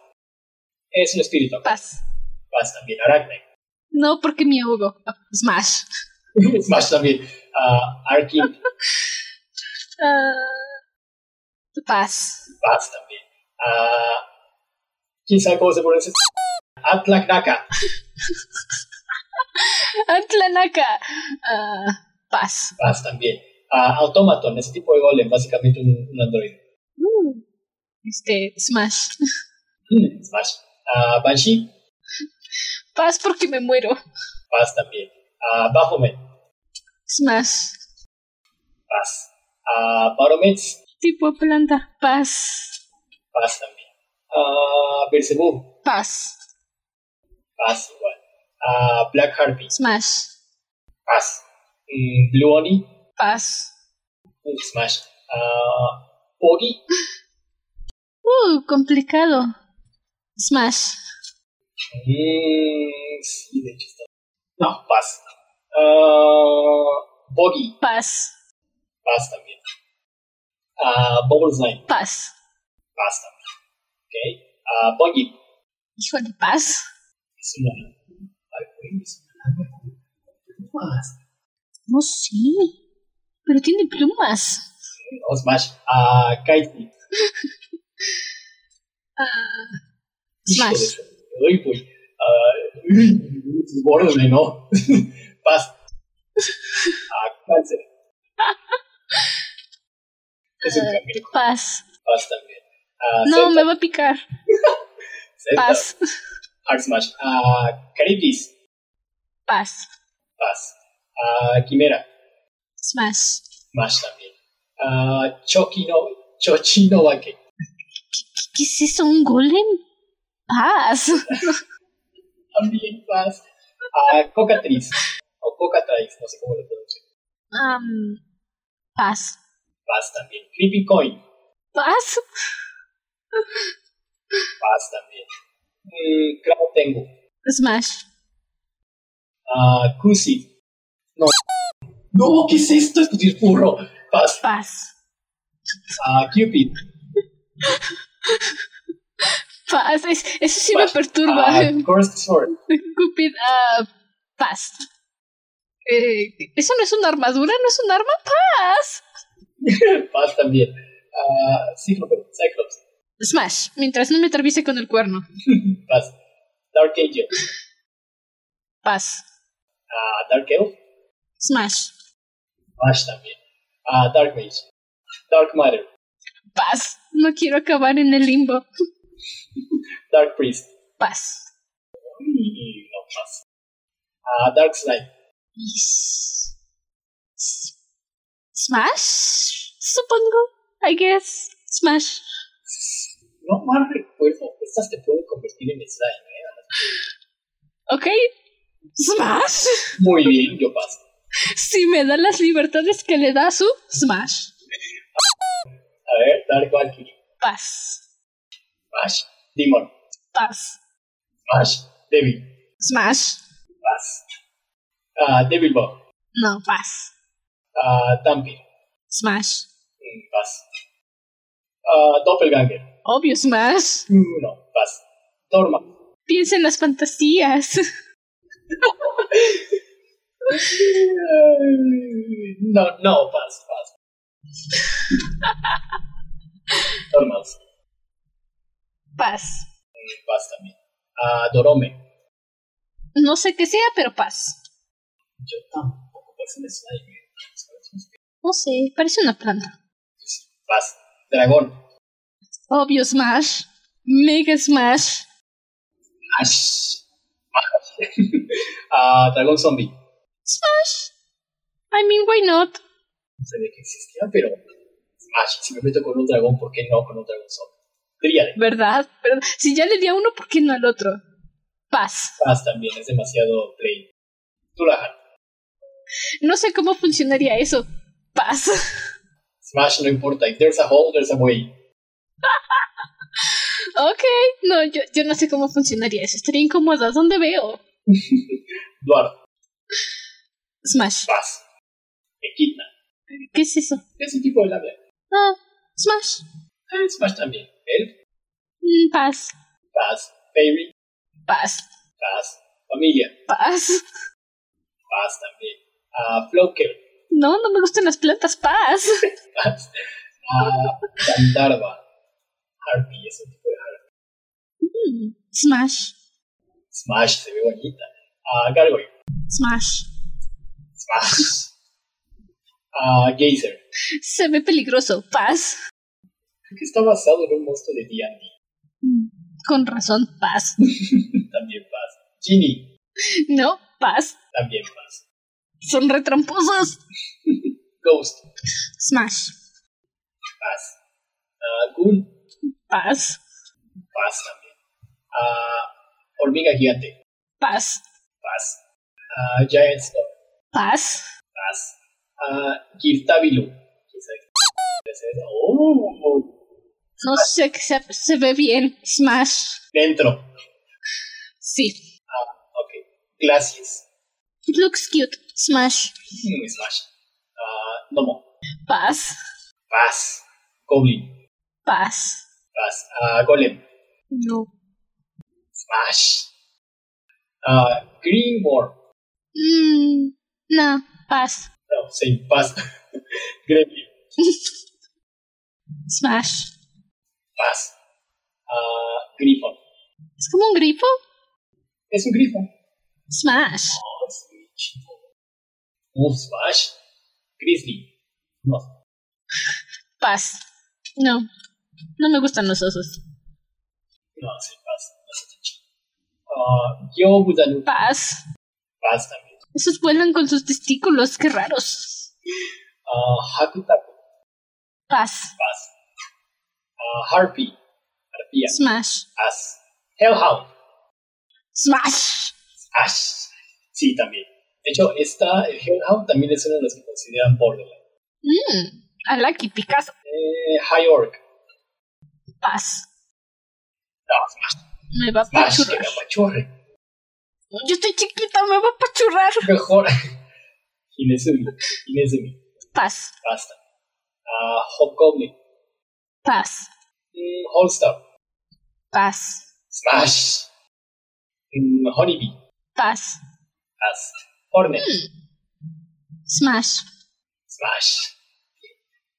es un espíritu. Paz. Paz también. Aracne. No, porque mi ahogo. Smash. Smash también. Uh, Arkin. uh, paz. Paz también. Uh, ¿Quién sabe cómo se pronuncia? Atlanaka. Atlanaka. Uh, paz. Paz también a Automaton, ese tipo de golem, básicamente un, un Android. Uh, este, Smash. Mm, Smash. A Banshee. Paz porque me muero. Paz también. Baphomet. Smash. Paz. Baromets. Tipo planta. Paz. Paz también. A Beelzebub. Paz. Paz igual. A Black Harpy. Smash. Paz. Mm, Blue Oni. Paz. Smash. Uh, Poggy. Uh, complicado. Smash. Mm, sí, de hecho está. No, Paz. Uh, Boggy. Paz. Paz también. Uh, Bubbles Line. Paz. Paz también. Ok. Uh, Boggy. Híjole, Paz. Es una. Una. Paz. No sé. Pero tiene plumas. No, Smash. Uh, Kaiti. uh, Smash. Uy, pues. Uh, ¿no? Paz. Ah, cáncer. Es un cangrejo. Paz. Paz también. Uh, no, me va a picar. Paz. Hard Smash. Uh, Caribis. Paz. Paz. Uh, Quimera. Smash. Smash también. Uh, Chokino. Chochino. ¿Qué, ¿Qué es eso? ¿Un golem? Paz. también paz. Uh, Cocatriz. O Cocatriz, no sé cómo lo pronuncio. Um, paz. Paz también. Creepy Coin. Paz. Paz también. Mm, Cravo Tengo. Smash. Uh, Kusi. No. No, ¿qué es esto? Es burro. Paz. Paz. Uh, Cupid. Paz. Es, eso sí paz. me perturba. Cursed Sword. Cupid. Uh, paz. Eh, ¿Eso no es una armadura? ¿No es un arma? Paz. paz también. Uh, Cyclops. Cyclops. Smash, mientras no me atraviese con el cuerno. Paz. Dark Angel. Paz. Uh, Dark Elf. Smash. Smash también. Uh, Dark Mage. Dark Matter. Paz. No quiero acabar en el limbo. Dark Priest. Paz. Y no paz. Uh, Dark Slime. Smash, supongo. I guess. Smash. No mal recuerdo. Estas te pueden convertir en slime, ¿eh? Ok. Smash. Muy bien, yo paso. Si me da las libertades que le da su Smash. A ver, Dark Valkyrie. Paz. Smash. Demon. Paz. Smash. Devil. Smash. Paz. Uh, Devil Bug. No, paz. Uh, Tampi. Smash. Mm, paz. Uh, Doppelganger. Obvio, Smash. Mm, no, paz. Dorma. Piensa en las fantasías. no, no, paz, paz. Dormas. Paz. Paz también. Uh, Dorome. No sé qué sea, pero paz. Yo tampoco, parece un slime. No sé, parece una planta. Paz. Dragón. Obvio Smash. Mega Smash. Smash. Uh, dragón zombie. Smash. I mean, why not? No sabía que existía, pero Smash. Si me meto con un dragón, ¿por qué no con un dragón zombie? Tríade. ¿Verdad? Pero si ya le di a uno, ¿por qué no al otro? Paz. Paz también, es demasiado plain. Tú la No sé cómo funcionaría eso. Paz. Smash no importa. If there's a hole, there's a way. Ok, no, yo, yo no sé cómo funcionaría eso. Estaría incómoda. ¿Dónde veo? Duarte. Smash. Paz. Equidna. ¿Qué es eso? Es un tipo de labia. Ah, Smash. Eh, Smash también. Elf. Mm, paz. Paz. Fairy. Paz. Paz. Familia. Paz. Paz también. Uh, Floker. No, no me gustan las plantas. Paz. Paz. Gandharva. Harpy, es un tipo Smash. Smash, se ve bonita. Uh, Gargoyle. Smash. Smash. Uh, Geyser. Se ve peligroso. Paz. Creo que está basado en un monstruo de D&D. Mm, Con razón, paz. También paz. Genie. No, paz. También paz. Son retramposos. Ghost. Smash. Paz. Uh, Goon. Paz. Paz también. Uh, hormiga gigante. Paz. Paz. Uh, Giant Storm. Paz. Paz. Girtabilu. ¿Quién sabe? hacer. Oh. No sé que se, se ve bien. Smash. Dentro. Sí. Ah, ok. Gracias. It looks cute. Smash. Mm, smash. Uh, Nomo. Paz. Paz. Goblin. Paz. Paz. Uh, Golem. No. Smash. Uh, Green War. Mm, no. Paz. No, same. Paz. Gremlin. Smash. Paz. Uh, grifo. ¿Es como un grifo? Es un grifo. Smash. Oh, es muy chido. Uh, Smash. Grizzly. No. Paz. No. No me gustan los osos. No, sí, Uh, yo, Budanu. Paz. Paz también. Esos vuelan con sus testículos, qué raros. Uh, Hakutaku. Paz. Paz. Uh, Harpy. Harpía. Smash. As. Hellhound. Smash. Smash. Sí, también. De hecho, esta, el Hellhound también es uno de los que consideran borderline. Mmm. I like it, Picasso. Eh, High Orc. Paz. No, Smash. Me va a Smash, pachurrar. Yo estoy chiquita, me va a pachurrar. Mejor. Inezumi. Inezumi. Paz. Basta. Uh, Hobgoblin. Paz. Mm, Holstar. Paz. Smash. Mm, Honeybee. Paz. As. Hornet. Smash. Smash.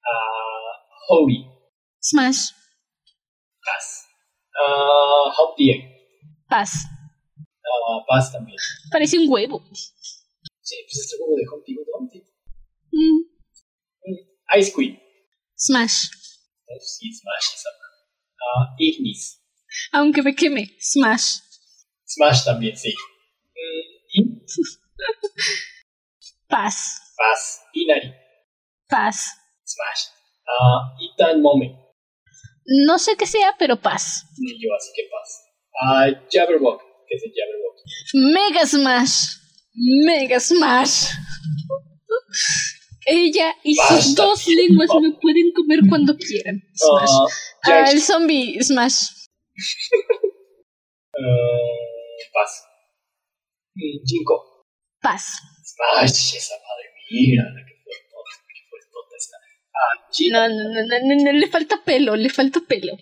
Uh, Holy. Smash. As. Uh, Hopdier. Paz. Uh, Paz también. Parece un huevo. Sí, pues este juego de Humpty Dumpty. Mm. Mm, Ice Queen. Smash. Oh, sí, Smash esa. Uh, Ignis. Aunque me queme. Smash. Smash también, sí. Mm, In. Paz. Paz. Inari. Paz. Smash. Uh, Itan Moment. No sé qué sea, pero paz. Ni yo, así que paz. Uh, Jabberwock. ¿Qué es el Jabberwock? Mega Smash. Mega Smash. Ella y sus dos lenguas me pueden comer cuando quieran. Smash. Uh, Ah, el zombie Smash. Uh, paz. Mm, Jinko. Paz. Smash, esa madre mía, la que fue tota, que fue tota esta. Ah. No, no, no, no, le falta pelo, le falta pelo.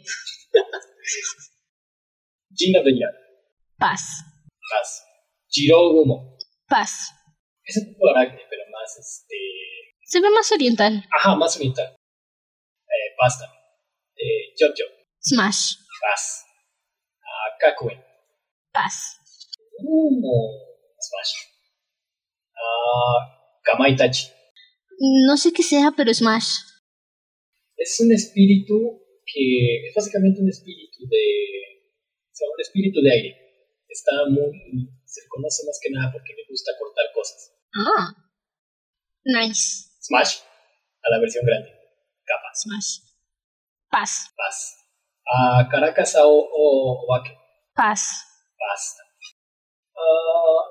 Gina Bellana. Paz. Paz. Jiro Gumo. Paz. Es un tipo de aracne, pero más este. Se ve más oriental. Ajá, más oriental. Eh, paz también. Eh, Jojo. Smash. Paz. Ah, Kakuen. Paz. Uh, Smash. Ah, Kamaitachi. No sé qué sea, pero Smash. Es un espíritu que es básicamente un espíritu de. O sea, un espíritu de aire. Está muy. Se le conoce más que nada porque le gusta cortar cosas. Ah. Nice. Smash. A la versión grande. Capa. Smash. Paz. Paz. A Caracas o, o Obake. Paz. Paz. Ah,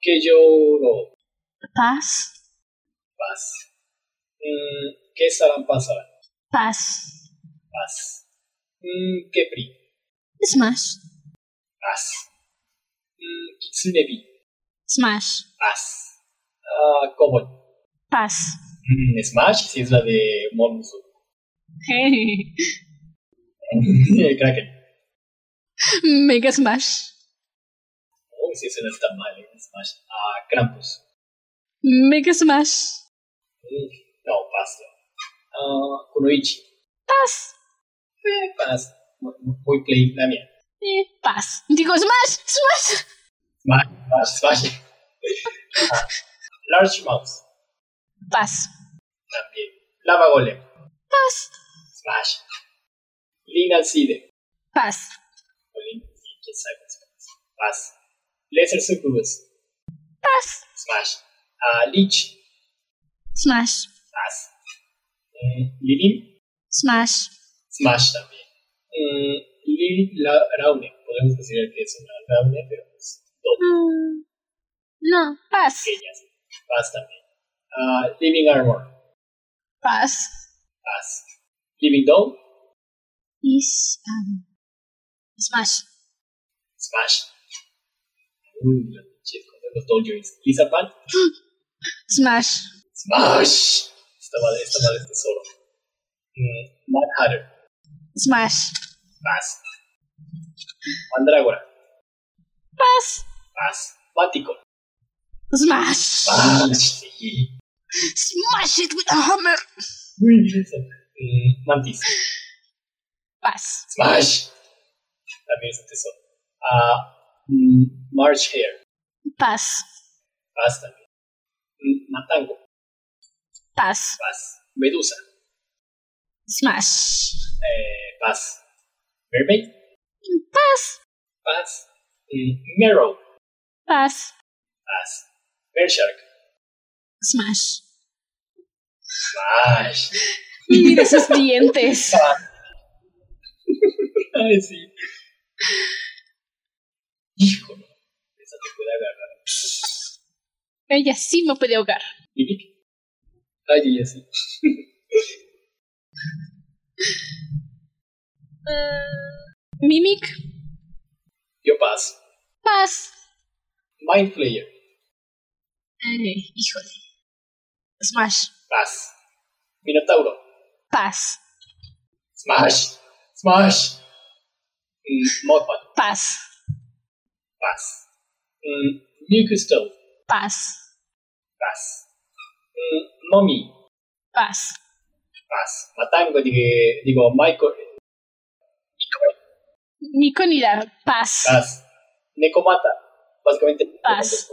Keyoro. Paz. Paz. Mm, Kesaran Pasaran. Paz. Paz. Mm, Kepri. Smash. Paz. Mm, Kitsunebi. Smash. Paz. Ah, Kobol. Paz. Mm, Smash, si es la de Momusu. Kraken. Mega Smash. Uy, si eso no está mal, eh, Smash. Ah, Krampus. Mega Smash. Mm, no, Paz. Ah, Kunoichi. Paz. Eh, Paz. Muy play, la mía. Eh, paz. Digo Smash. Smash. Smash, Smash, Smash. Ah, Large Mouse. Paz. También. Lava Golem. Paz. Smash. Lina Side. Paz. O Lin, sí, quién sabe. Paz. Laser Succubus. Paz. Smash. Ah, Leech. Smash. Mm, Lilin. Smash. Smash también. Mm, Lili la, Raune. Podemos decir que es una Raune, pero es Mm, No. Paz. pequeñas. Paz también. Ah, Living Armor. Paz. Paz. Living Doll. Is um, Smash. Smash. Uh, los Dojoins. Lizardman. Smash. Smash. Esta madre, esta madre es tesoro. Mm, Mad Hatter. Smash. Pass. Mandrágora. Pass. Pass. Mático. Smash. Smash. Sí. Smash it with a hammer. Mm, Mantis. Pass. Smash. También es un tesoro. Uh, March Hair. Pass. Pass también. Mm, Matango. Pass. Pass. Medusa. Smash. Eh, pass. Mermaid. Pass. Pass. Mm, Marrow. Pass. Pass. Bearshark. Smash. Smash. Mira esos dientes. Ay, sí. Híjole. Esa te puede agarrar. Ella sí me puede ahogar. Mimic. Ella sí. uh, Mimic. Yo paso. Paz. Mind Flayer. Eh, híjole. Smash. Paz. Minotauro. Paz. Smash. Smash. Mm, Modpan. Paz. Paz. Mm, Mucus. Paz. Paz. Mm, Mommy. Paz. Paz. Matango, digo, digo Michael. Nico ni la paz. Paz. Necomata. Básicamente. Paz.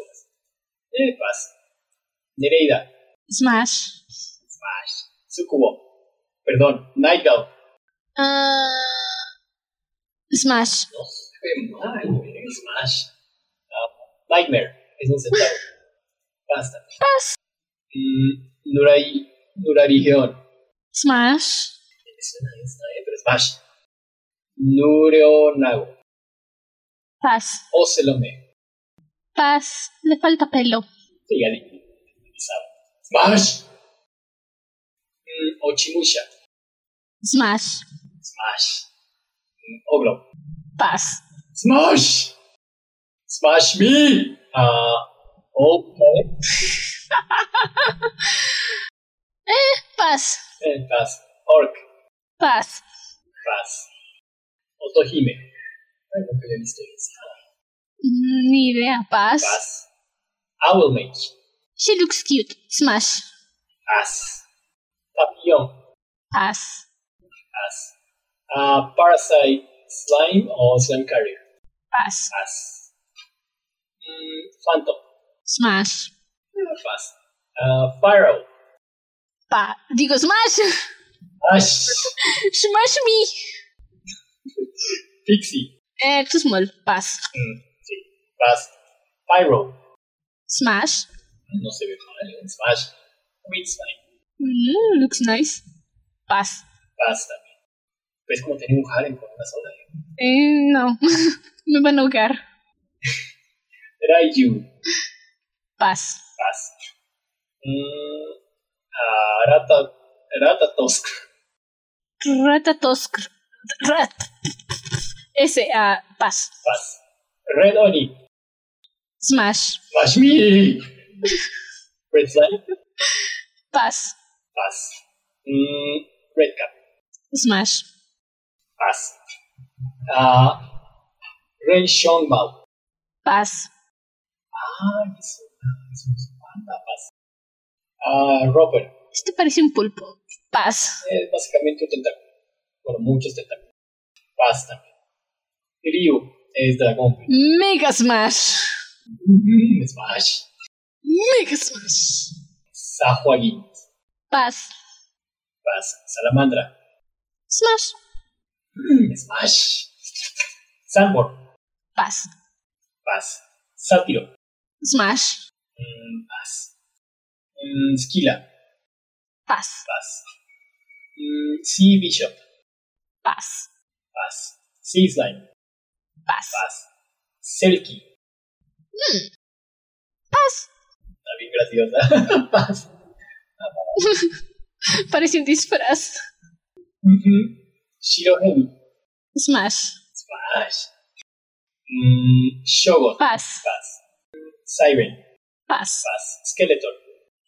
Eh, paz. Nereida. Smash. Smash. Sukubo. Perdón. Nightgall. Uh, smash. No se mal. Smash. Uh, Nightmare. Es un centavo. Basta. Paz. Mm, Nurai. Nurarigeon. Smash. Me suena esta, eh, pero Smash. Nureonago. Paz. Ocelome. Paz. Le falta pelo. Sí. Smash. Mm, Ochimusha. Smash. Smash. Mm, Oglo. Paz. Smash. Smash me. Uh, okay. eh, paz. Eh, paz. Orc. Paz. Paz. Otohime. Ay, no que he visto esa. Mm, Ni idea. Paz. Paz. Owlmage. She looks cute. Smash. Paz. Papillon. Paz. Paz. Uh, Parasite Slime o Slime Carrier. Paz. Paz. Mm, Phantom. Smash. Eh, Paz. Uh, Pharaoh. Pa. Digo smash. Ash. Smash me. Pixie. Eh, too small. Paz. Mm, sí. Paz. Pyro. Smash. No se ve mal en Smash. Quick Slime. Mm, looks nice. Paz. Paz también. ¿Ves como tenía un harem con una sola? eh? Eh, no. Me van a ahogar. Raiju. Paz. Paz. Mm, ah, Rata. Ratatosk. Ratatosk. Rat. Ese, ah, paz. Paz. Red Oni. Smash. Smash me. Red Slime. Paz. Paz. Mm, Red Cap. Smash. Paz. Ah, Ren Shongmao. Paz. Ah, es una, es Paz. Ah, Robert. Este parece un pulpo. Paz. Es básicamente un tentáculo. Bueno, muchos tentáculos. Paz también. Ryu es dragón. Mega Smash. Mm, Smash. Mega Smash. Sahuagin. Paz. Paz. Salamandra. Smash. Mm, Smash. Sandborn. Paz. Paz. Sátiro. Smash. Mm, Paz. Mm, Skila. Paz. Paz. Mm, sea Bishop. Paz. Paz. Sea Slime. Paz. Paz. Selkie. Paz. Está bien graciosa. Paz. Parece un disfraz. Shirohei. Smash. Smash. Mm, Shogun. Pass. Pass. Siren. Pass. Pass. Skeleton.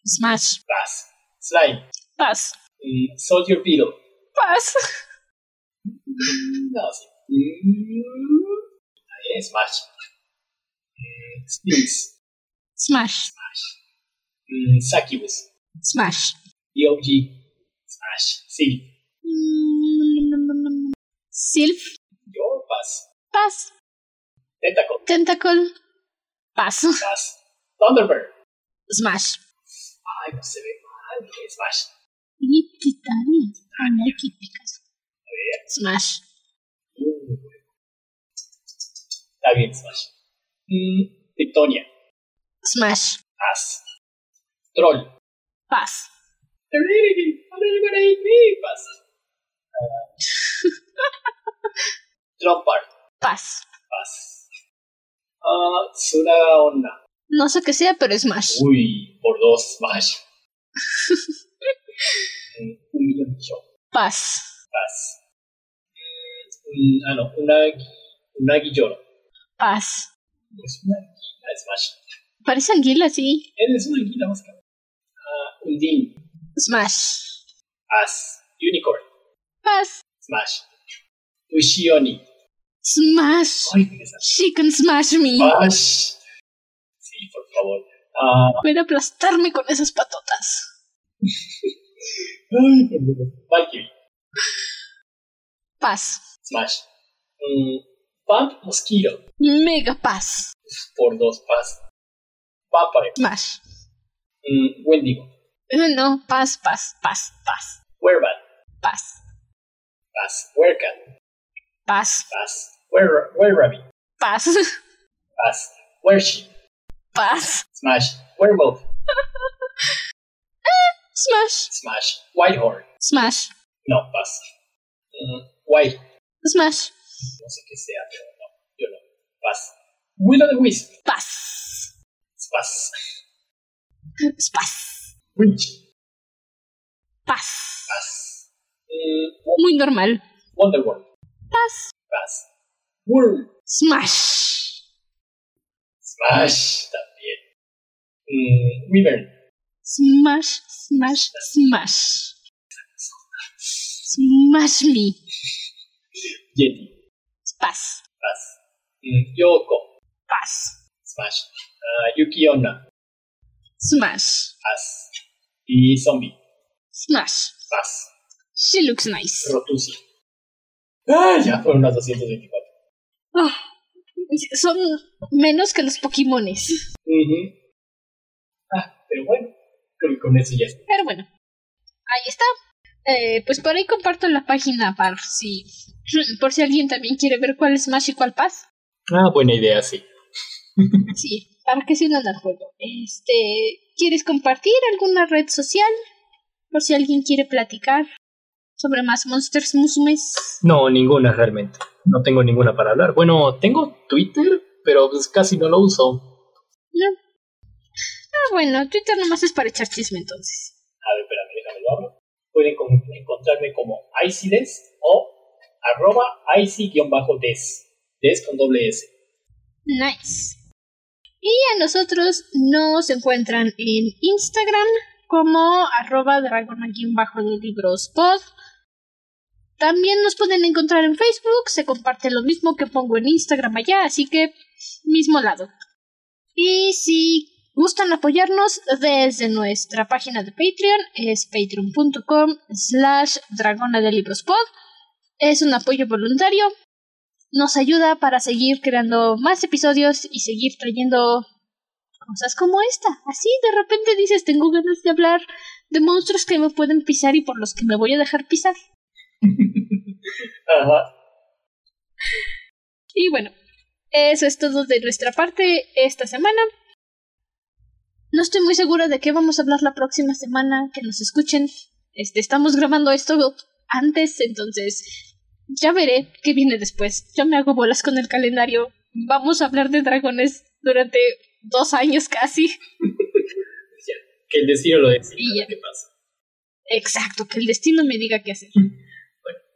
Smash. Pass. Slime. Pass. Mm, Soldier Beetle. Pass. no, sí. Mm, Smash. Mm, Sphinx. Smash. Smash. Mm, Succubus. Smash. DOG. Smash. Sylph. Mm, Sylph. Yo, pass. Pass. Tentacle. Tentacle. Pass. Pass. Thunderbird. Smash. Ay, no se ve mal. Smash. Y Titania. Anarquíticas. A ver. Smash. Uh, Está bien, Smash. Mm, Tectonia. Smash. Pass. Troll. Pass. Pass. Trompar. Pass. Pass. Ah, Tsunaona. No sé qué sea, pero Smash. Uy, por dos, Smash. Un millón de show. Pass. Pass. Mm, ah, no, Unagi. Unagi Yoro. Pass. Es una anguila, Smash. Parece anguila, sí. Es una anguila, básicamente. Ah, Undine. Smash. Pass. Unicorn. Pass. Smash. Ushioni. Smash. She can smash me. Smash. Sí, por favor. Ah, Puede aplastarme con esas patotas. ay, por favor. Valkyrie. Pass. Smash. Mm, Pump Mosquito. Mega pass. Por dos, pass. Vampire. Smash. Mm, Wendigo. Eh, No, pass, pass, pass, pass. Werebat. Pass. Pass. Werecat. Pass. Pass. Were Wererabbit. Pass. Pass. Pass. Smash. Werewolf. Smash. Smash. Whitehorn. Smash. No, pass. Mm, White. Smash. No sé qué sea, pero no. Yo no. Pass. Will o' the Wisp. Pass. Pass. Pass. Witch. Pass. Pass. Mm, Muy normal. Wonderworld. Pass. Pass. Worm. Smash. Smash. También. Mm, Wyvern. Smash, smash, smash. Smash me. Yeti. Pass. Pass. Mm, Yoko. Pass. Smash. Ah, Yuki Onna. Smash. Pass. Y Zombie. Smash. Pass. She looks nice. Rotusi. Ah, ya fueron las 224. Ah, son menos que los Pokémones. Ujú. Ah, pero bueno, creo que con eso ya está. Pero bueno, ahí está. Eh, pues por ahí comparto la página para si, por si alguien también quiere ver cuál es Smash y cuál Pass. Ah, buena idea, sí. Sí, para que sigan al juego. Este, ¿quieres compartir alguna red social? Por si alguien quiere platicar sobre más Monsters Musumes. No, ninguna realmente. No tengo ninguna para hablar. Bueno, tengo Twitter, pero pues casi no lo uso. No. Ah, bueno, Twitter nomás es para echar chisme entonces. A ver, espérame, déjame lo hablo. Pueden con- encontrarme como ICDes o arroba IC-des. Des con doble S. Nice. Y a nosotros nos encuentran en Instagram como arroba dragona-de-libros-pod. También nos pueden encontrar en Facebook, se comparte lo mismo que pongo en Instagram allá, así que mismo lado. Y si gustan apoyarnos desde nuestra página de Patreon, es patreon.com slash dragona de librospod. Es un apoyo voluntario, nos ayuda para seguir creando más episodios y seguir trayendo cosas como esta. Así de repente dices, tengo ganas de hablar de monstruos que me pueden pisar y por los que me voy a dejar pisar. Ajá. Y bueno, eso es todo de nuestra parte esta semana. No estoy muy segura de qué vamos a hablar la próxima semana, que nos escuchen. Este, estamos grabando esto antes, entonces ya veré qué viene después. Yo me hago bolas con el calendario. Vamos a hablar de dragones durante dos años casi. Ya, que el destino lo decida. Y ya. ¿Qué pasa? Exacto, que el destino me diga qué hacer.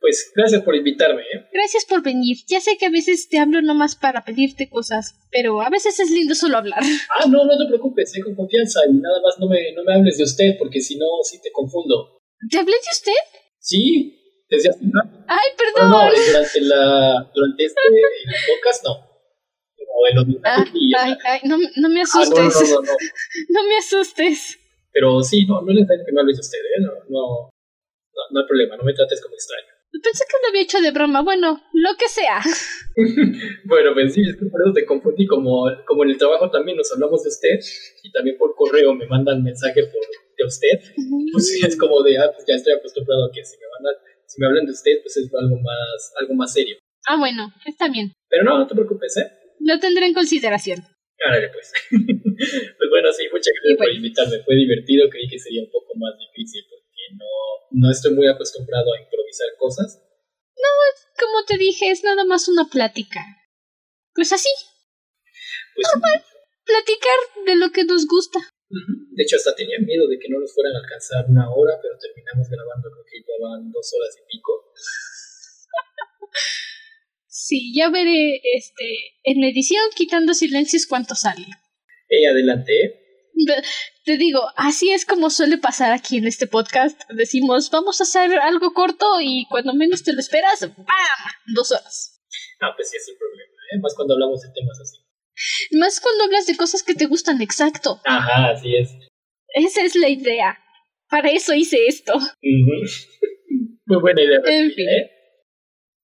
Bueno, Pues gracias por invitarme. ¿eh? Gracias por venir. Ya sé que a veces te hablo nomás para pedirte cosas, pero a veces es lindo solo hablar. Ah, no, no te preocupes, sé con confianza y nada más no me, no me hables de usted porque si no, sí te confundo. ¿Te hablé de usted? Sí, desde hace Ay, perdón. No, no, durante, la, durante este podcast no. O en los ah, ay, ay, no, no me asustes. Ah, no, no, no, no. no me asustes. Pero sí, no, no es necesario que me hables de usted, ¿eh? No, no, no, no hay problema, no me trates como extraño. Pensé que lo había hecho de broma, bueno, lo que sea. bueno, pues sí, es que por eso te confundí, como, como en el trabajo también nos hablamos de usted y también por correo me mandan mensaje por, de usted, pues sí, es como de, ah, pues ya estoy acostumbrado a que si me mandan, si me hablan de usted, pues es algo más, algo más serio. Ah, bueno, está bien. Pero no, no te preocupes, ¿eh? Lo tendré en consideración. Árale, pues. pues bueno, sí, muchas gracias por invitarme. Fue divertido, creí que sería un poco más difícil no, no estoy muy acostumbrado a improvisar cosas. No, como te dije, es nada más una plática. Pues así. Pues Normal, platicar de lo que nos gusta. De hecho, hasta tenía miedo de que no nos fueran a alcanzar una hora, pero terminamos grabando, creo que llevaban dos horas y pico. sí, ya veré este en edición quitando silencios cuánto sale. Eh, adelante. Te digo, así es como suele pasar aquí en este podcast. Decimos, vamos a hacer algo corto y cuando menos te lo esperas, ¡bam! Dos horas. Ah, pues sí es el problema, ¿eh? Más cuando hablamos de temas así. Más cuando hablas de cosas que te gustan, exacto. Ajá, así es. Esa es la idea. Para eso hice esto. Muy buena idea. En fin. ¿eh?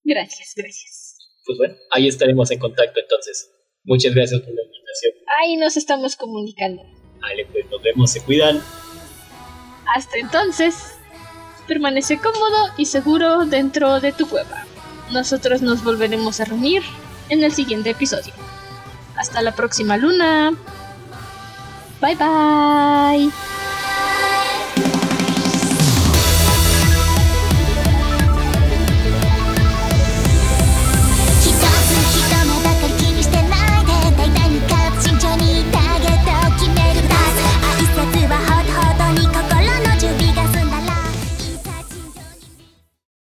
Gracias, gracias. Pues bueno, ahí estaremos en contacto entonces. Muchas gracias por la invitación. Ahí nos estamos comunicando. Vale, pues nos vemos, se cuidan. Hasta entonces, permanece cómodo y seguro dentro de tu cueva. Nosotros nos volveremos a reunir en el siguiente episodio. Hasta la próxima luna. Bye bye.